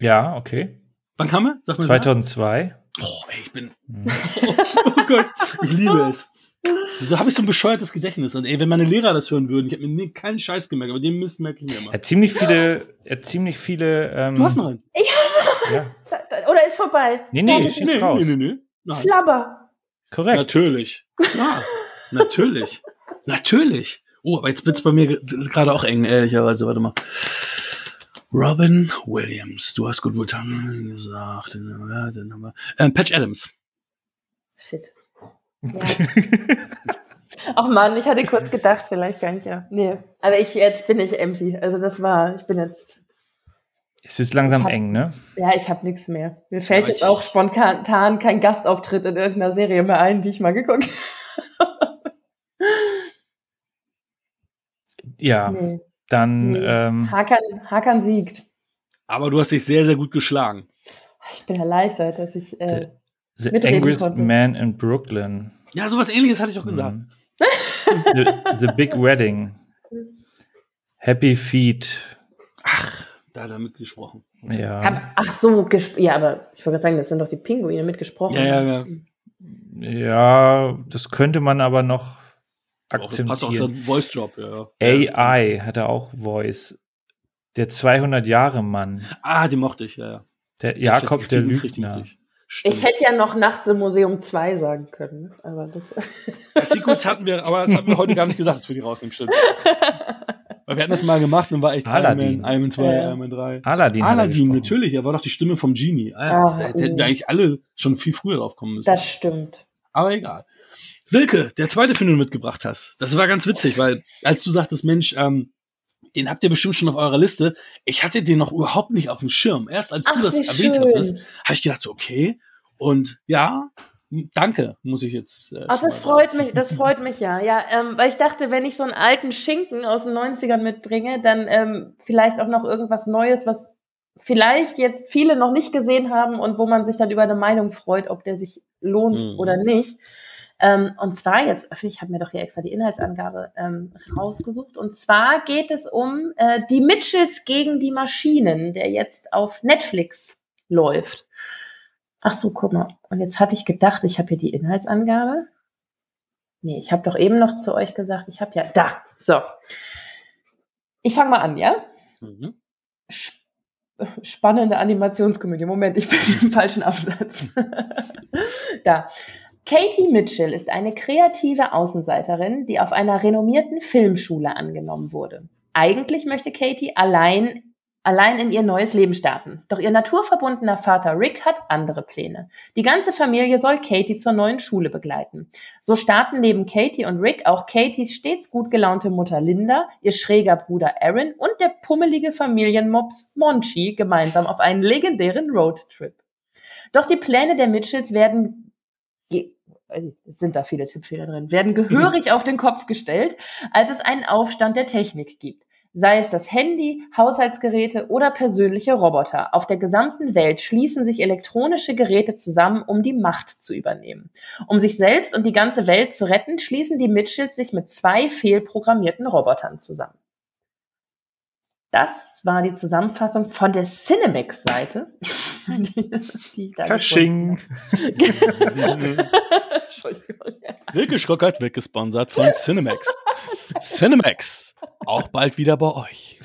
Ja, okay. Wann kam er? Sag mal. 2002. Oh, ey, ich bin. Mhm. (laughs) oh Gott, ich liebe es. Wieso habe ich so ein bescheuertes Gedächtnis? Und ey, wenn meine Lehrer das hören würden, ich habe mir keinen Scheiß gemerkt, aber den Mist merke ich mir immer. Er hat ziemlich viele, er hat ziemlich viele. Ähm, Du hast noch einen. Ja. (laughs) Oder ist vorbei? Nee, nee, Ja, schieß raus. nee, nee, nee. Nein. Flabber. Korrekt. Natürlich. Ja, natürlich. Natürlich. Oh, aber jetzt wird's bei mir ge- gerade auch eng, ehrlicherweise. Warte mal. Robin Williams. Du hast gut Mutanten gesagt. Den, ja, den haben wir. Ähm, Patch Adams. Shit. Ja. (laughs) Ach man, ich hatte kurz gedacht, vielleicht gar nicht, ja. Nee. Aber ich, jetzt bin ich empty. Also das war, ich bin jetzt, Es ist langsam hab- eng, ne? ja, ich habe nichts mehr. Mir fällt jetzt auch spontan kein Gastauftritt in irgendeiner Serie mehr ein, die ich mal geguckt (laughs) Ja, habe. Nee. Dann Nee. ähm, Hakan, Hakan siegt. Aber du hast dich sehr, sehr gut geschlagen. Ich bin erleichtert, dass ich. Äh, The mitreden Angriest konnte. Man in Brooklyn. Ja, sowas ähnliches hatte ich doch gesagt. Mhm. the, the Big Wedding. Happy Feet. Ach, da hat er mitgesprochen. Ja. hab, ach so, gesp- ja, aber ich wollte gerade sagen, das sind doch die Pinguine mitgesprochen. Ja, ja, ja. Ja, das könnte man aber noch Auch, das passt auch akzeptieren. zum Voice Drop, ja. AI hat er auch Voice. Der 200 Jahre Mann. Ah, die mochte ich, ja, ja. Der Jakob der Lügner. Stimmt. Ich hätte ja noch Nachts im Museum 2 sagen können, aber das. (laughs) Sequels hatten wir, aber das hatten wir heute gar nicht gesagt, dass wir die rausnehmen, stimmt. Weil wir hatten das mal gemacht und war echt Aladdin. Iron Man, Iron Man 2, Ja. Iron Man 3. Aladdin. Aladdin, natürlich, er war doch die Stimme vom Genie. Ah, Ah, das, da hätten oh. wir eigentlich alle schon viel früher drauf kommen müssen. Das stimmt. aber egal. Silke, der zweite Film, den du mitgebracht hast, das war ganz witzig, weil als du sagtest, Mensch, ähm, den habt ihr bestimmt schon auf eurer Liste. Ich hatte den noch überhaupt nicht auf dem Schirm. Erst als Ach, du das erwähnt schön. hattest, habe ich gedacht, so, okay. Und ja, danke, muss ich jetzt. Äh, Ach, das freut sagen. mich, das freut mich ja. Ja, ähm, weil ich dachte, wenn ich so einen alten Schinken aus den 90ern mitbringe, dann ähm, vielleicht auch noch irgendwas Neues, was vielleicht jetzt viele noch nicht gesehen haben und wo man sich dann über eine Meinung freut, ob der sich lohnt Mhm. oder nicht. Ähm, und zwar jetzt, öffne ich habe mir doch hier extra die Inhaltsangabe ähm, rausgesucht. Und zwar geht es um äh, die Mitchells gegen die Maschinen, der jetzt auf Netflix läuft. Ach so, guck mal. Und jetzt hatte ich gedacht, ich habe hier die Inhaltsangabe. Nee, ich habe doch eben noch zu euch gesagt, ich habe ja da. So. Ich fange mal an, ja? Mhm. Sp spannende Animationskomödie. Moment, ich bin im falschen Absatz. (laughs) da. Katie Mitchell ist eine kreative Außenseiterin, die auf einer renommierten Filmschule angenommen wurde. Eigentlich möchte Katie allein, allein in ihr neues Leben starten. Doch ihr naturverbundener Vater Rick hat andere Pläne. Die ganze Familie soll Katie zur neuen Schule begleiten. So starten neben Katie und Rick auch Katies stets gut gelaunte Mutter Linda, ihr schräger Bruder Aaron und der pummelige Familienmops Monchi gemeinsam auf einen legendären Roadtrip. Doch die Pläne der Mitchells werden sind da viele Tippfehler drin, werden gehörig auf den Kopf gestellt, als es einen Aufstand der Technik gibt. Sei es das Handy, Haushaltsgeräte oder persönliche Roboter. Auf der gesamten Welt schließen sich elektronische Geräte zusammen, um die Macht zu übernehmen. Um sich selbst und die ganze Welt zu retten, schließen die Mitchells sich mit zwei fehlprogrammierten Robotern zusammen. Das war die Zusammenfassung von der Cinemax-Seite. (laughs) (laughs) Entschuldigung. Silke Schrockert wird gesponsert von Cinemax. Cinemax, auch bald wieder bei euch.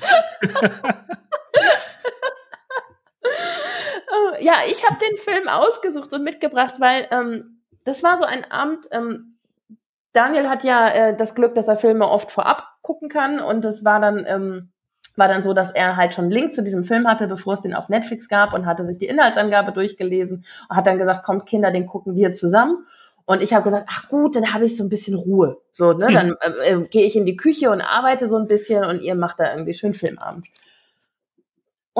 Äh, ja, ich habe den Film ausgesucht und mitgebracht, weil ähm, das war so ein Abend. Ähm, Daniel hat ja äh, das Glück, dass er Filme oft vorab gucken kann und es war dann ähm, war dann so, dass er halt schon einen Link zu diesem Film hatte, bevor es den auf Netflix gab und hatte sich die Inhaltsangabe durchgelesen und hat dann gesagt, kommt Kinder, den gucken wir zusammen. Und ich habe gesagt, ach gut, dann habe ich so ein bisschen Ruhe. So, ne, dann äh, äh, gehe ich in die Küche und arbeite so ein bisschen und ihr macht da irgendwie schön Filmabend.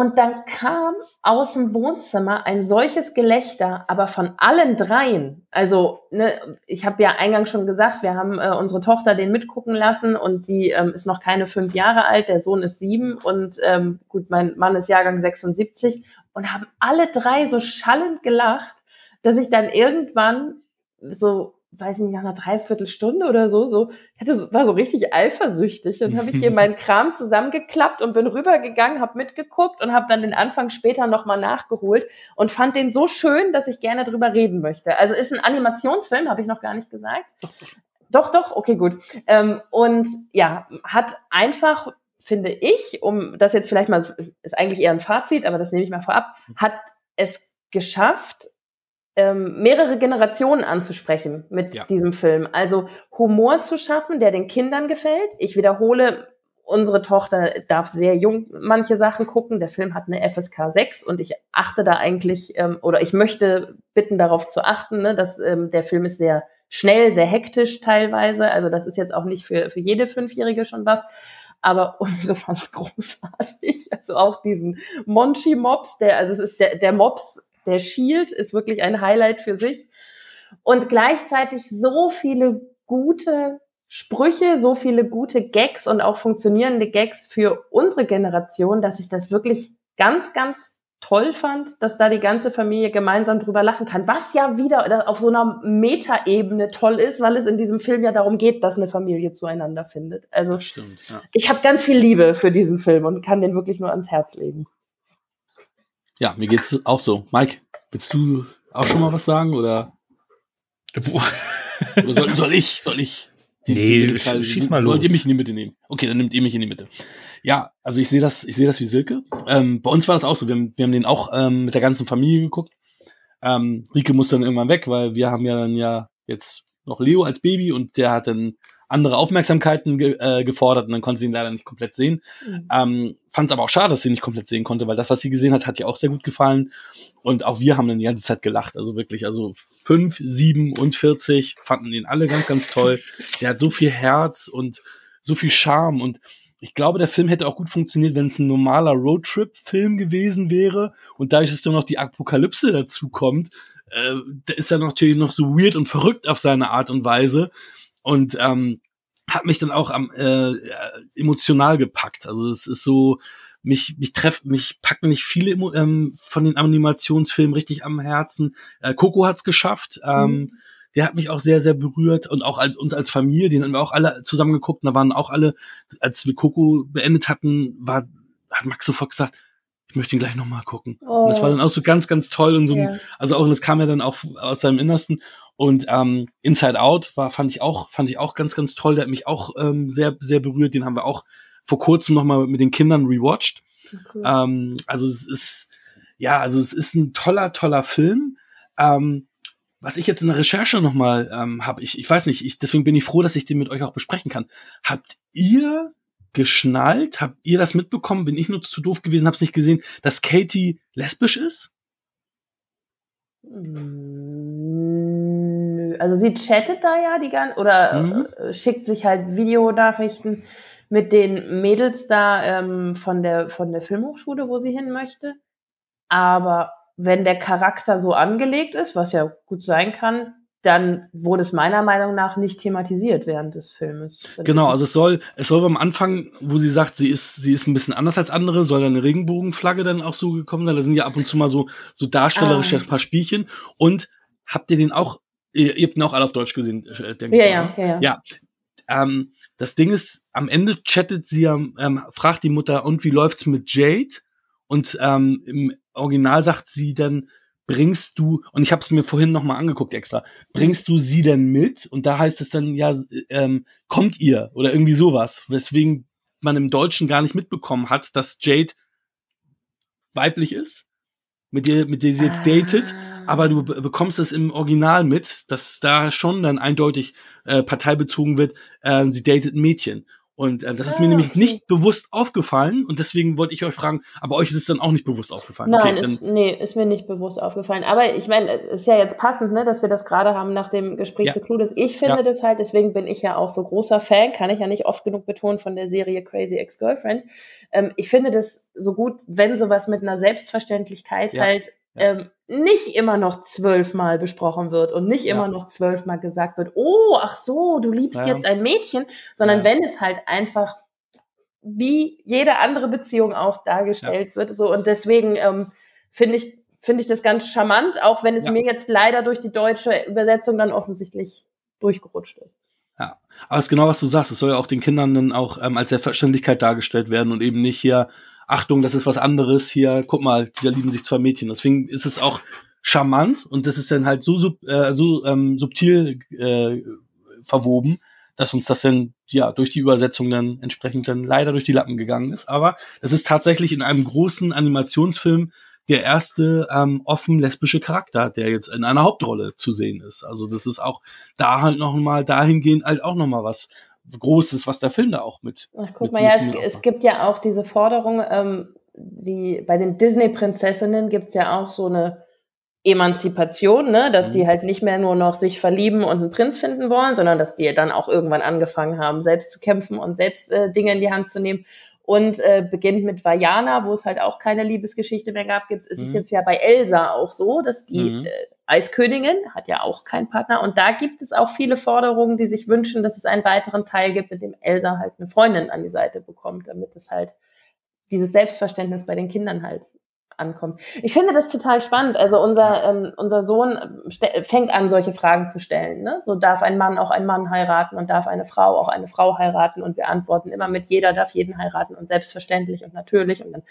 Und dann kam aus dem Wohnzimmer ein solches Gelächter, aber von allen dreien. Also, ne, ich habe ja eingangs schon gesagt, wir haben äh, unsere Tochter den mitgucken lassen und die ähm, ist noch keine fünf Jahre alt, der Sohn ist sieben und ähm, gut, mein Mann ist Jahrgang 76 und haben alle drei so schallend gelacht, dass ich dann irgendwann so weiß ich nicht, nach einer Dreiviertelstunde oder so, so, ich hatte, war so richtig eifersüchtig und habe ich hier meinen (laughs) Kram zusammengeklappt und bin rübergegangen, habe mitgeguckt und habe dann den Anfang später nochmal nachgeholt und fand den so schön, dass ich gerne drüber reden möchte. Also ist ein Animationsfilm, habe ich noch gar nicht gesagt. Doch, doch, okay, gut. Ähm, und ja, hat einfach, finde ich, um das jetzt vielleicht mal, ist eigentlich eher ein Fazit, aber das nehme ich mal vorab, hat es geschafft, ähm, mehrere Generationen anzusprechen mit Ja. diesem Film. Also Humor zu schaffen, der den Kindern gefällt. Ich wiederhole, unsere Tochter darf sehr jung manche Sachen gucken. Der Film hat eine FSK 6 und ich achte da eigentlich, ähm, oder ich möchte bitten, darauf zu achten, ne, dass ähm, der Film ist sehr schnell, sehr hektisch teilweise. Also das ist jetzt auch nicht für, für jede Fünfjährige schon was. Aber (laughs) unsere fand es großartig. Also auch diesen Monchi-Mops, der, also es ist der, der Mops, der Shield ist wirklich ein Highlight für sich. Und gleichzeitig so viele gute Sprüche, so viele gute Gags und auch funktionierende Gags für unsere Generation, dass ich das wirklich ganz, ganz toll fand, dass da die ganze Familie gemeinsam drüber lachen kann, was ja wieder auf so einer Metaebene toll ist, weil es in diesem Film ja darum geht, dass eine Familie zueinander findet. Also stimmt. Ja. ich habe ganz viel Liebe für diesen Film und kann den wirklich nur ans Herz legen. Ja, mir geht's auch so. Mike, willst du auch schon mal was sagen oder, (laughs) oder soll, soll ich? Soll ich? Nee, Den sch- schieß mal Wollt los. ihr mich in die Mitte nehmen? Okay, dann nehmt ihr mich in die Mitte. Ja, also ich sehe das, ich sehe das wie Silke. Ähm, bei uns war das auch so. Wir haben, wir haben den auch ähm, mit der ganzen Familie geguckt. Ähm, Rike muss dann irgendwann weg, weil wir haben ja dann ja jetzt noch Leo als Baby und der hat dann andere Aufmerksamkeiten ge äh, gefordert und dann konnte sie ihn leider nicht komplett sehen. Mhm. Ähm, Fand es aber auch schade, dass sie nicht komplett sehen konnte, weil das, was sie gesehen hat, hat ihr auch sehr gut gefallen. Und auch wir haben dann die ganze Zeit gelacht. Also wirklich, also fünf, sieben und vierzig fanden ihn alle ganz, ganz toll. Der hat so viel Herz und so viel Charme und ich glaube, der Film hätte auch gut funktioniert, wenn es ein normaler Roadtrip-Film gewesen wäre. Und dadurch, dass dann noch die Apokalypse dazu kommt, äh, ist er natürlich noch so weird und verrückt auf seine Art und Weise. Und ähm, hat mich dann auch am äh, emotional gepackt. Also es ist so, mich, mich treff, mich packen nicht viele ähm, von den Animationsfilmen richtig am Herzen. Äh, Coco hat's geschafft. Ähm, mhm. Der hat mich auch sehr, sehr berührt und auch als, uns als Familie, den haben wir auch alle zusammen geguckt. Da waren auch alle, als wir Coco beendet hatten, war, hat Max sofort gesagt, ich möchte ihn gleich nochmal gucken. Oh. Und das war dann auch so ganz, ganz toll und so, ja. also auch, und das kam ja dann auch aus seinem Innersten. Und ähm, Inside Out war, fand ich auch, fand ich auch ganz, ganz toll. Der hat mich auch ähm, sehr, sehr berührt. Den haben wir auch vor kurzem nochmal mit den Kindern rewatcht. Okay. Ähm, also es ist, ja, also es ist ein toller, toller Film. Ähm, was ich jetzt in der Recherche nochmal ähm, habe, ich, ich weiß nicht, ich, deswegen bin ich froh, dass ich den mit euch auch besprechen kann. Habt ihr geschnallt? Habt ihr das mitbekommen? Bin ich nur zu doof gewesen, hab's nicht gesehen, dass Katie lesbisch ist? Also sie chattet da ja die ganze oder mhm. Äh, schickt sich halt Videonachrichten mit den Mädels da ähm, von der von der Filmhochschule, wo sie hin möchte. Aber wenn der Charakter so angelegt ist, was ja gut sein kann, dann wurde es meiner Meinung nach nicht thematisiert während des Filmes. Genau, also es soll, es soll beim Anfang, wo sie sagt, sie ist, sie ist ein bisschen anders als andere, soll dann eine Regenbogenflagge dann auch so gekommen sein. Da sind ja ab und zu mal so, so darstellerische ah. paar Spielchen. Und habt ihr den auch, ihr, ihr habt ihn auch alle auf Deutsch gesehen, äh, denke ja, ich. Ja, ja, ja. ja. Ähm, das Ding ist, am Ende chattet sie, ähm, fragt die Mutter, und wie läuft's mit Jade? Und ähm, im Original sagt sie dann, bringst du, und ich habe es mir vorhin nochmal angeguckt extra, bringst du sie denn mit? Und da heißt es dann, ja, ähm, kommt ihr oder irgendwie sowas, weswegen man im Deutschen gar nicht mitbekommen hat, dass Jade weiblich ist, mit der, mit der sie jetzt datet, ah. aber du bekommst es im Original mit, dass da schon dann eindeutig äh, parteibezogen wird, äh, sie datet ein Mädchen. Und äh, das ist mir nämlich okay. nicht bewusst aufgefallen und deswegen wollte ich euch fragen, aber euch ist es dann auch nicht bewusst aufgefallen. Nein, okay, ist, nee, ist mir nicht bewusst aufgefallen. Aber ich meine, ist ja jetzt passend, ne, dass wir das gerade haben nach dem Gespräch ja. zu Clueless. Ich finde ja. das halt, deswegen bin ich ja auch so großer Fan, kann ich ja nicht oft genug betonen von der Serie Crazy Ex-Girlfriend. Ähm, ich finde das so gut, wenn sowas mit einer Selbstverständlichkeit ja. halt ähm, nicht immer noch zwölfmal besprochen wird und nicht ja. immer noch zwölfmal gesagt wird, oh, ach so, du liebst ja. jetzt ein Mädchen, sondern ja. wenn es halt einfach wie jede andere Beziehung auch dargestellt wird. So und deswegen ähm, finde ich finde ich das ganz charmant, auch wenn es mir jetzt leider durch die deutsche Übersetzung dann offensichtlich durchgerutscht ist. Ja, aber es ist genau, was du sagst. Es soll ja auch den Kindern dann auch ähm, als Selbstverständlichkeit dargestellt werden und eben nicht hier Achtung, das ist was anderes hier, guck mal, da lieben sich zwei Mädchen. Deswegen ist es auch charmant und das ist dann halt so, sub, äh, so ähm, subtil äh, verwoben, dass uns das dann ja durch die Übersetzung dann entsprechend dann leider durch die Lappen gegangen ist. Aber das ist tatsächlich in einem großen Animationsfilm der erste ähm, offen lesbische Charakter, der jetzt in einer Hauptrolle zu sehen ist. Also das ist auch da halt noch mal dahingehend halt auch noch mal was Großes, was der Film da auch mit. Ach, guck mit, mal, ja, es, es, gibt ja auch diese Forderung, ähm, die bei den Disney-Prinzessinnen gibt's ja auch so eine Emanzipation, ne, dass mhm. die halt nicht mehr nur noch sich verlieben und einen Prinz finden wollen, sondern dass die dann auch irgendwann angefangen haben, selbst zu kämpfen und selbst äh, Dinge in die Hand zu nehmen. Und äh, beginnt mit Vajana, wo es halt auch keine Liebesgeschichte mehr gab, gibt's, ist mhm. es jetzt ja bei Elsa auch so, dass die mhm. äh, Eiskönigin hat ja auch keinen Partner. Und da gibt es auch viele Forderungen, die sich wünschen, dass es einen weiteren Teil gibt, mit dem Elsa halt eine Freundin an die Seite bekommt, damit es halt dieses Selbstverständnis bei den Kindern halt ankommt. Ich finde das total spannend. Also unser, ähm, unser Sohn fängt an, solche Fragen zu stellen. Ne? So darf ein Mann auch einen Mann heiraten und darf eine Frau auch eine Frau heiraten und wir antworten immer mit jeder darf jeden heiraten und selbstverständlich und natürlich und dann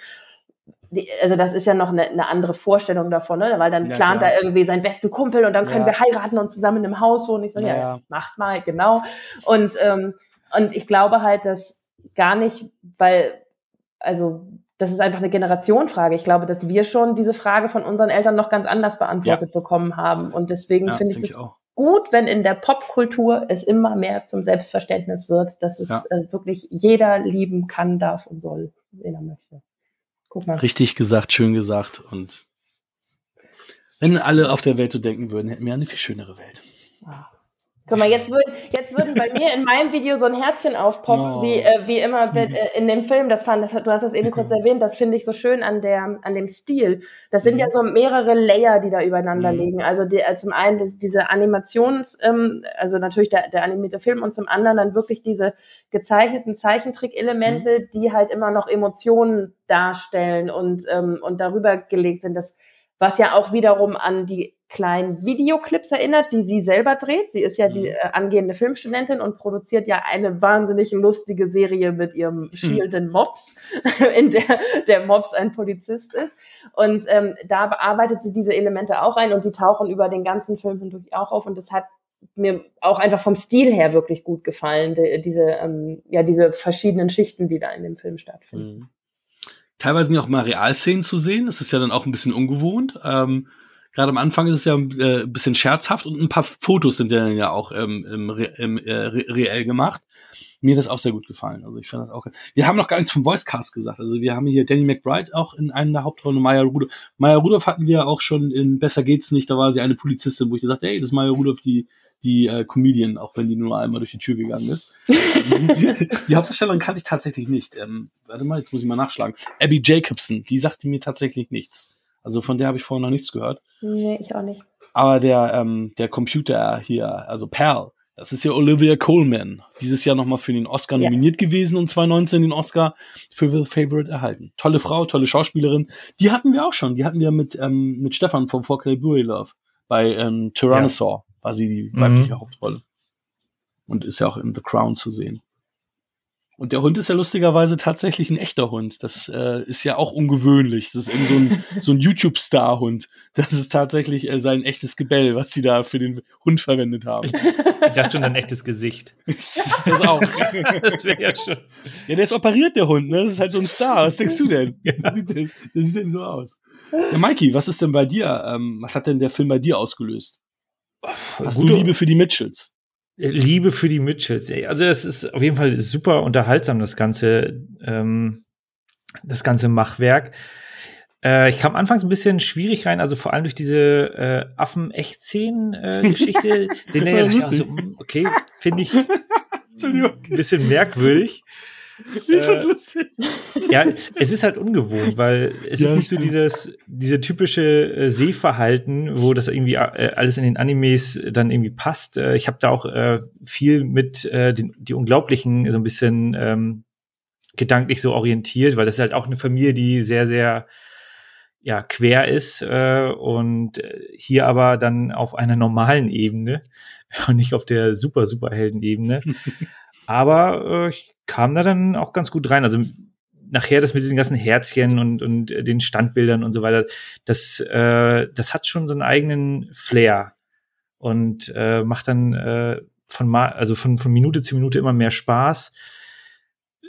also das ist ja noch eine, eine andere Vorstellung davon, ne? weil dann ja, plant klar. er irgendwie seinen besten Kumpel und dann können ja. wir heiraten und zusammen im Haus wohnen. Ich so, ja, ja, macht mal, genau. Und, ähm, und ich glaube halt, dass gar nicht, weil, also das ist einfach eine Generationfrage. Ich glaube, dass wir schon diese Frage von unseren Eltern noch ganz anders beantwortet bekommen haben. Und deswegen finde ich das ich gut, wenn in der Popkultur es immer mehr zum Selbstverständnis wird, dass es äh, wirklich jeder lieben kann, darf und soll, wen er möchte. Guck mal. Richtig gesagt, schön gesagt. Und wenn alle auf der Welt so denken würden, hätten wir eine viel schönere Welt. Ah. Guck mal, jetzt würden, jetzt würden bei mir in meinem Video so ein Herzchen aufpoppen, Oh. wie, äh, wie immer wenn, äh, in dem Film. Das fand, das, du hast das eben kurz erwähnt, das finde ich so schön an, der, an dem Stil. Das sind ja so mehrere Layer, die da übereinander Mhm. liegen. Also die, äh, zum einen das, diese Animations, ähm, also natürlich der, der animierte Film und zum anderen dann wirklich diese gezeichneten Zeichentrick-Elemente, die halt immer noch Emotionen darstellen und, ähm, und darüber gelegt sind. Das, was ja auch wiederum an die kleinen Videoclips erinnert, die sie selber dreht. Sie ist ja die Mhm. äh, angehende Filmstudentin und produziert ja eine wahnsinnig lustige Serie mit ihrem schielenden Mops, (laughs) in der der Mops ein Polizist ist. Und ähm, da bearbeitet sie diese Elemente auch ein und die tauchen über den ganzen Film hindurch auch auf. Und das hat mir auch einfach vom Stil her wirklich gut gefallen, die, diese, ähm, ja, diese verschiedenen Schichten, die da in dem Film stattfinden. Mhm. Teilweise sind ja auch mal Realszenen zu sehen. Das ist ja dann auch ein bisschen ungewohnt. Ähm, Gerade am Anfang ist es ja äh, ein bisschen scherzhaft und ein paar Fotos sind ja, ja auch ähm, im, im, äh, re reell gemacht. Mir hat das auch sehr gut gefallen. Also ich fand das auch. Wir haben noch gar nichts vom Voicecast gesagt. Also wir haben hier Danny McBride auch in einer der Hauptrollen, Maya Rudolph. Maya Rudolph hatten wir auch schon in Besser geht's nicht. Da war sie eine Polizistin, wo ich gesagt, hey, das ist Maya Rudolph, die die äh, Comedian, auch wenn die nur einmal durch die Tür gegangen ist. die, (laughs) die Hauptdarstellerin kannte ich tatsächlich nicht. Ähm, warte mal, jetzt muss ich mal nachschlagen. Abby Jacobson, die sagte mir tatsächlich nichts. Also von der habe ich vorher noch nichts gehört. Nee, ich auch nicht. Aber der, ähm, der Computer hier, also Perl, das ist ja Olivia Coleman. Dieses Jahr nochmal für den Oscar Ja. nominiert gewesen und 2019 den Oscar für The Favorite erhalten. Tolle Frau, tolle Schauspielerin. Die hatten wir auch schon. Die hatten wir mit, ähm, mit Stefan vom 4K Blu-ray Love. Bei ähm, Tyrannosaur war sie die Mhm. weibliche Hauptrolle. Und ist ja auch in The Crown zu sehen. Und der Hund ist ja lustigerweise tatsächlich ein echter Hund. Das äh, ist ja auch ungewöhnlich. Das ist eben so ein, (laughs) so ein YouTube-Star-Hund. Das ist tatsächlich äh, sein echtes Gebell, was sie da für den Hund verwendet haben. Ich dachte schon ein echtes Gesicht. (laughs) Das auch. (laughs) Das wäre ja schon. Ja, der ist operiert, der Hund, ne? Das ist halt so ein Star. Was denkst du denn? Ja. Das, sieht denn das sieht denn so aus. Ja, Mikey, was ist denn bei dir? Ähm, was hat denn der Film bei dir ausgelöst? Hast Gute- du Liebe für die Mitchells? Liebe für die Mitchells. ey. Also es ist auf jeden Fall super unterhaltsam, das ganze, ähm, das ganze Machwerk. Äh, ich kam anfangs ein bisschen schwierig rein, also vor allem durch diese äh, Affen-Echt-Szenen-Geschichte. (laughs) Den Ja, dachte ich so, hm, okay, finde ich (laughs) ein bisschen merkwürdig. (laughs) Ich Äh, lustig. Ja, es ist halt ungewohnt, weil es Ja, ist nicht so dieses, diese typische äh, Sehverhalten, wo das irgendwie äh, alles in den Animes dann irgendwie passt. Äh, ich habe da auch äh, viel mit äh, den, die Unglaublichen so ein bisschen ähm, gedanklich so orientiert, weil das ist halt auch eine Familie, die sehr, sehr ja, quer ist äh, und hier aber dann auf einer normalen Ebene (laughs) und nicht auf der super, super Helden-Ebene. (laughs) aber ich kam da dann auch ganz gut rein. Also nachher das mit diesen ganzen Herzchen und, und äh, den Standbildern und so weiter, das, äh, das hat schon so einen eigenen Flair und äh, macht dann äh, von, ma also von, von Minute zu Minute immer mehr Spaß.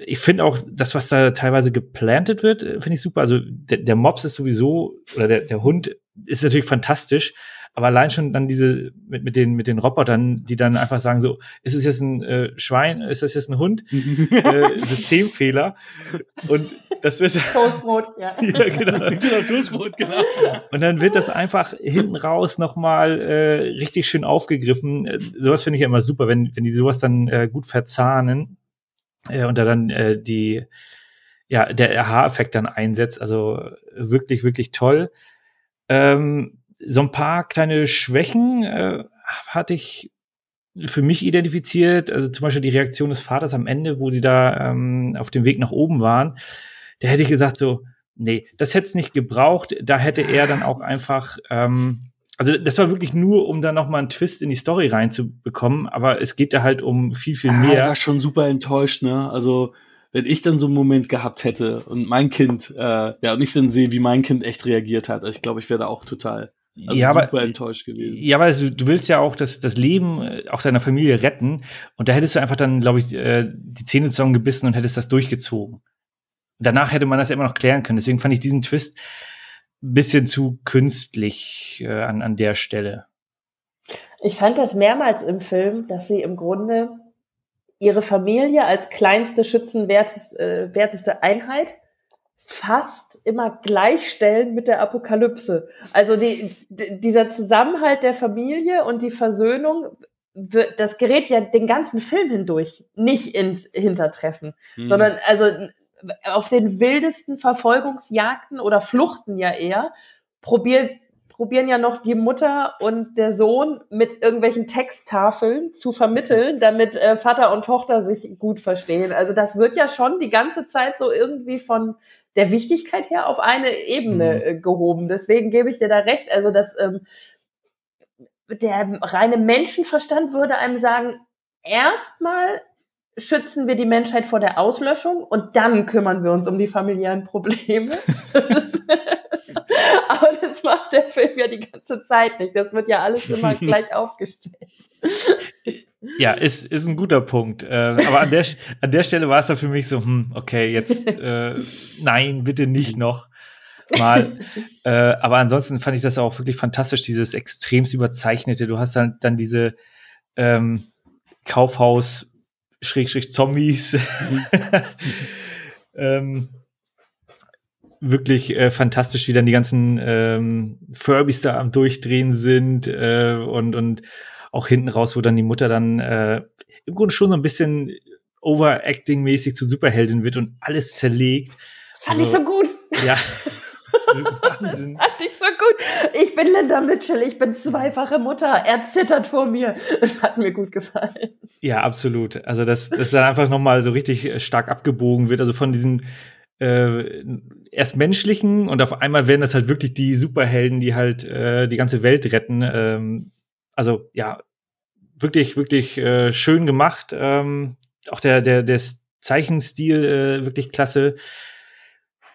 Ich finde auch das, was da teilweise geplantet wird, äh, finde ich super. Also der, der Mops ist sowieso, oder der, der Hund ist natürlich fantastisch, aber allein schon dann diese mit, mit, den, mit den Robotern, die dann einfach sagen so, ist es jetzt ein äh, Schwein, ist das jetzt ein Hund? (laughs) äh, Systemfehler. Und das wird, (laughs) Toastbrot, ja. (laughs) ja, genau. genau, Toastbrot, genau. Und dann wird das einfach hinten raus nochmal äh, richtig schön aufgegriffen. Äh, sowas finde ich ja immer super, wenn, wenn die sowas dann äh, gut verzahnen äh, und da dann äh, die, ja, der Aha-Effekt dann einsetzt. Also wirklich, wirklich toll. Ähm, so ein paar kleine Schwächen äh, hatte ich für mich identifiziert. Also zum Beispiel die Reaktion des Vaters am Ende, wo sie da ähm, auf dem Weg nach oben waren. Da hätte ich gesagt so, nee, das hätte es nicht gebraucht. Da hätte er dann auch einfach, ähm, also das war wirklich nur, um dann noch mal einen Twist in die Story reinzubekommen. Aber es geht da halt um viel, viel Ah, ich mehr. war schon super enttäuscht, ne? Also, wenn ich dann so einen Moment gehabt hätte und mein Kind, äh, ja, und ich dann sehe, wie mein Kind echt reagiert hat, also ich glaube, ich wäre da auch total also ja, super aber, enttäuscht gewesen. ja, aber du, du willst ja auch das, das Leben äh, auch deiner Familie retten. Und da hättest du einfach dann, glaube ich, äh, die Zähne zusammengebissen und hättest das durchgezogen. Danach hätte man das ja immer noch klären können. Deswegen fand ich diesen Twist ein bisschen zu künstlich äh, an, an der Stelle. Ich fand das mehrmals im Film, dass sie im Grunde ihre Familie als kleinste schützenwerteste äh, Einheit fast immer gleichstellen mit der Apokalypse. Also die, dieser Zusammenhalt der Familie und die Versöhnung, das gerät ja den ganzen Film hindurch nicht ins Hintertreffen, hm. sondern also auf den wildesten Verfolgungsjagden oder Fluchten ja eher probiert probieren ja noch die Mutter und der Sohn mit irgendwelchen Texttafeln zu vermitteln, damit äh, Vater und Tochter sich gut verstehen. Also das wird ja schon die ganze Zeit so irgendwie von der Wichtigkeit her auf eine Ebene mhm. äh, gehoben. Deswegen gebe ich dir da recht. Also dass ähm, der reine Menschenverstand würde einem sagen, erstmal schützen wir die Menschheit vor der Auslöschung und dann kümmern wir uns um die familiären Probleme. (laughs) (laughs) Aber das macht der Film ja die ganze Zeit nicht. Das wird ja alles immer gleich aufgestellt. (laughs) Ja, ist, ist ein guter Punkt. Äh, aber an der, an der Stelle war es da für mich so, hm, okay, jetzt äh, nein, bitte nicht noch mal. (laughs) äh, aber ansonsten fand ich das auch wirklich fantastisch, dieses extremst überzeichnete. Du hast dann, dann diese ähm, Kaufhaus Schrägstrich Zombies. Mhm. (laughs) ähm, wirklich äh, fantastisch, wie dann die ganzen ähm, Furbies da am Durchdrehen sind äh, und, und auch hinten raus, wo dann die Mutter dann äh, im Grunde schon so ein bisschen Overacting-mäßig zu Superheldin wird und alles zerlegt. Das fand also, ich so gut. Ja. (laughs) Wahnsinn. Das fand ich so gut. Ich bin Linda Mitchell, ich bin zweifache Mutter. Er zittert vor mir. Das hat mir gut gefallen. Ja, absolut. Also, dass das dann einfach nochmal so richtig äh, stark abgebogen wird. Also von diesen äh, erst menschlichen und auf einmal werden das halt wirklich die Superhelden, die halt äh, die ganze Welt retten. Ähm, also ja, wirklich, wirklich äh, schön gemacht. Ähm, auch der, der, der Zeichenstil äh, wirklich klasse.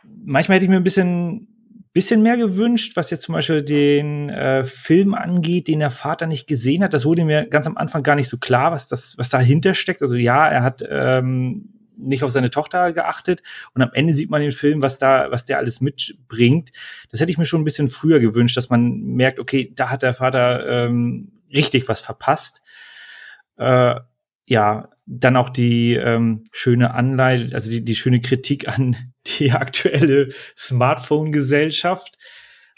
Manchmal hätte ich mir ein bisschen bisschen mehr gewünscht, was jetzt zum Beispiel den äh, Film angeht, den der Vater nicht gesehen hat. Das wurde mir ganz am Anfang gar nicht so klar, was das, was dahinter steckt. Also ja, er hat ähm, nicht auf seine Tochter geachtet und am Ende sieht man den Film, was da, was der alles mitbringt. Das hätte ich mir schon ein bisschen früher gewünscht, dass man merkt, okay, da hat der Vater ähm, richtig was verpasst. Äh, ja, dann auch die ähm, schöne Anleitung, also die, die schöne Kritik an (laughs) die aktuelle Smartphone-Gesellschaft.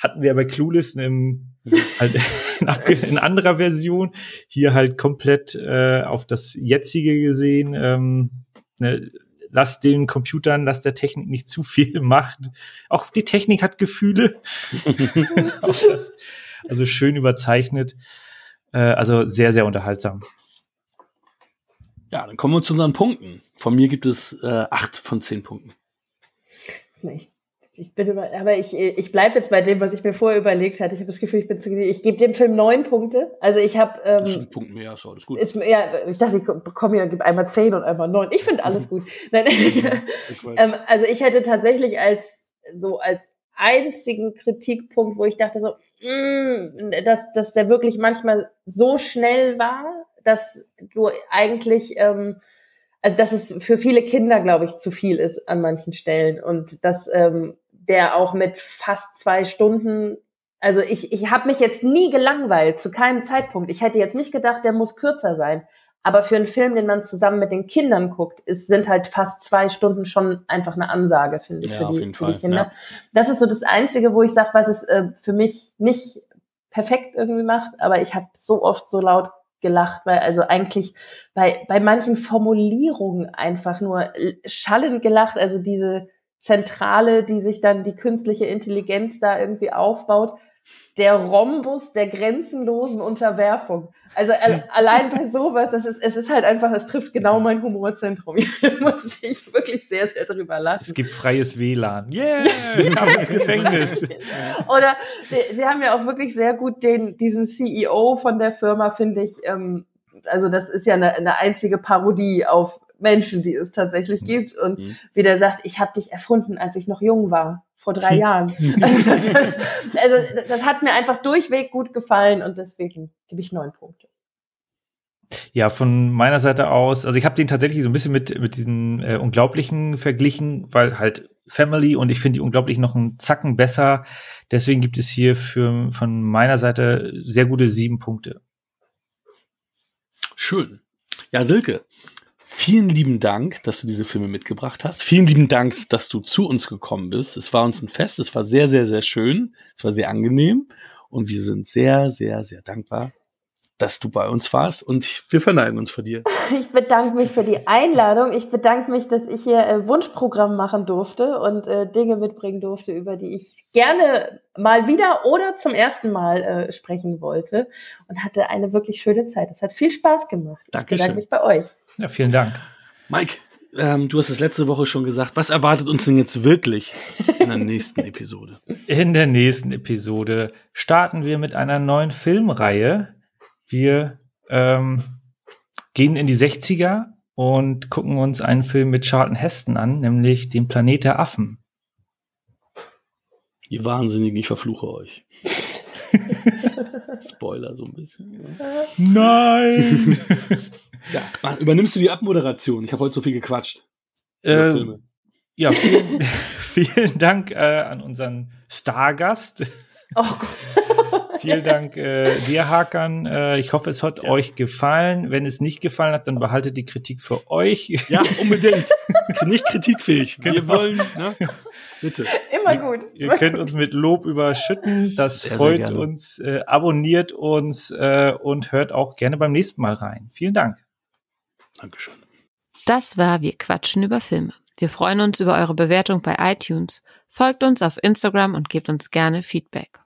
Hatten wir bei Clueless im, (laughs) halt in, in, anderer Version. Hier halt komplett äh, auf das jetzige gesehen. Ähm, ne, lass den Computern, lass der Technik nicht zu viel (laughs) Macht. Auch die Technik hat Gefühle. das, also schön überzeichnet. Äh, also sehr, sehr unterhaltsam. Ja, dann kommen wir zu unseren Punkten. Von mir gibt es äh, acht von zehn Punkten. Ich, ich bin über, aber ich, ich bleibe jetzt bei dem, was ich mir vorher überlegt hatte. Ich habe das Gefühl, ich bin zu Ich gebe dem Film neun Punkte. Also ich habe. Ähm, das ist ein Punkt mehr, ist alles gut. Ist, ja, ich dachte, ich bekomme hier, gebe einmal zehn und einmal neun. Ich finde alles (laughs) gut. Nein, (laughs) ähm, also ich hätte tatsächlich als so als einzigen Kritikpunkt, wo ich dachte so, dass, dass der wirklich manchmal so schnell war, dass du eigentlich, ähm, also dass es für viele Kinder, glaube ich, zu viel ist an manchen Stellen und dass ähm, der auch mit fast zwei Stunden, also ich, ich habe mich jetzt nie gelangweilt, zu keinem Zeitpunkt. Ich hätte jetzt nicht gedacht, der muss kürzer sein. Aber für einen Film, den man zusammen mit den Kindern guckt, ist, sind halt fast zwei Stunden schon einfach eine Ansage, finde ich, ja, für, die, für die Kinder. Ja. Das ist so das Einzige, wo ich sage, was es äh, für mich nicht perfekt irgendwie macht, aber ich habe so oft so laut gelacht, weil also eigentlich bei, bei manchen Formulierungen einfach nur schallend gelacht, also diese Zentrale, die sich dann die künstliche Intelligenz da irgendwie aufbaut, der Rhombus der grenzenlosen Unterwerfung. Also (laughs) allein bei sowas, das ist, es ist halt einfach, es trifft genau mein Humorzentrum. (laughs) da muss ich wirklich sehr, sehr drüber lachen. Es gibt freies WLAN. (laughs) Yeah! ja, ins Gefängnis. Oder sie haben ja auch wirklich sehr gut den, diesen CEO von der Firma, finde ich, ähm, also das ist ja eine, eine einzige Parodie auf Menschen, die es tatsächlich mhm. gibt. Und mhm. wie der sagt, ich habe dich erfunden, als ich noch jung war vor drei (laughs) Jahren. Also das, also das hat mir einfach durchweg gut gefallen und deswegen gebe ich neun Punkte. Ja, von meiner Seite aus, also ich habe den tatsächlich so ein bisschen mit, mit diesen äh, Unglaublichen verglichen, weil halt Family und ich finde die Unglaublichen noch einen Zacken besser. Deswegen gibt es hier für, von meiner Seite sehr gute sieben Punkte. Schön. Ja, Silke, vielen lieben Dank, dass du diese Filme mitgebracht hast. Vielen lieben Dank, dass du zu uns gekommen bist. Es war uns ein Fest. Es war sehr, sehr, sehr schön. Es war sehr angenehm. Und wir sind sehr, sehr, sehr dankbar, dass du bei uns warst und wir verneigen uns vor dir. (laughs) Ich bedanke mich für die Einladung. Ich bedanke mich, dass ich hier äh, Wunschprogramm machen durfte und äh, Dinge mitbringen durfte, über die ich gerne mal wieder oder zum ersten Mal äh, sprechen wollte und hatte eine wirklich schöne Zeit. Es hat viel Spaß gemacht. Dankeschön. Ich bedanke mich bei euch. Ja, vielen Dank. Mike, ähm, du hast es letzte Woche schon gesagt. Was erwartet uns denn jetzt wirklich in der nächsten (laughs) Episode? In der nächsten Episode starten wir mit einer neuen Filmreihe. Wir ähm, gehen in die 60er und gucken uns einen Film mit Charlton Heston an, nämlich Den Planet der Affen. Ihr Wahnsinnigen, ich verfluche euch. (laughs) Spoiler so ein bisschen. Nein! (laughs) ja, ah, übernimmst du die Abmoderation? Ich habe heute so viel gequatscht. Äh, Filme. Ja, vielen, (laughs) vielen Dank äh, an unseren Stargast. Oh Gott. (laughs) Vielen Dank äh, dir, Hakan. Äh, ich hoffe, es hat ja. euch gefallen. Wenn es nicht gefallen hat, dann behaltet die Kritik für euch. Ja, (laughs) unbedingt. nicht kritikfähig. Wir genau. wollen, ne? Bitte. Immer gut. Ihr, ihr könnt uns mit Lob überschütten. Das sehr, freut sehr uns. Äh, abonniert uns äh, und hört auch gerne beim nächsten Mal rein. Vielen Dank. Dankeschön. Das war Wir quatschen über Filme. Wir freuen uns über eure Bewertung bei iTunes. Folgt uns auf Instagram und gebt uns gerne Feedback.